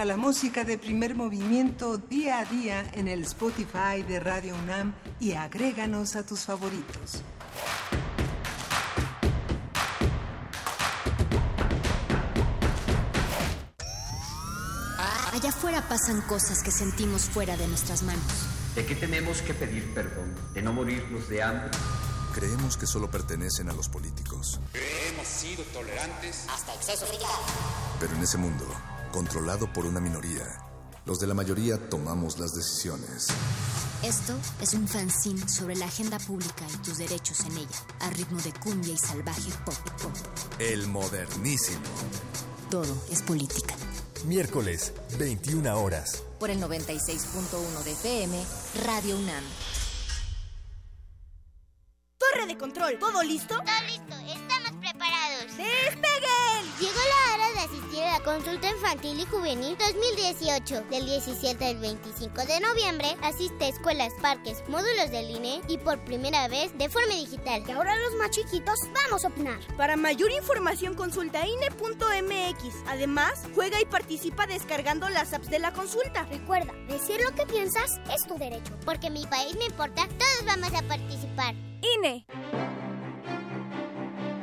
Encuentra la música de primer movimiento día a día en el Spotify de Radio UNAM y agréganos a tus favoritos. Allá afuera pasan cosas que sentimos fuera de nuestras manos. ¿De qué tenemos que pedir perdón? ¿De no morirnos de hambre? Creemos que solo pertenecen a los políticos. Hemos sido tolerantes hasta exceso Pero en ese mundo, controlado por una minoría, los de la mayoría tomamos las decisiones. Esto es un fanzine sobre la agenda pública y tus derechos en ella, a ritmo de cumbia y salvaje pop pop. El modernísimo. Todo es política. Miércoles, 21 horas. Por el 96.1 de FM, Radio UNAM. Torre de control, ¿todo listo? Todo listo, estamos preparados. ¡Despeguen! Llegó la hora de asistir a la consulta infantil y juvenil 2018. Del 17 al 25 de noviembre, asiste a escuelas, parques, módulos del INE y por primera vez de forma digital. Y ahora los más chiquitos vamos a opinar. Para mayor información consulta INE.mx. Además, juega y participa descargando las apps de la consulta. Recuerda, decir lo que piensas es tu derecho. Porque mi país me importa, todos vamos a participar. INE.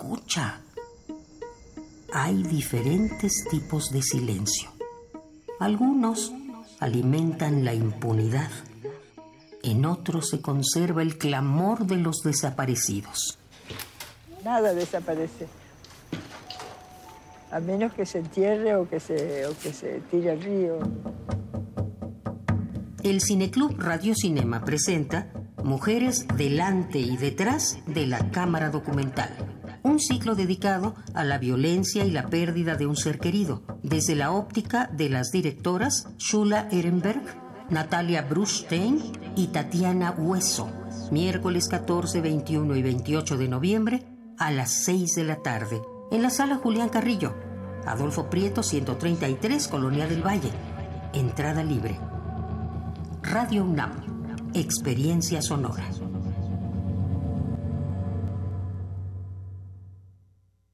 Escucha. Hay diferentes tipos de silencio. Algunos alimentan la impunidad. En otros se conserva el clamor de los desaparecidos. Nada desaparece. A menos que se entierre o que se, o que se tire al río. El Cineclub Radio Cinema presenta Mujeres delante y detrás de la cámara documental. Un ciclo dedicado a la violencia y la pérdida de un ser querido, desde la óptica de las directoras Shula Ehrenberg, Natalia Brustein y Tatiana Hueso. Miércoles 14, 21 y 28 de noviembre a las 6 de la tarde, en la sala Julián Carrillo, Adolfo Prieto 133, Colonia del Valle. Entrada libre. Radio UNAM, Experiencia Sonora.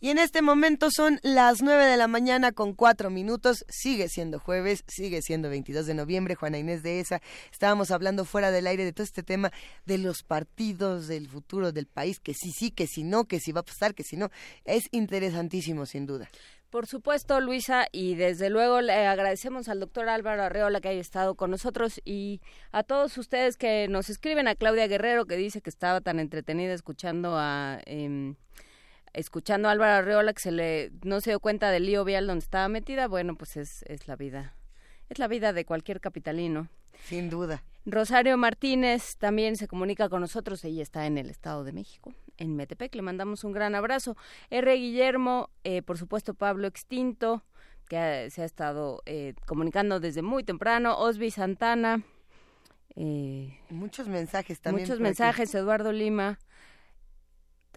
Y en este momento son las 9 de la mañana con 4 minutos. Sigue siendo jueves, sigue siendo 22 de noviembre. Juana Inés de esa. Estábamos hablando fuera del aire de todo este tema de los partidos, del futuro del país, que sí, sí, que si no, que si va a pasar, que si no. Es interesantísimo, sin duda. Por supuesto, Luisa, y desde luego le agradecemos al doctor Álvaro Arreola que haya estado con nosotros y a todos ustedes que nos escriben, a Claudia Guerrero que dice que estaba tan entretenida escuchando a... Eh, escuchando a Álvaro Arreola que se le no se dio cuenta del lío vial donde estaba metida, bueno, pues es, es la vida. Es la vida de cualquier capitalino. Sin duda. Rosario Martínez también se comunica con nosotros, ella está en el Estado de México, en Metepec, le mandamos un gran abrazo. R. Guillermo, eh, por supuesto Pablo Extinto, que ha, se ha estado eh, comunicando desde muy temprano, Osby Santana. Eh, muchos mensajes también. Muchos mensajes, Eduardo Lima.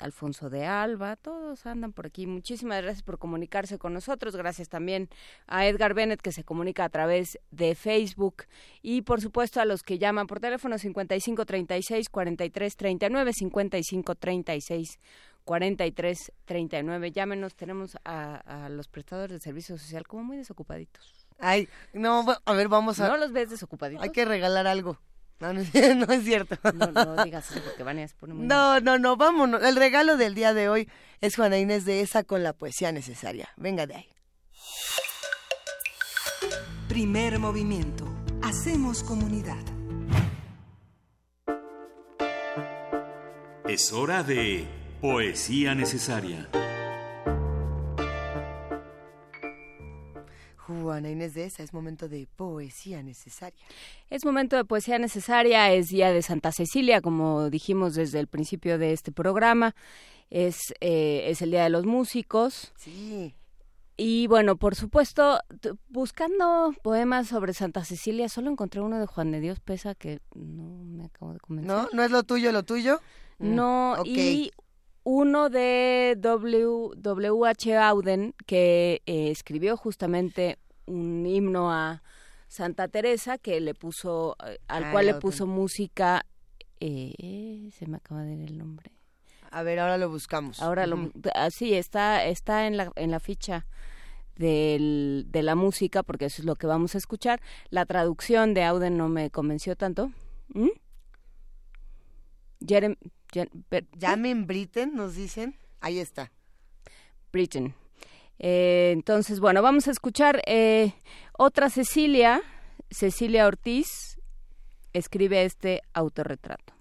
Alfonso de Alba, todos andan por aquí. Muchísimas gracias por comunicarse con nosotros. Gracias también a Edgar Bennett que se comunica a través de Facebook y por supuesto a los que llaman por teléfono 5536 4339 5536 4339. Llámenos, tenemos a, a los prestadores de servicio social como muy desocupaditos. Ay, no, a ver, vamos a... ¿No los ves desocupaditos? Hay que regalar algo. No, no, es- no es cierto. No, no digas eso porque pone muy No, no, no, vámonos. El regalo del día de hoy es Juana Inés de esa con la poesía necesaria. Venga de ahí. Primer movimiento. Hacemos comunidad. Es hora de poesía necesaria. Juana Inés de esa es momento de poesía necesaria. Es momento de poesía necesaria, es día de Santa Cecilia, como dijimos desde el principio de este programa. Es, eh, es el día de los músicos. Sí. Y bueno, por supuesto, buscando poemas sobre Santa Cecilia, solo encontré uno de Juan de Dios Pesa que no me acabo de convencer. ¿No? ¿No es lo tuyo, lo tuyo? Mm, No, ok. y uno de w, W.H. Auden que eh, escribió justamente un himno a Santa Teresa que le puso, eh, al Ay, cual le puso música, eh, se me acaba de ir el nombre. A ver, ahora lo buscamos. Ahora lo, así está, está en la, en la ficha del, de la música porque eso es lo que vamos a escuchar. La traducción de Auden no me convenció tanto. ¿Mm? Jerem, Llamen Britten, nos dicen. Ahí está. Britain. Eh, entonces, bueno, vamos a escuchar eh, otra Cecilia, Cecilia Ortiz, escribe este autorretrato.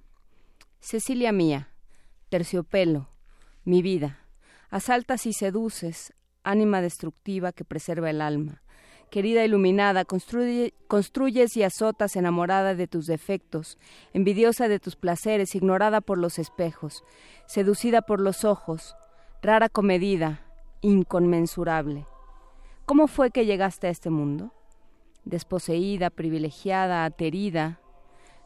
Cecilia mía, terciopelo, mi vida, asaltas y seduces, ánima destructiva que preserva el alma. Querida iluminada, construye- construyes y azotas enamorada de tus defectos, envidiosa de tus placeres, ignorada por los espejos, seducida por los ojos, rara comedida, inconmensurable. ¿Cómo fue que llegaste a este mundo? Desposeída, privilegiada, aterida,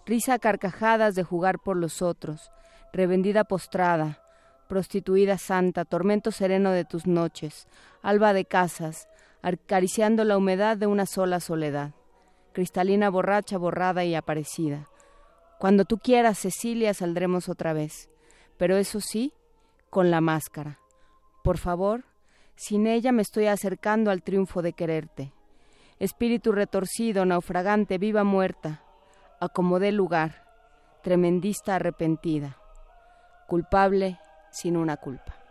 risa a carcajadas de jugar por los otros, revendida postrada, prostituida santa, tormento sereno de tus noches, alba de casas, acariciando la humedad de una sola soledad, cristalina borracha, borrada y aparecida. Cuando tú quieras, Cecilia, saldremos otra vez, pero eso sí, con la máscara. Por favor, sin ella me estoy acercando al triunfo de quererte. Espíritu retorcido, naufragante, viva muerta, acomodé lugar, tremendista arrepentida, culpable sin una culpa.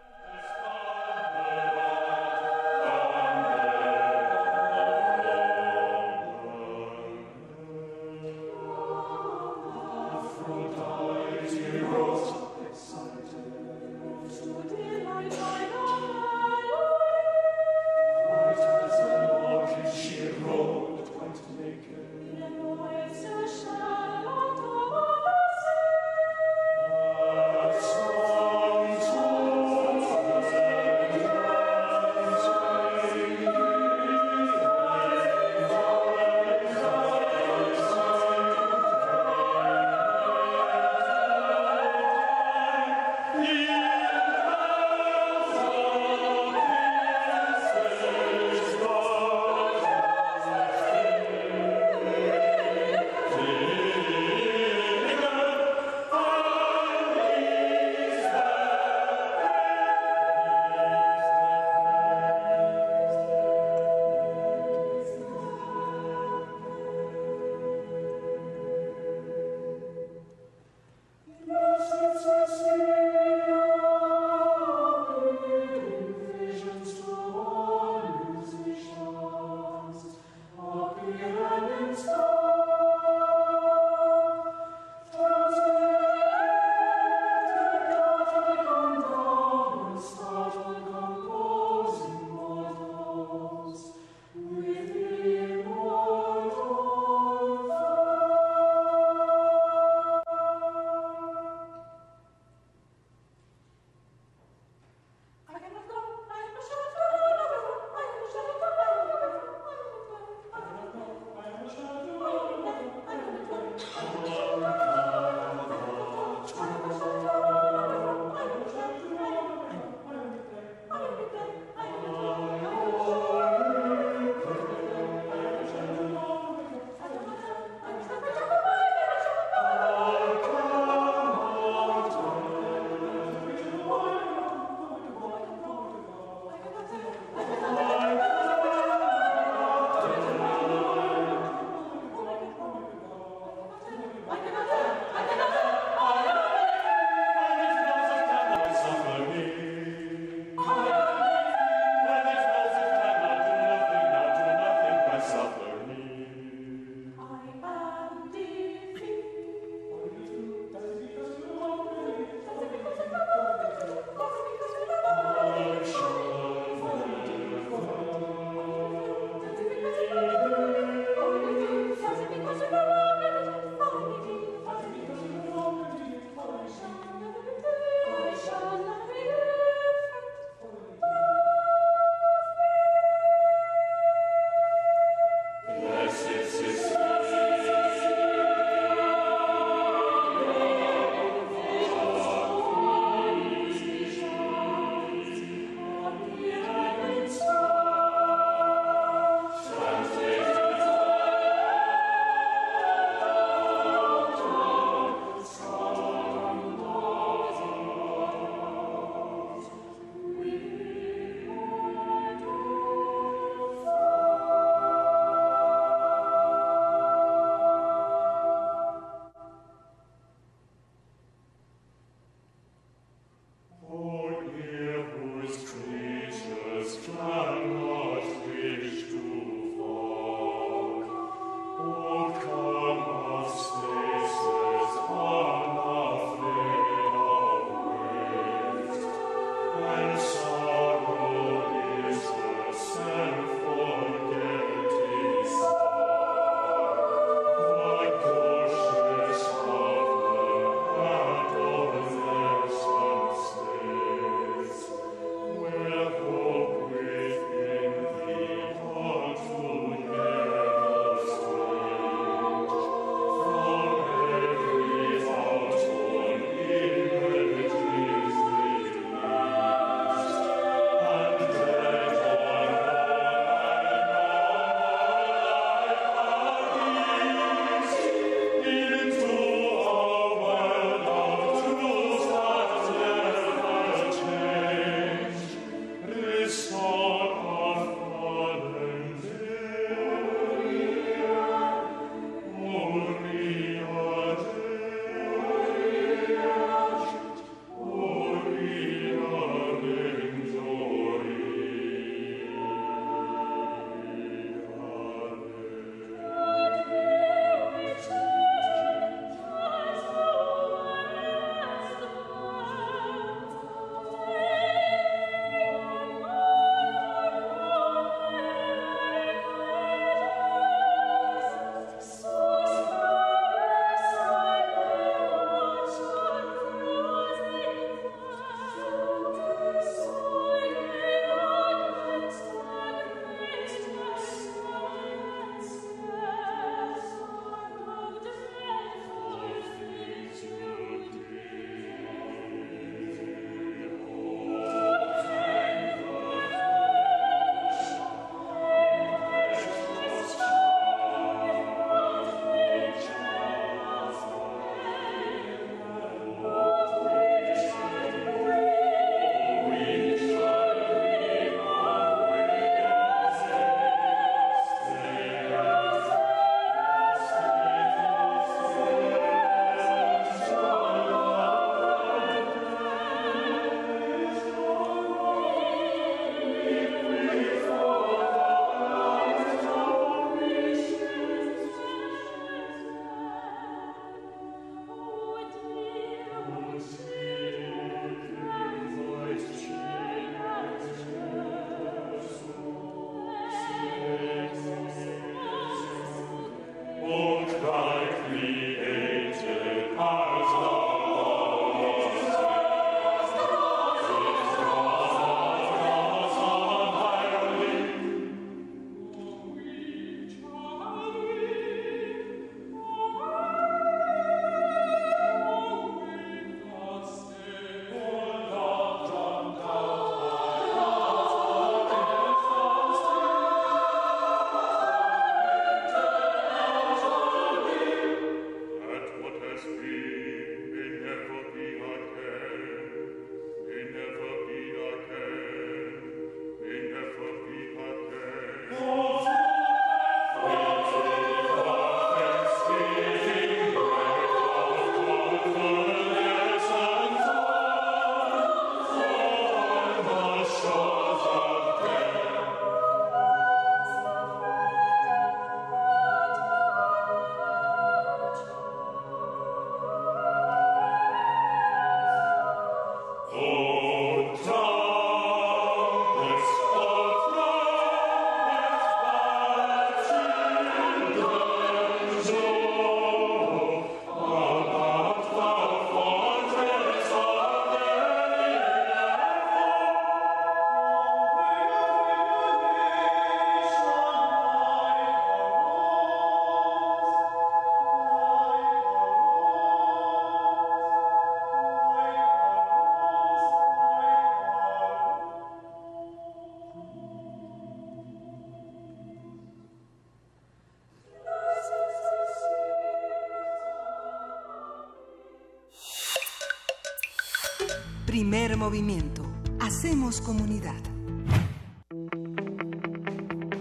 Movimiento. Hacemos comunidad.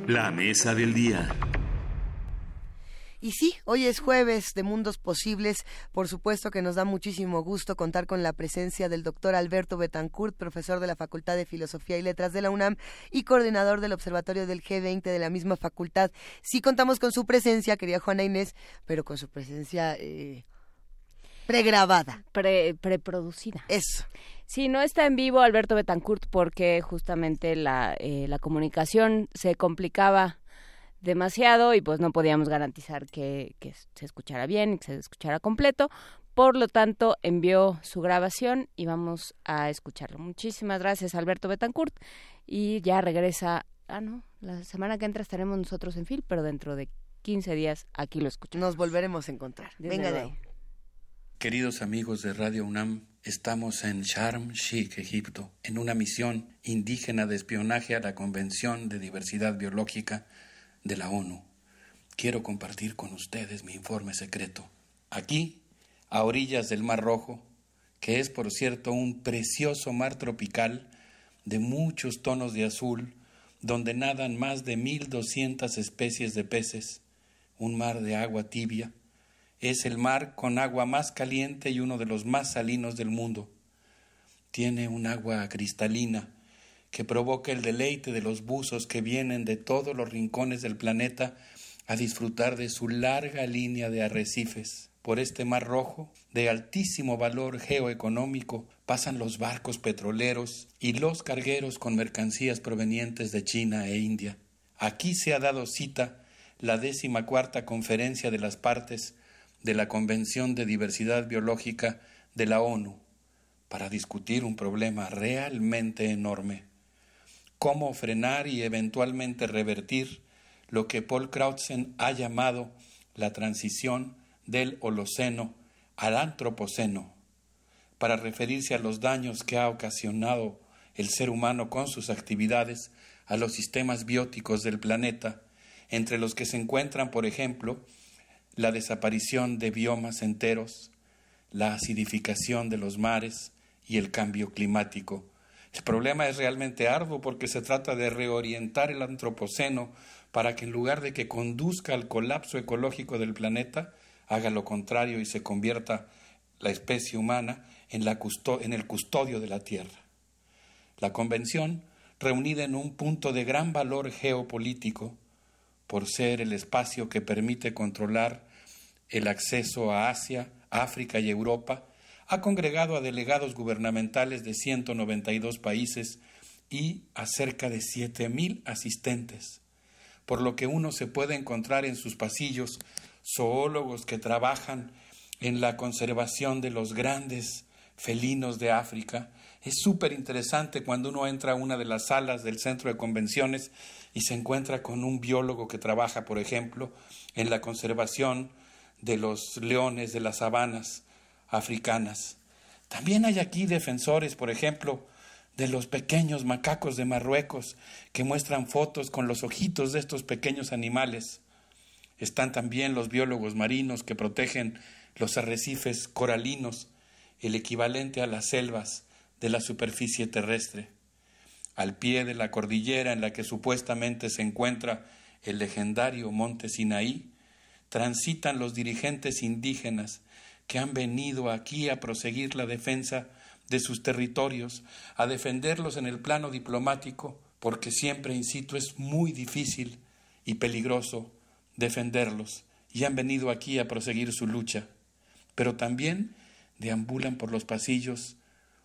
La mesa del día. Y sí, hoy es jueves de Mundos Posibles. Por supuesto que nos da muchísimo gusto contar con la presencia del doctor Alberto Betancourt, profesor de la Facultad de Filosofía y Letras de la UNAM y coordinador del Observatorio del G20 de la misma facultad. Sí contamos con su presencia, querida Juana Inés, pero con su presencia eh, pregrabada. Pre, preproducida. Eso. Sí, no está en vivo Alberto Betancourt porque justamente la, eh, la comunicación se complicaba demasiado y pues no podíamos garantizar que, que se escuchara bien y que se escuchara completo. Por lo tanto, envió su grabación y vamos a escucharlo. Muchísimas gracias, Alberto Betancourt. Y ya regresa. Ah, no, la semana que entra estaremos nosotros en Phil, pero dentro de 15 días aquí lo escuchamos. Nos volveremos a encontrar. Venga de ahí. Queridos amigos de Radio UNAM, estamos en Sharm Sheikh, Egipto, en una misión indígena de espionaje a la Convención de Diversidad Biológica de la ONU. Quiero compartir con ustedes mi informe secreto. Aquí, a orillas del Mar Rojo, que es por cierto un precioso mar tropical de muchos tonos de azul, donde nadan más de 1.200 especies de peces, un mar de agua tibia, es el mar con agua más caliente y uno de los más salinos del mundo. Tiene un agua cristalina que provoca el deleite de los buzos que vienen de todos los rincones del planeta a disfrutar de su larga línea de arrecifes. Por este mar rojo, de altísimo valor geoeconómico, pasan los barcos petroleros y los cargueros con mercancías provenientes de China e India. Aquí se ha dado cita la décima cuarta conferencia de las partes de la Convención de Diversidad Biológica de la ONU para discutir un problema realmente enorme. Cómo frenar y eventualmente revertir lo que Paul Crutzen ha llamado la transición del Holoceno al Antropoceno, para referirse a los daños que ha ocasionado el ser humano con sus actividades a los sistemas bióticos del planeta, entre los que se encuentran, por ejemplo, la desaparición de biomas enteros, la acidificación de los mares y el cambio climático. El problema es realmente arduo porque se trata de reorientar el antropoceno para que en lugar de que conduzca al colapso ecológico del planeta, haga lo contrario y se convierta la especie humana en, la el custodio de la Tierra. La Convención, reunida en un punto de gran valor geopolítico, por ser el espacio que permite controlar el acceso a Asia, África y Europa, ha congregado a delegados gubernamentales de 192 países y a cerca de 7.000 asistentes, por lo que uno se puede encontrar en sus pasillos zoólogos que trabajan en la conservación de los grandes felinos de África. Es súper interesante cuando uno entra a una de las salas del centro de convenciones y se encuentra con un biólogo que trabaja, por ejemplo, en la conservación de los leones de las sabanas africanas. También hay aquí defensores, por ejemplo, de los pequeños macacos de Marruecos, que muestran fotos con los ojitos de estos pequeños animales. Están también los biólogos marinos que protegen los arrecifes coralinos, el equivalente a las selvas de la superficie terrestre. Al pie de la cordillera en la que supuestamente se encuentra el legendario monte Sinaí, transitan los dirigentes indígenas que han venido aquí a proseguir la defensa de sus territorios, a defenderlos en el plano diplomático, porque siempre, insisto, es muy difícil y peligroso defenderlos, y han venido aquí a proseguir su lucha. Pero también deambulan por los pasillos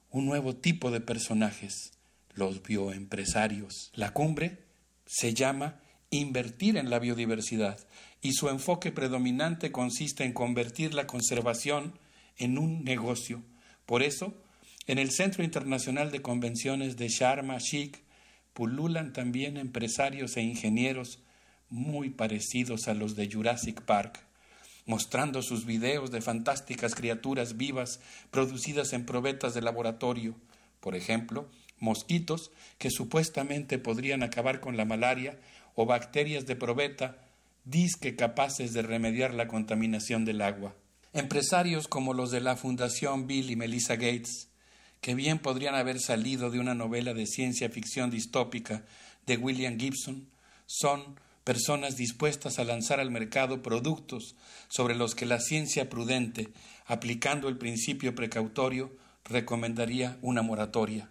un nuevo tipo de personajes, los bioempresarios. La cumbre se llama invertir en la biodiversidad y su enfoque predominante consiste en convertir la conservación en un negocio. Por eso, en el Centro Internacional de Convenciones de Sharm el-Sheikh pululan también empresarios e ingenieros muy parecidos a los de Jurassic Park, mostrando sus videos de fantásticas criaturas vivas producidas en probetas de laboratorio, por ejemplo, mosquitos que supuestamente podrían acabar con la malaria o bacterias de probeta disque capaces de remediar la contaminación del agua. Empresarios como los de la Fundación Bill y Melissa Gates, que bien podrían haber salido de una novela de ciencia ficción distópica de William Gibson, son personas dispuestas a lanzar al mercado productos sobre los que la ciencia prudente, aplicando el principio precautorio, recomendaría una moratoria.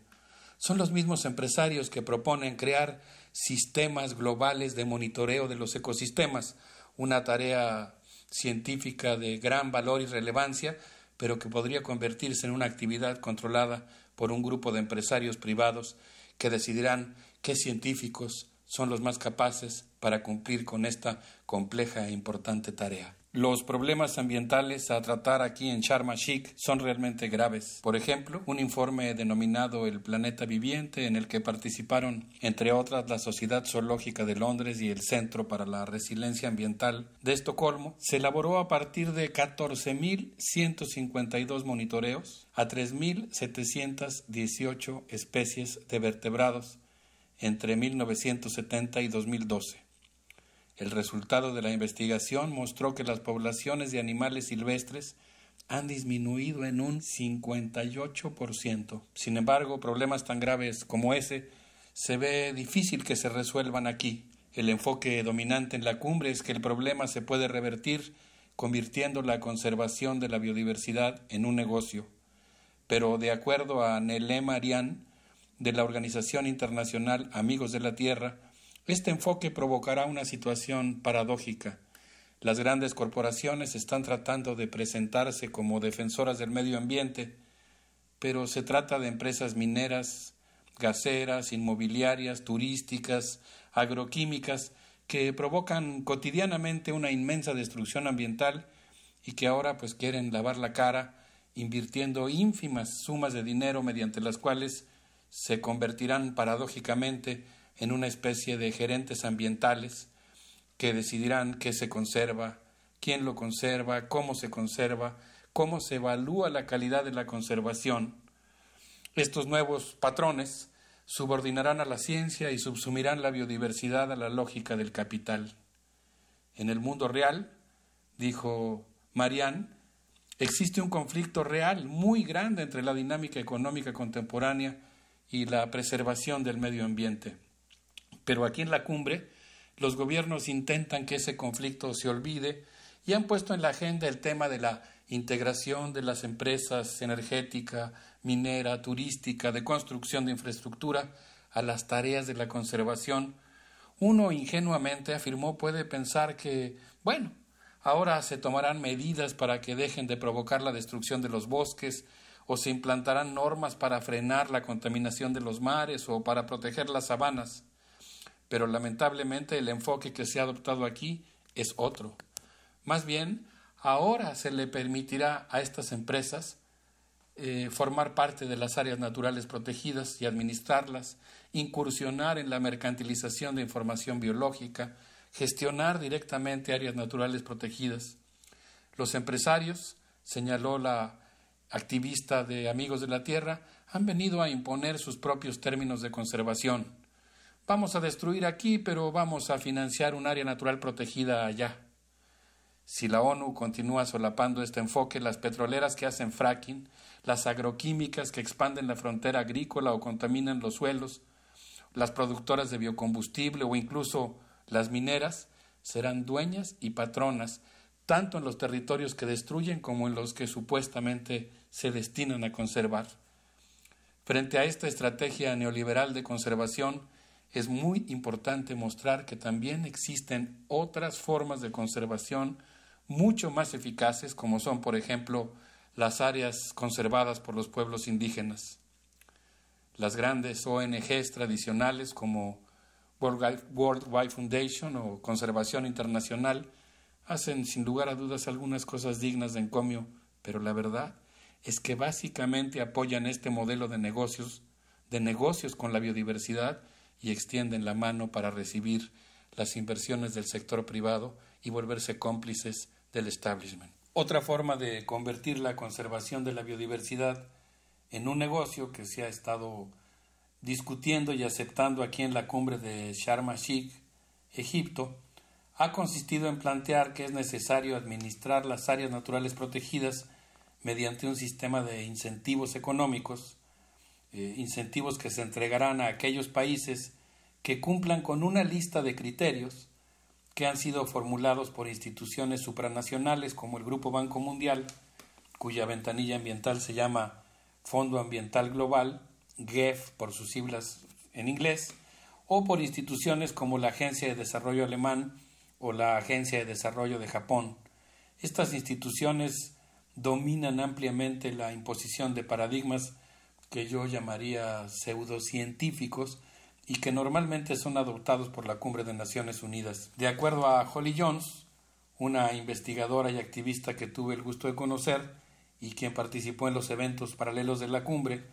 Son los mismos empresarios que proponen crear sistemas globales de monitoreo de los ecosistemas, una tarea científica de gran valor y relevancia, pero que podría convertirse en una actividad controlada por un grupo de empresarios privados que decidirán qué científicos son los más capaces para cumplir con esta compleja e importante tarea. Los problemas ambientales a tratar aquí en Sharm son realmente graves. Por ejemplo, un informe denominado El planeta viviente, en el que participaron, entre otras, la Sociedad Zoológica de Londres y el Centro para la Resiliencia Ambiental de Estocolmo, se elaboró a partir de 14.152 monitoreos a 3.718 especies de vertebrados entre 1970 y 2012. El resultado de la investigación mostró que las poblaciones de animales silvestres han disminuido en un 58%. Sin embargo, problemas tan graves como ese se ve difícil que se resuelvan aquí. El enfoque dominante en la cumbre es que el problema se puede revertir convirtiendo la conservación de la biodiversidad en un negocio. Pero de acuerdo a Nelé Marian, de la Organización Internacional Amigos de la Tierra, este enfoque provocará una situación paradójica. Las grandes corporaciones están tratando de presentarse como defensoras del medio ambiente, pero se trata de empresas mineras, gaseras, inmobiliarias, turísticas, agroquímicas, que provocan cotidianamente una inmensa destrucción ambiental y que ahora pues quieren lavar la cara invirtiendo ínfimas sumas de dinero mediante las cuales se convertirán paradójicamente en una especie de gerentes ambientales que decidirán qué se conserva, quién lo conserva, cómo se conserva, cómo se evalúa la calidad de la conservación. Estos nuevos patrones subordinarán a la ciencia y subsumirán la biodiversidad a la lógica del capital. En el mundo real, dijo Marianne, existe un conflicto real muy grande entre la dinámica económica contemporánea y la preservación del medio ambiente. Pero aquí en la cumbre, los gobiernos intentan que ese conflicto se olvide y han puesto en la agenda el tema de la integración de las empresas energética, minera, turística, de construcción de infraestructura a las tareas de la conservación. Uno ingenuamente afirmó puede pensar que, bueno, ahora se tomarán medidas para que dejen de provocar la destrucción de los bosques, o se implantarán normas para frenar la contaminación de los mares o para proteger las sabanas pero lamentablemente el enfoque que se ha adoptado aquí es otro. Más bien, ahora se le permitirá a estas empresas eh, formar parte de las áreas naturales protegidas y administrarlas, incursionar en la mercantilización de información biológica, gestionar directamente áreas naturales protegidas. Los empresarios, señaló la activista de Amigos de la Tierra, han venido a imponer sus propios términos de conservación Vamos a destruir aquí, pero vamos a financiar un área natural protegida allá. Si la ONU continúa solapando este enfoque, las petroleras que hacen fracking, las agroquímicas que expanden la frontera agrícola o contaminan los suelos, las productoras de biocombustible o incluso las mineras, serán dueñas y patronas tanto en los territorios que destruyen como en los que supuestamente se destinan a conservar. Frente a esta estrategia neoliberal de conservación, es muy importante mostrar que también existen otras formas de conservación mucho más eficaces, como son, por ejemplo, las áreas conservadas por los pueblos indígenas. Las grandes ONGs tradicionales como World Wide Foundation o Conservación Internacional hacen sin lugar a dudas algunas cosas dignas de encomio, pero la verdad es que básicamente apoyan este modelo de negocios, de negocios con la biodiversidad y extienden la mano para recibir las inversiones del sector privado y volverse cómplices del establishment. Otra forma de convertir la conservación de la biodiversidad en un negocio que se ha estado discutiendo y aceptando aquí en la cumbre de Sharm el Sheikh, Egipto, ha consistido en plantear que es necesario administrar las áreas naturales protegidas mediante un sistema de incentivos económicos eh, incentivos que se entregarán a aquellos países que cumplan con una lista de criterios que han sido formulados por instituciones supranacionales como el Grupo Banco Mundial, cuya ventanilla ambiental se llama Fondo Ambiental Global, GEF por sus siglas en inglés, o por instituciones como la Agencia de Desarrollo Alemán o la Agencia de Desarrollo de Japón. Estas instituciones dominan ampliamente la imposición de paradigmas que yo llamaría pseudocientíficos y que normalmente son adoptados por la Cumbre de Naciones Unidas. De acuerdo a Holly Jones, una investigadora y activista que tuve el gusto de conocer y quien participó en los eventos paralelos de la cumbre,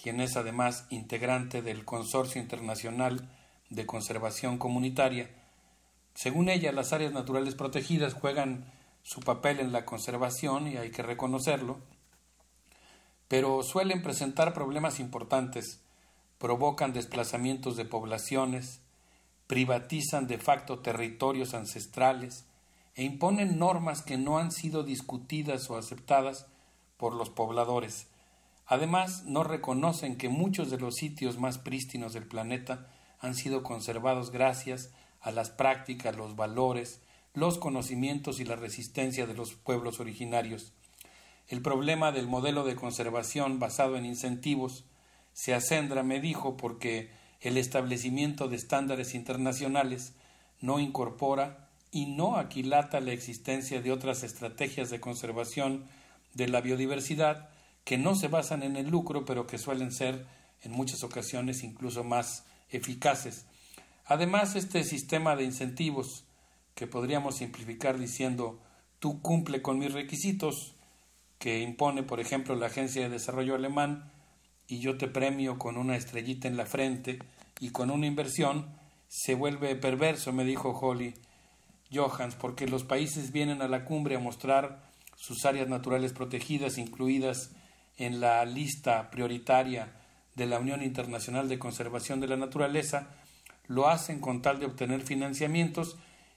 quien es además integrante del Consorcio Internacional de Conservación Comunitaria, según ella, las áreas naturales protegidas juegan su papel en la conservación y hay que reconocerlo, pero suelen presentar problemas importantes, provocan desplazamientos de poblaciones, privatizan de facto territorios ancestrales e imponen normas que no han sido discutidas o aceptadas por los pobladores. Además, no reconocen que muchos de los sitios más prístinos del planeta han sido conservados gracias a las prácticas, los valores, los conocimientos y la resistencia de los pueblos originarios. El problema del modelo de conservación basado en incentivos se acendra, me dijo, porque el establecimiento de estándares internacionales no incorpora y no aquilata la existencia de otras estrategias de conservación de la biodiversidad que no se basan en el lucro, pero que suelen ser en muchas ocasiones incluso más eficaces. Además, este sistema de incentivos, que podríamos simplificar diciendo tú cumple con mis requisitos, que impone, por ejemplo, la Agencia de Desarrollo Alemán, y yo te premio con una estrellita en la frente y con una inversión, se vuelve perverso, me dijo Holly Johans, porque los países vienen a la cumbre a mostrar sus áreas naturales protegidas, incluidas en la lista prioritaria de la Unión Internacional de Conservación de la Naturaleza, lo hacen con tal de obtener financiamientos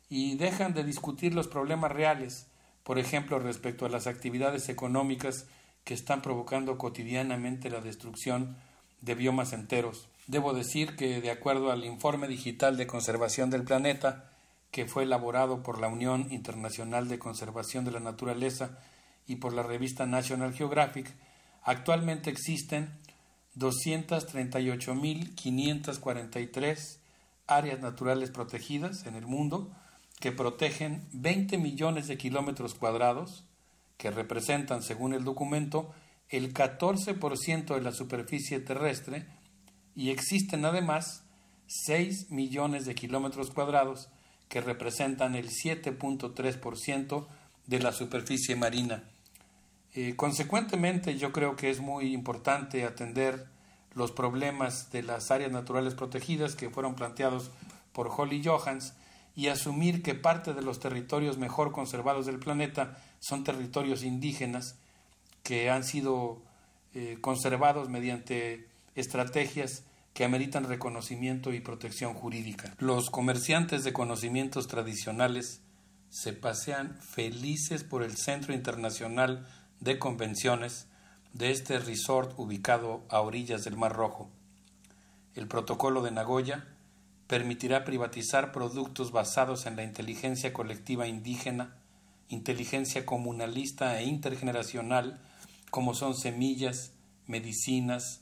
y dejan de discutir los problemas reales, por ejemplo, respecto a las actividades económicas que están provocando cotidianamente la destrucción de biomas enteros. Debo decir que, de acuerdo al informe digital de conservación del planeta, que fue elaborado por la Unión Internacional de Conservación de la Naturaleza y por la revista National Geographic, actualmente existen 238.543 áreas naturales protegidas en el mundo que protegen 20 millones de kilómetros cuadrados, que representan, según el documento, el 14% de la superficie terrestre, y existen además 6 millones de kilómetros cuadrados que representan el 7.3% de la superficie marina. Eh, consecuentemente, yo creo que es muy importante atender los problemas de las áreas naturales protegidas que fueron planteados por Holly Johans y asumir que parte de los territorios mejor conservados del planeta son territorios indígenas que han sido eh, conservados mediante estrategias que ameritan reconocimiento y protección jurídica. Los comerciantes de conocimientos tradicionales se pasean felices por el Centro Internacional de Convenciones de este resort ubicado a orillas del Mar Rojo. El protocolo de Nagoya permitirá privatizar productos basados en la inteligencia colectiva indígena, inteligencia comunalista e intergeneracional, como son semillas, medicinas,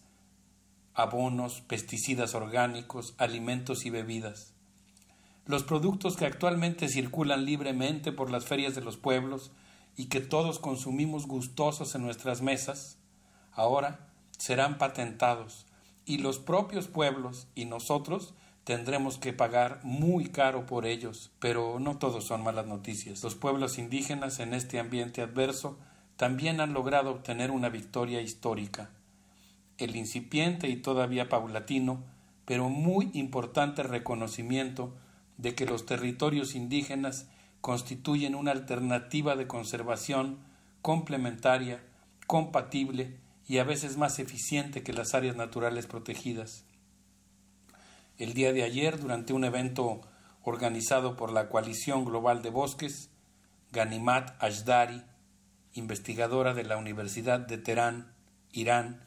abonos, pesticidas orgánicos, alimentos y bebidas. Los productos que actualmente circulan libremente por las ferias de los pueblos y que todos consumimos gustosos en nuestras mesas, ahora serán patentados y los propios pueblos y nosotros tendremos que pagar muy caro por ellos, pero no todos son malas noticias. Los pueblos indígenas en este ambiente adverso también han logrado obtener una victoria histórica. El incipiente y todavía paulatino, pero muy importante reconocimiento de que los territorios indígenas constituyen una alternativa de conservación complementaria, compatible y a veces más eficiente que las áreas naturales protegidas. El día de ayer, durante un evento organizado por la Coalición Global de Bosques, Ganimat Ashdari, investigadora de la Universidad de Teherán, Irán,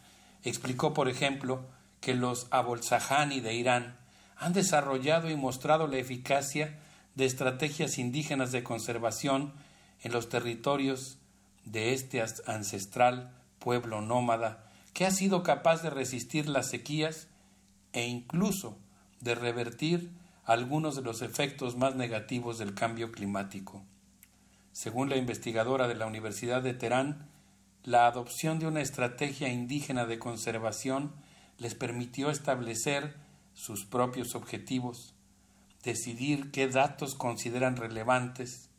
Explicó, por ejemplo, que los abolsajani de Irán han desarrollado y mostrado la eficacia de estrategias indígenas de conservación en los territorios de este ancestral pueblo nómada que ha sido capaz de resistir las sequías e incluso de revertir algunos de los efectos más negativos del cambio climático. Según la investigadora de la Universidad de Teherán, la adopción de una estrategia indígena de conservación les permitió establecer sus propios objetivos, decidir qué datos consideran relevantes,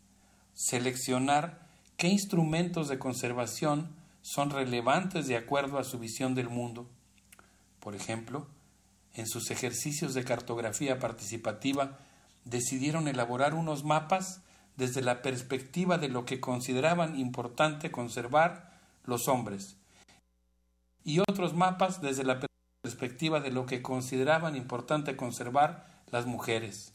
seleccionar qué instrumentos de conservación son relevantes de acuerdo a su visión del mundo. Por ejemplo, en sus ejercicios de cartografía participativa decidieron elaborar unos mapas desde la perspectiva de lo que consideraban importante conservar los hombres y otros mapas desde la perspectiva de lo que consideraban importante conservar las mujeres.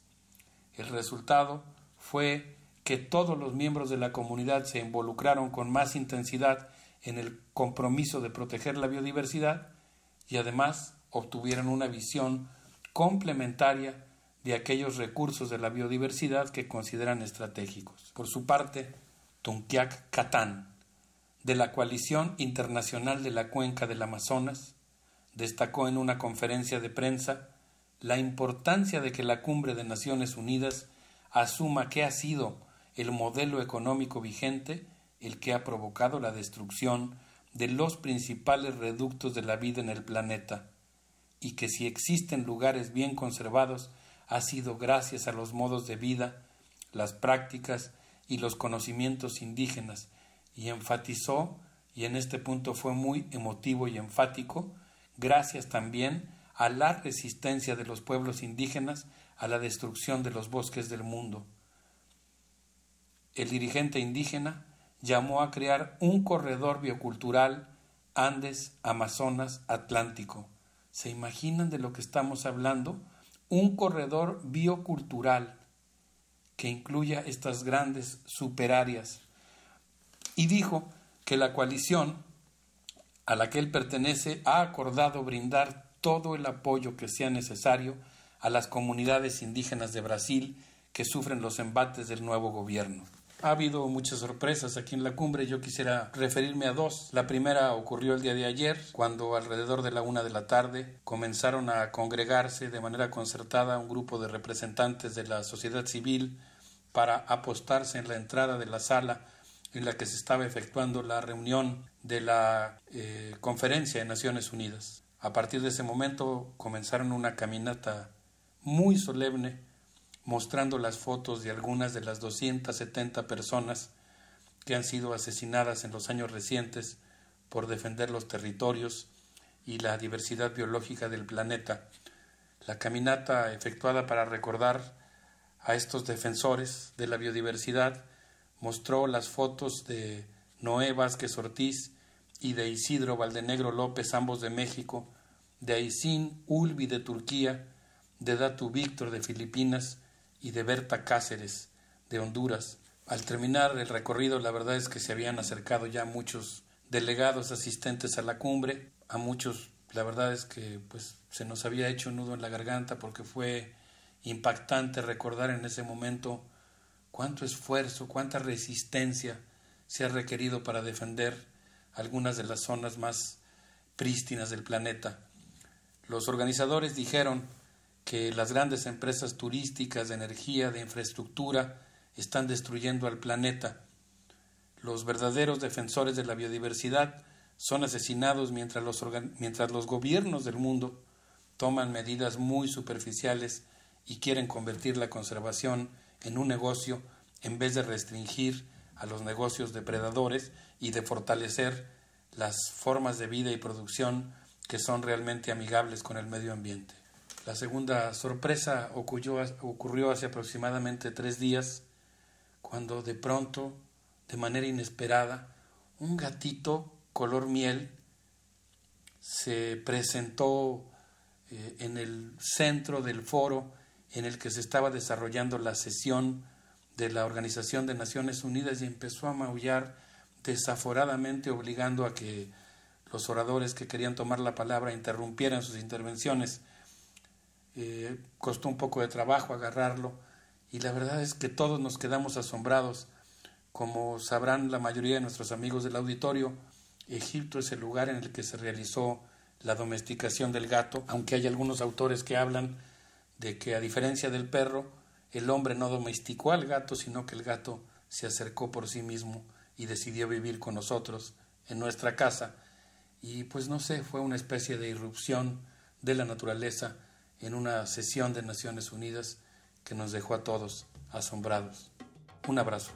El resultado fue que todos los miembros de la comunidad se involucraron con más intensidad en el compromiso de proteger la biodiversidad y además obtuvieron una visión complementaria de aquellos recursos de la biodiversidad que consideran estratégicos. Por su parte, Tunkiak Katán, de la Coalición Internacional de la Cuenca del Amazonas, destacó en una conferencia de prensa la importancia de que la Cumbre de Naciones Unidas asuma que ha sido el modelo económico vigente el que ha provocado la destrucción de los principales reductos de la vida en el planeta, y que si existen lugares bien conservados ha sido gracias a los modos de vida, las prácticas y los conocimientos indígenas, y enfatizó, y en este punto fue muy emotivo y enfático, gracias también a la resistencia de los pueblos indígenas a la destrucción de los bosques del mundo. El dirigente indígena llamó a crear un corredor biocultural Andes, Amazonas, Atlántico. ¿Se imaginan de lo que estamos hablando? Un corredor biocultural que incluya estas grandes superáreas. Y dijo que la coalición a la que él pertenece ha acordado brindar todo el apoyo que sea necesario a las comunidades indígenas de Brasil que sufren los embates del nuevo gobierno. Ha habido muchas sorpresas aquí en la cumbre. Yo quisiera referirme a dos. La primera ocurrió el día de ayer, cuando alrededor de la una de la tarde comenzaron a congregarse de manera concertada un grupo de representantes de la sociedad civil para apostarse en la entrada de la sala en la que se estaba efectuando la reunión de la eh, Conferencia de Naciones Unidas. A partir de ese momento comenzaron una caminata muy solemne mostrando las fotos de algunas de las 270 personas que han sido asesinadas en los años recientes por defender los territorios y la diversidad biológica del planeta. La caminata efectuada para recordar a estos defensores de la biodiversidad mostró las fotos de Noé Vázquez Ortiz y de Isidro Valdenegro López, ambos de México, de Aisin Ulvi de Turquía, de Datu Víctor de Filipinas y de Berta Cáceres de Honduras. Al terminar el recorrido, la verdad es que se habían acercado ya muchos delegados asistentes a la cumbre, a muchos la verdad es que pues se nos había hecho nudo en la garganta porque fue impactante recordar en ese momento cuánto esfuerzo, cuánta resistencia se ha requerido para defender algunas de las zonas más prístinas del planeta. Los organizadores dijeron que las grandes empresas turísticas de energía, de infraestructura, están destruyendo al planeta. Los verdaderos defensores de la biodiversidad son asesinados mientras los, mientras los gobiernos del mundo toman medidas muy superficiales y quieren convertir la conservación en un negocio en vez de restringir a los negocios depredadores y de fortalecer las formas de vida y producción que son realmente amigables con el medio ambiente. La segunda sorpresa ocurrió, hace aproximadamente tres días, cuando de pronto, de manera inesperada, un gatito color miel se presentó eh, en el centro del foro en el que se estaba desarrollando la sesión de la Organización de Naciones Unidas y empezó a maullar desaforadamente obligando a que los oradores que querían tomar la palabra interrumpieran sus intervenciones. Eh, costó un poco de trabajo agarrarlo y la verdad es que todos nos quedamos asombrados. Como sabrán la mayoría de nuestros amigos del auditorio, Egipto es el lugar en el que se realizó la domesticación del gato, aunque hay algunos autores que hablan de que a diferencia del perro, el hombre no domesticó al gato, sino que el gato se acercó por sí mismo y decidió vivir con nosotros en nuestra casa. Y pues no sé, fue una especie de irrupción de la naturaleza en una sesión de Naciones Unidas que nos dejó a todos asombrados. Un abrazo.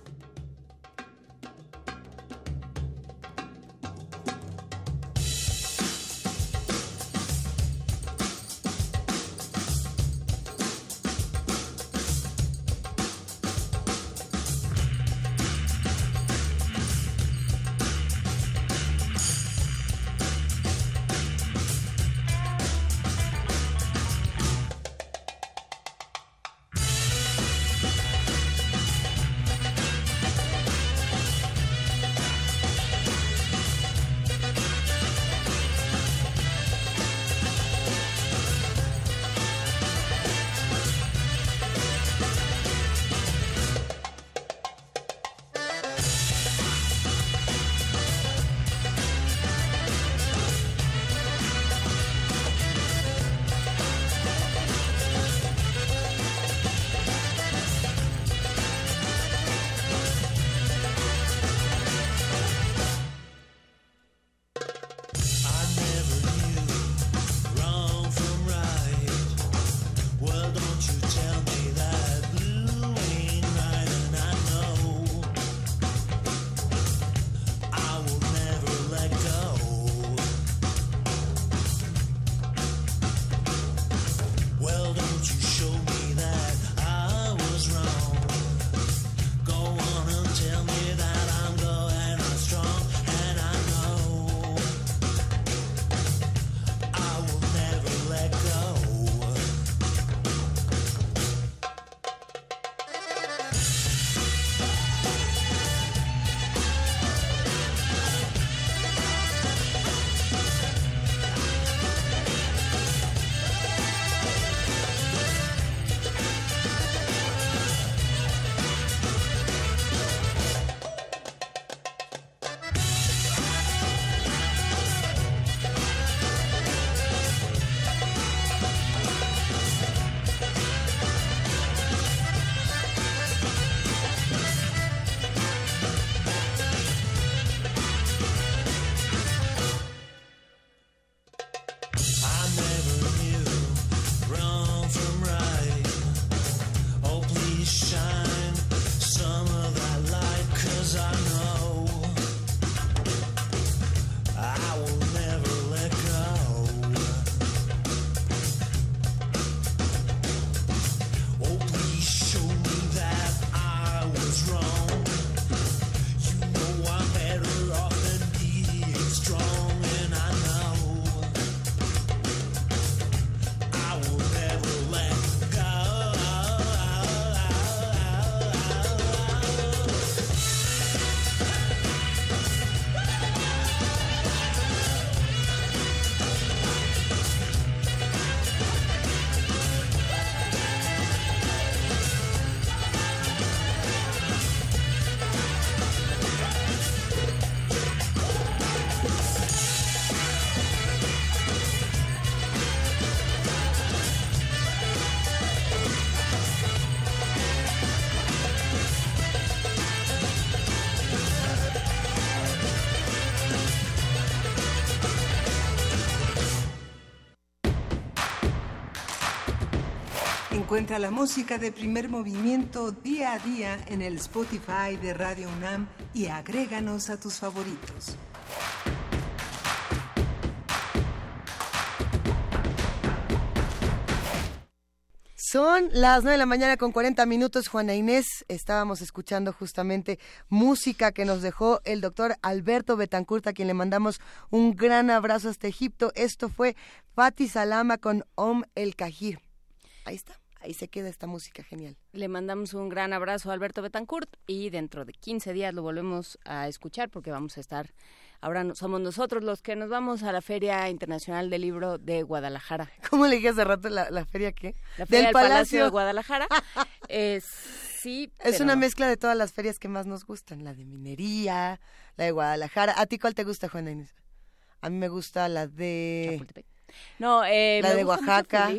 Encuentra la música de primer movimiento día a día en el Spotify de Radio UNAM y agréganos a tus favoritos. Son las 9 de la mañana con 40 minutos, Juana Inés. Estábamos escuchando justamente música que nos dejó el doctor Alberto Betancourt, a quien le mandamos un gran abrazo hasta Egipto. Esto fue Fati Salama con Om El Cajir. Ahí está, ahí se queda esta música genial. Le mandamos un gran abrazo a Alberto Betancourt y dentro de 15 días lo volvemos a escuchar porque vamos a estar ahora no- somos nosotros los que nos vamos a la Feria Internacional del Libro de Guadalajara. ¿Cómo le dije hace rato la, la feria qué? La Feria del Palacio de Guadalajara. Eh, sí, Es pero- una mezcla de todas las ferias que más nos gustan, la de minería, la de Guadalajara. ¿A ti cuál te gusta, Juana Inés? A mí me gusta la de... No, eh, la de mucho Oaxaca.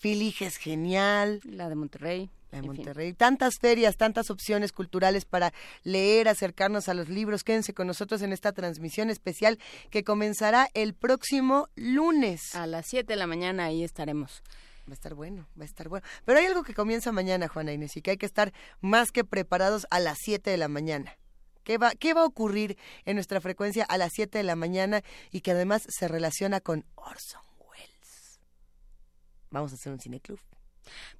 Filig. Es genial. La de Monterrey. La de fin. Monterrey. Tantas ferias, tantas opciones culturales para leer, acercarnos a los libros. Quédense con nosotros en esta transmisión especial que comenzará el próximo lunes. A las 7 de la mañana ahí estaremos. Va a estar bueno, va a estar bueno. Pero hay algo que comienza mañana, Juana Inés, y que hay que estar más que preparados a las 7 de la mañana. ¿Qué va, ¿Qué va a ocurrir en nuestra frecuencia a las 7 de la mañana y que además se relaciona con Orson? Vamos a hacer un cineclub.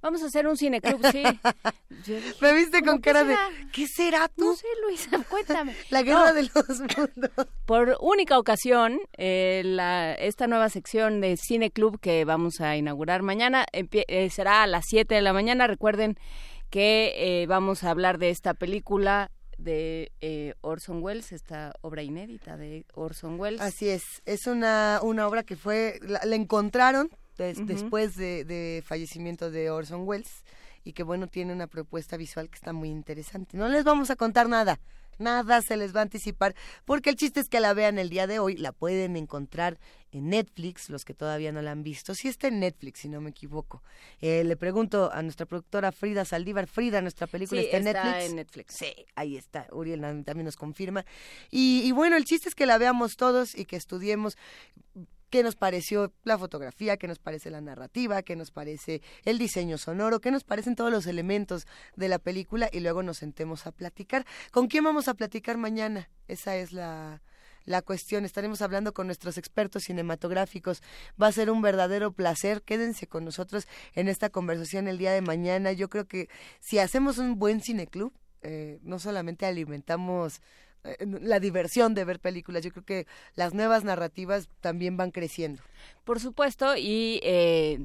Vamos a hacer un cineclub, sí. Dije, Me viste ¿cómo con cara de? ¿qué será tú? No sé, Luisa, cuéntame. La guerra No. de los mundos. Por única ocasión, eh, la, esta nueva sección de Cine Club que vamos a inaugurar mañana eh, será a las 7 de la mañana. Recuerden que eh, vamos a hablar de esta película de eh, Orson Welles, esta obra inédita de Orson Welles. Así es, es una, una obra que fue, la, la encontraron des- después de, de fallecimiento de Orson Welles y que bueno, tiene una propuesta visual que está muy interesante. No les vamos a contar nada, nada se les va a anticipar, porque el chiste es que la vean el día de hoy, la pueden encontrar en Netflix, los que todavía no la han visto, si está en Netflix, si no me equivoco. Eh, le pregunto a nuestra productora Frida Saldívar, Frida, nuestra película Sí, está en está Netflix. en Netflix. Sí, ahí está. Uriel también nos confirma. Y, y bueno, el chiste es que la veamos todos y que estudiemos qué nos pareció la fotografía, qué nos parece la narrativa, qué nos parece el diseño sonoro, qué nos parecen todos los elementos de la película y luego nos sentemos a platicar. ¿Con quién vamos a platicar mañana? Esa es la, la cuestión. Estaremos hablando con nuestros expertos cinematográficos. Va a ser un verdadero placer. Quédense con nosotros en esta conversación el día de mañana. Yo creo que si hacemos un buen cineclub, eh, no solamente alimentamos la diversión de ver películas, yo creo que las nuevas narrativas también van creciendo. Por supuesto, y eh,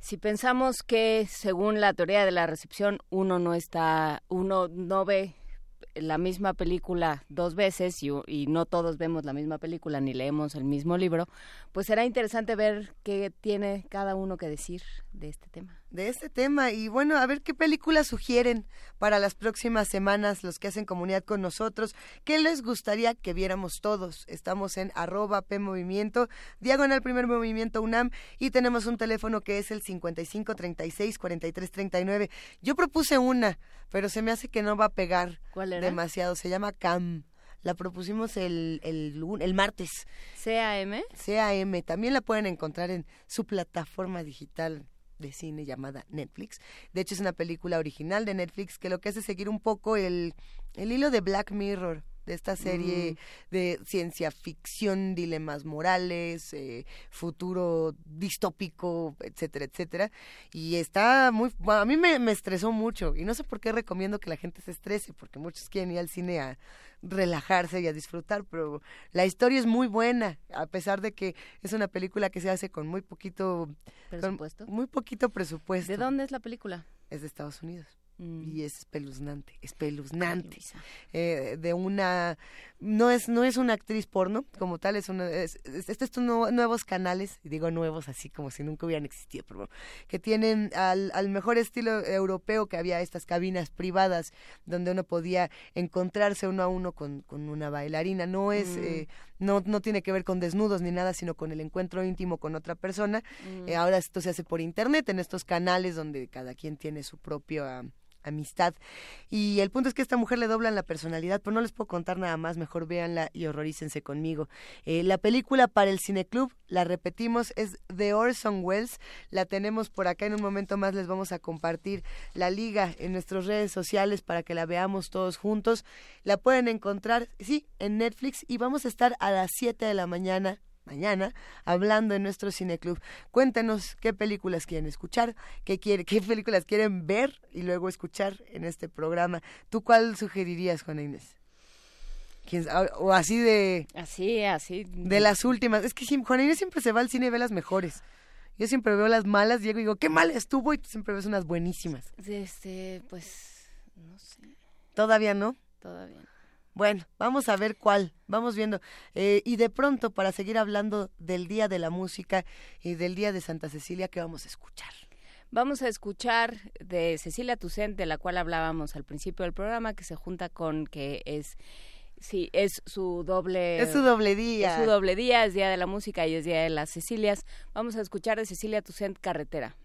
si pensamos que según la teoría de la recepción uno no está, uno no ve la misma película dos veces y, y no todos vemos la misma película ni leemos el mismo libro, pues será interesante ver qué tiene cada uno que decir de este tema. De este tema y bueno, a ver qué películas sugieren para las próximas semanas los que hacen comunidad con nosotros, qué les gustaría que viéramos todos. Estamos en arroba P Movimiento, diagonal primer movimiento UNAM y tenemos un teléfono que es el 55 36 43 39. Yo propuse una, pero se me hace que no va a pegar ¿Cuál era? demasiado, se llama CAM. La propusimos el, el, el martes. CAM. CAM. También la pueden encontrar en su plataforma digital de cine llamada Netflix. De hecho, es una película original de Netflix que lo que hace es seguir un poco el, el hilo de Black Mirror, de esta serie Mm. de ciencia ficción, dilemas morales, eh, futuro distópico, etcétera, etcétera. Y está muy... bueno, a mí me, me estresó mucho y no sé por qué recomiendo que la gente se estrese, porque muchos quieren ir al cine a relajarse y a disfrutar, pero la historia es muy buena, a pesar de que es una película que se hace con muy poquito con Presupuesto. muy poquito presupuesto. ¿De dónde es la película? Es de Estados Unidos. Mm. Y es espeluznante, espeluznante. Eh, de una no es no es una actriz porno como tal, es una es, es- estos son nuevo- nuevos canales, digo nuevos así como si nunca hubieran existido, pero que tienen al, al mejor estilo europeo que había estas cabinas privadas donde uno podía encontrarse uno a uno con, con una bailarina. No es Mm. eh, no, no tiene que ver con desnudos ni nada, sino con el encuentro íntimo con otra persona. Mm. Eh, ahora esto se hace por internet, en estos canales donde cada quien tiene su propia amistad. Y el punto es que esta mujer le doblan la personalidad, pero no les puedo contar nada más, mejor véanla y horrorícense conmigo. Eh, la película para el Cineclub, la repetimos, es de Orson Welles, la tenemos por acá, en un momento más les vamos a compartir la liga en nuestras redes sociales para que la veamos todos juntos. La pueden encontrar, sí, en Netflix y vamos a estar a las 7 de la mañana mañana hablando en nuestro cineclub. Cuéntenos qué películas quieren escuchar, qué quiere, qué películas quieren ver y luego escuchar en este programa. ¿Tú cuál sugerirías, Juana Inés? ¿Quién sa- O así de Así, así. de las últimas. Es que Juana Inés siempre se va al cine y ve las mejores. Yo siempre veo las malas, llego y digo, qué mal estuvo y tú siempre ves unas buenísimas. Este, pues, no sé, Todavía no. todavía no. Bueno, vamos a ver cuál, vamos viendo. Eh, y de pronto, para seguir hablando del Día de la Música y del Día de Santa Cecilia, ¿qué vamos a escuchar? Vamos a escuchar de Cecilia Tucent, de la cual hablábamos al principio del programa, que se junta con que es sí, es su doble Es su doble día. Es su doble día, es Día de la Música y es Día de las Cecilias. Vamos a escuchar de Cecilia Tucent Carretera. Carretera,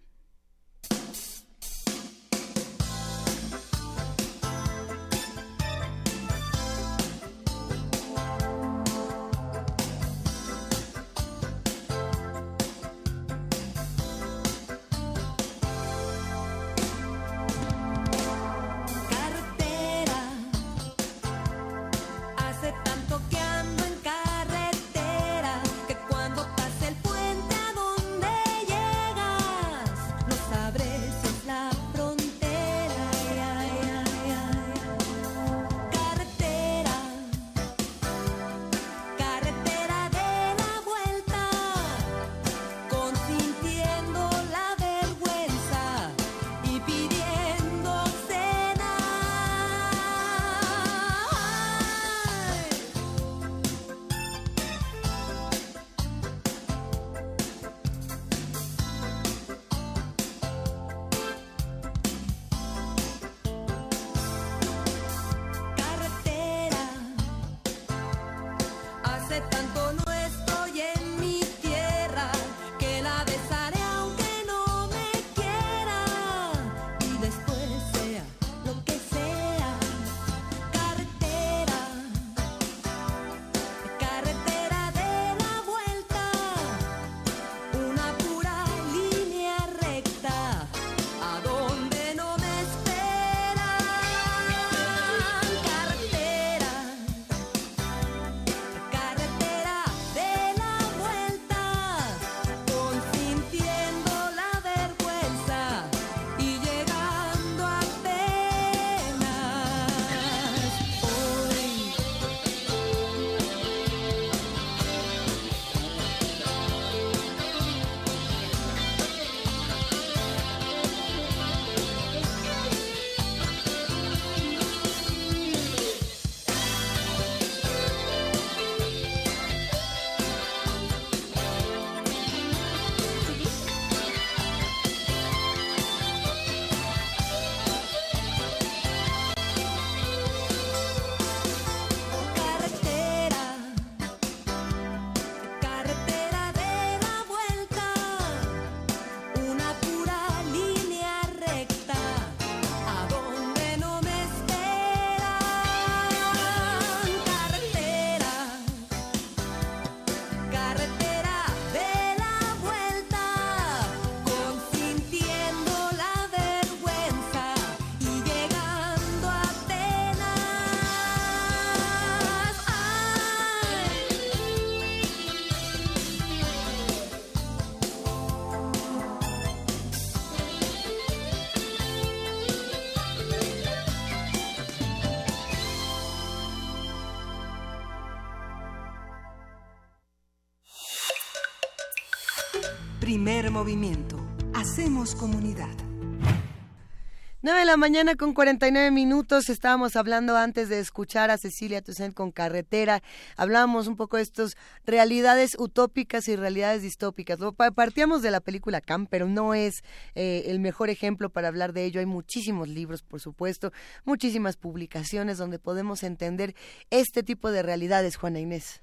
9 de la mañana con 49 minutos. Estábamos hablando antes de escuchar a Cecilia Toussaint con Carretera. Hablábamos un poco de estas realidades utópicas y realidades distópicas. Partíamos de la película Cam, pero no es eh, el mejor ejemplo para hablar de ello. Hay muchísimos libros, por supuesto, muchísimas publicaciones donde podemos entender este tipo de realidades, Juana Inés.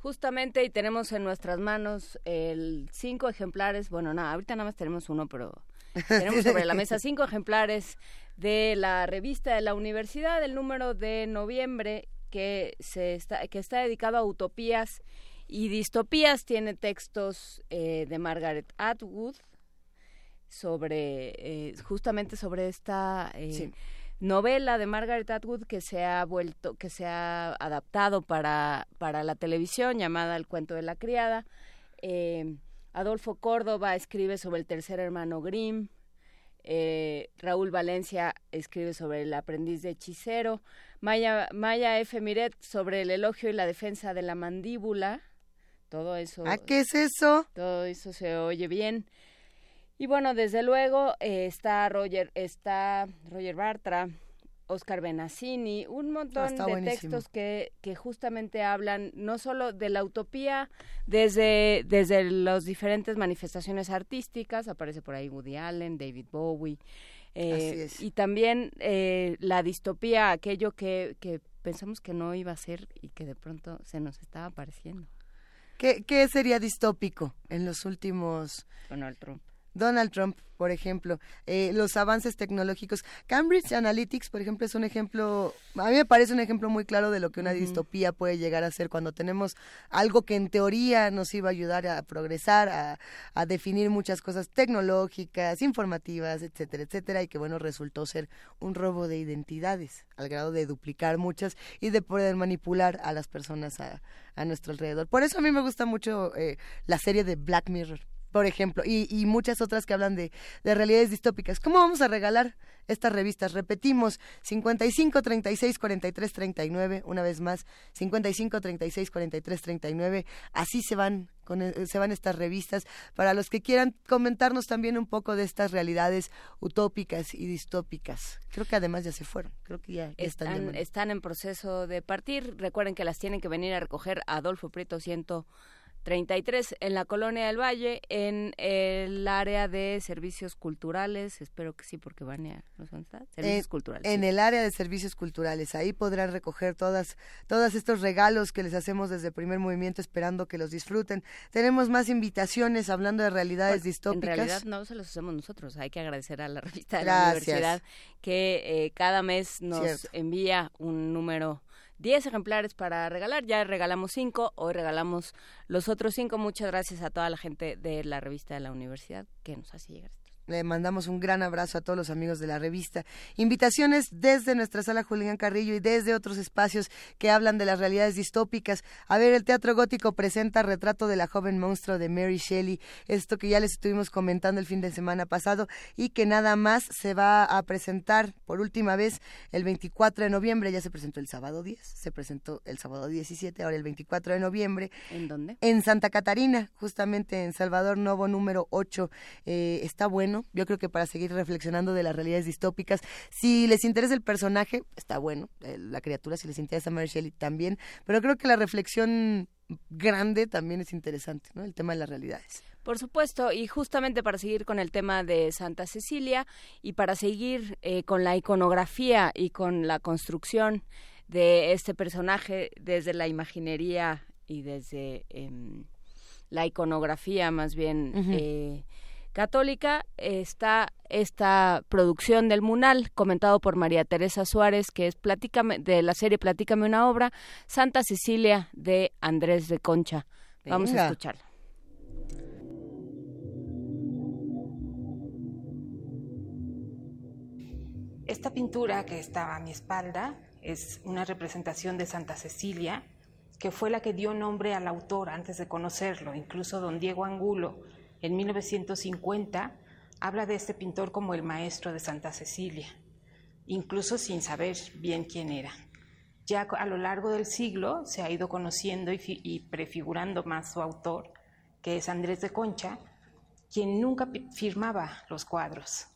Justamente, y tenemos en nuestras manos el cinco ejemplares, bueno, nada, ahorita nada más tenemos uno, pero tenemos sobre la mesa cinco ejemplares de la revista de la universidad, el número de noviembre, que, se está, que está dedicado a utopías y distopías, tiene textos eh, de Margaret Atwood sobre, eh, justamente sobre esta... eh, Sí. novela de Margaret Atwood que se ha vuelto, que se ha adaptado para, para la televisión llamada El cuento de la criada. Eh, Adolfo Córdoba escribe sobre el tercer hermano Grimm. Eh, Raúl Valencia escribe sobre el aprendiz de hechicero. Maya, Maya F. Miret sobre el elogio y la defensa de la mandíbula. Todo eso. ¿Ah, qué es eso? Todo eso se oye bien. Y bueno, desde luego eh, está Roger, está Roger Bartra, Oscar Benassini, un montón está de buenísimo. textos que, que justamente hablan no solo de la utopía desde, desde las diferentes manifestaciones artísticas, aparece por ahí Woody Allen, David Bowie, eh, y también eh, la distopía, aquello que, que pensamos que no iba a ser y que de pronto se nos estaba apareciendo. ¿Qué, qué sería distópico en los últimos... Donald Trump. Donald Trump, por ejemplo, eh, los avances tecnológicos. Cambridge Analytics, por ejemplo, es un ejemplo, a mí me parece un ejemplo muy claro de lo que una distopía puede llegar a ser cuando tenemos algo que en teoría nos iba a ayudar a progresar, a, a definir muchas cosas tecnológicas, informativas, etcétera, etcétera, y que bueno, resultó ser un robo de identidades, al grado de duplicar muchas y de poder manipular a las personas a, a nuestro alrededor. Por eso a mí me gusta mucho eh, la serie de Black Mirror por ejemplo, y, y muchas otras que hablan de, de realidades distópicas. ¿Cómo vamos a regalar estas revistas? Repetimos, 55 36 43 39, una vez más, 55 36 43 39, así se van con, eh, se van estas revistas para los que quieran comentarnos también un poco de estas realidades utópicas y distópicas. Creo que además ya se fueron, creo que ya, ya están, Están, están en proceso de partir. Recuerden que las tienen que venir a recoger a Adolfo Prieto 133 en la Colonia del Valle, en el área de servicios culturales. Espero que sí, porque van a... ¿no dónde está? Servicios en, culturales. en sí. el área de servicios culturales. Ahí podrán recoger todas, todos estos regalos que les hacemos desde el primer movimiento, esperando que los disfruten. Tenemos más invitaciones hablando de realidades En distópicas. realidad no se los hacemos nosotros. Hay que agradecer a la revista de Gracias. la universidad que eh, cada mes nos Cierto. envía un número 10 ejemplares para regalar. Ya regalamos 5, hoy regalamos los otros 5. Muchas gracias a toda la gente de la revista de la universidad que nos hace llegar. Le mandamos un gran abrazo a todos los amigos de la revista. Invitaciones desde nuestra sala Julián Carrillo y desde otros espacios que hablan de las realidades distópicas. A ver, el Teatro Gótico presenta Retrato de la joven monstruo de Mary Shelley, esto que ya les estuvimos comentando el fin de semana pasado y que nada más se va a presentar por última vez el 24 de noviembre. Ya se presentó el sábado 10, se presentó el sábado 17, ahora el 24 de noviembre. ¿En dónde? En Santa Catarina, justamente en Salvador Novo número 8. Eh, está bueno, yo creo que para seguir reflexionando de las realidades distópicas. Si les interesa el personaje, está bueno. Eh, la criatura, si les interesa Mary Shelley, también. Pero creo que la reflexión grande también es interesante, ¿no? El tema de las realidades. Por supuesto, y justamente para seguir con el tema de Santa Cecilia y para seguir eh, con la iconografía y con la construcción de este personaje desde la imaginería y desde em, la iconografía más bien eh, católica, está esta producción del Munal, comentado por María Teresa Suárez, que es Platícame, de la serie Platícame una obra, Santa Cecilia de Andrés de Concha. Vamos a escucharla. Esta pintura que está a mi espalda es una representación de Santa Cecilia, que fue la que dio nombre al autor antes de conocerlo. Incluso don Diego Angulo, en 1950, habla de este pintor como el maestro de Santa Cecilia, incluso sin saber bien quién era. Ya a lo largo del siglo se ha ido conociendo y, fi- y prefigurando más su autor, que es Andrés de Concha, quien nunca firmaba los cuadros,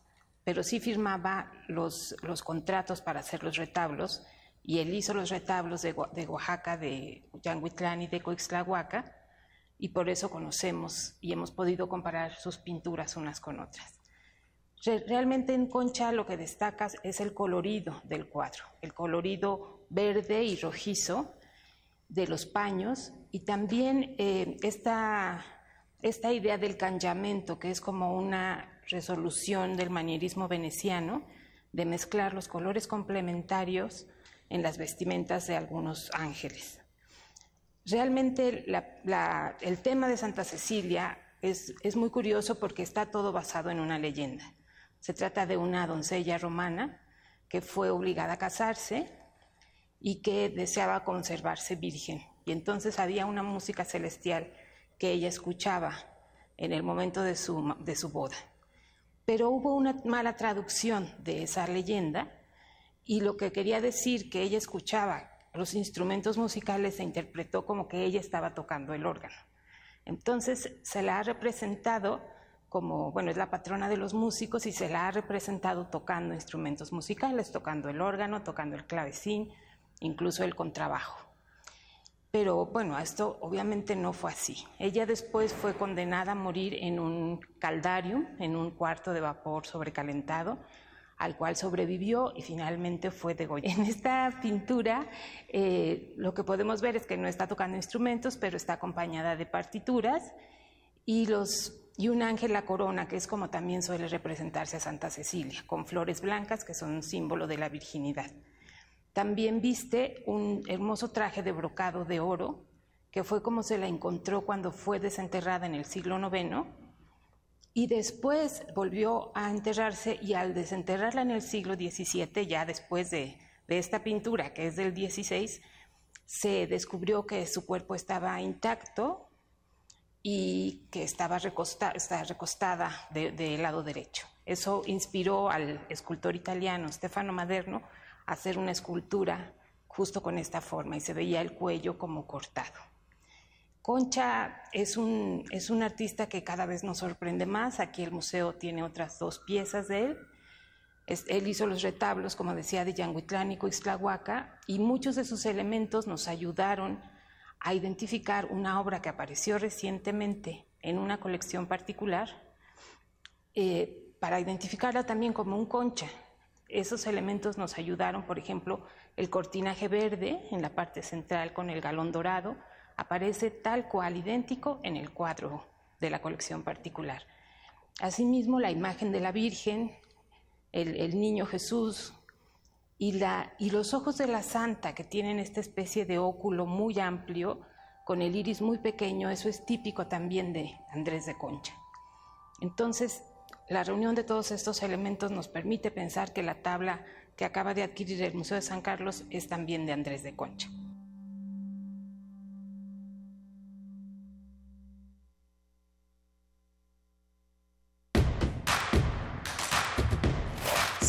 pero sí firmaba los, contratos para hacer los retablos, y él hizo los retablos de Oaxaca, de Yanguitlán y de Coixtlahuaca, y por eso conocemos y hemos podido comparar sus pinturas unas con otras. Re- Realmente en Concha lo que destaca es el colorido del cuadro, el colorido verde y rojizo de los paños y también eh, esta, esta idea del canllamento, que es como una resolución del manierismo veneciano, de mezclar los colores complementarios en las vestimentas de algunos ángeles. Realmente el tema de Santa Cecilia es, es muy curioso porque está todo basado en una leyenda. Se trata de una doncella romana que fue obligada a casarse y que deseaba conservarse virgen. Y entonces había una música celestial que ella escuchaba en el momento de su, de su boda. Pero hubo una mala traducción de esa leyenda y lo que quería decir que ella escuchaba los instrumentos musicales se interpretó como que ella estaba tocando el órgano. Entonces se la ha representado como, bueno, es la patrona de los músicos y se la ha representado tocando instrumentos musicales, tocando el órgano, tocando el clavecín, incluso el contrabajo. Pero bueno, esto obviamente no fue así. Ella después fue condenada a morir en un caldarium, en un cuarto de vapor sobrecalentado, al cual sobrevivió y finalmente fue degollada. En esta pintura eh, lo que podemos ver es que no está tocando instrumentos, pero está acompañada de partituras y un ángel la corona, que es como también suele representarse a Santa Cecilia, con flores blancas que son un símbolo de la virginidad. También viste un hermoso traje de brocado de oro, que fue como se la encontró cuando fue desenterrada en el siglo IX, y después volvió a enterrarse y al desenterrarla en el siglo XVII, ya después de, de esta pintura, que es del XVI, se descubrió que su cuerpo estaba intacto y que estaba recosta, está recostada del de lado derecho. Eso inspiró al escultor italiano Stefano Maderno a hacer una escultura justo con esta forma y se veía el cuello como cortado. Concha es un, es un artista que cada vez nos sorprende más. Aquí el museo tiene otras dos piezas de él. Él hizo los retablos, como decía, de Yanguitlán y Coixtlahuaca, y muchos de sus elementos nos ayudaron a identificar una obra que apareció recientemente en una colección particular, eh, para identificarla también como un concha. Esos elementos nos ayudaron, por ejemplo, el cortinaje verde en la parte central con el galón dorado, aparece tal cual idéntico en el cuadro de la colección particular. Asimismo, la imagen de la Virgen, el, niño Jesús y los ojos de la Santa, que tienen esta especie de óculo muy amplio, con el iris muy pequeño, eso es típico también de Andrés de Concha. Entonces, la reunión de todos estos elementos nos permite pensar que la tabla que acaba de adquirir el Museo de San Carlos es también de Andrés de Concha.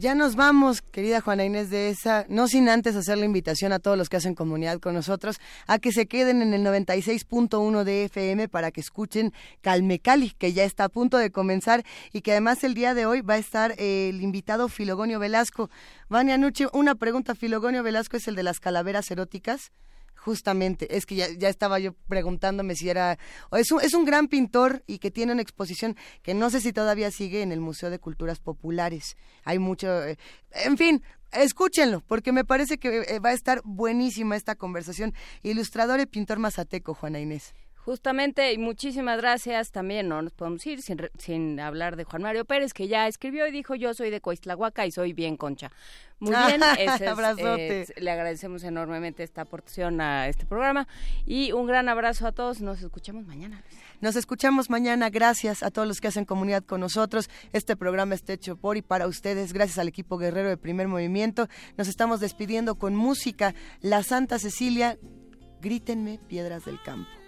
Ya nos vamos, querida Juana Inés de esa, no sin antes hacer la invitación a todos los que hacen comunidad con nosotros a que se queden en el 96.1 de FM para que escuchen Calme Cali, que ya está a punto de comenzar y que además el día de hoy va a estar eh, el invitado Filogonio Velasco. Vania Nuche, una pregunta, Filogonio Velasco es el de las calaveras eróticas. Justamente, es que ya, ya, estaba yo preguntándome si era... Es un, es un gran pintor y que tiene una exposición que no sé si todavía sigue en el Museo de Culturas Populares. Hay mucho... Eh, en fin, escúchenlo, porque me parece que eh, va a estar buenísima esta conversación. Ilustrador y pintor mazateco, Juana Inés. Justamente, y muchísimas gracias también, no nos podemos ir sin, sin hablar de Juan Mario Pérez, que ya escribió y dijo, yo soy de Coistlahuaca y soy bien concha. Muy bien, ese es, Abrazote. eh, le agradecemos enormemente esta aportación a este programa y un gran abrazo a todos, nos escuchamos mañana. Nos escuchamos mañana, gracias a todos los que hacen comunidad con nosotros. Este programa está hecho por y para ustedes, gracias al equipo guerrero de Primer Movimiento. Nos estamos despidiendo con música, La Santa Cecilia, Grítenme Piedras del Campo.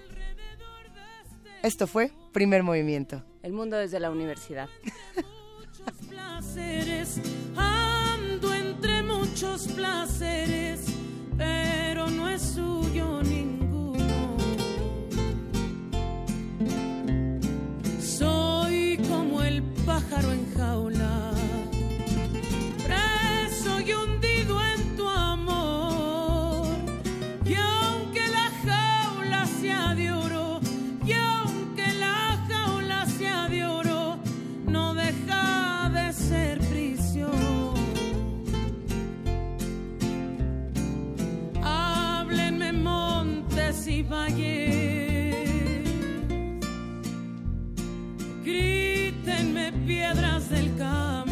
Esto fue Primer Movimiento. El mundo desde la universidad. placeres, ando entre muchos placeres, pero no es suyo ninguno. Soy como el pájaro en jaula, y valles, grítenme piedras del campo.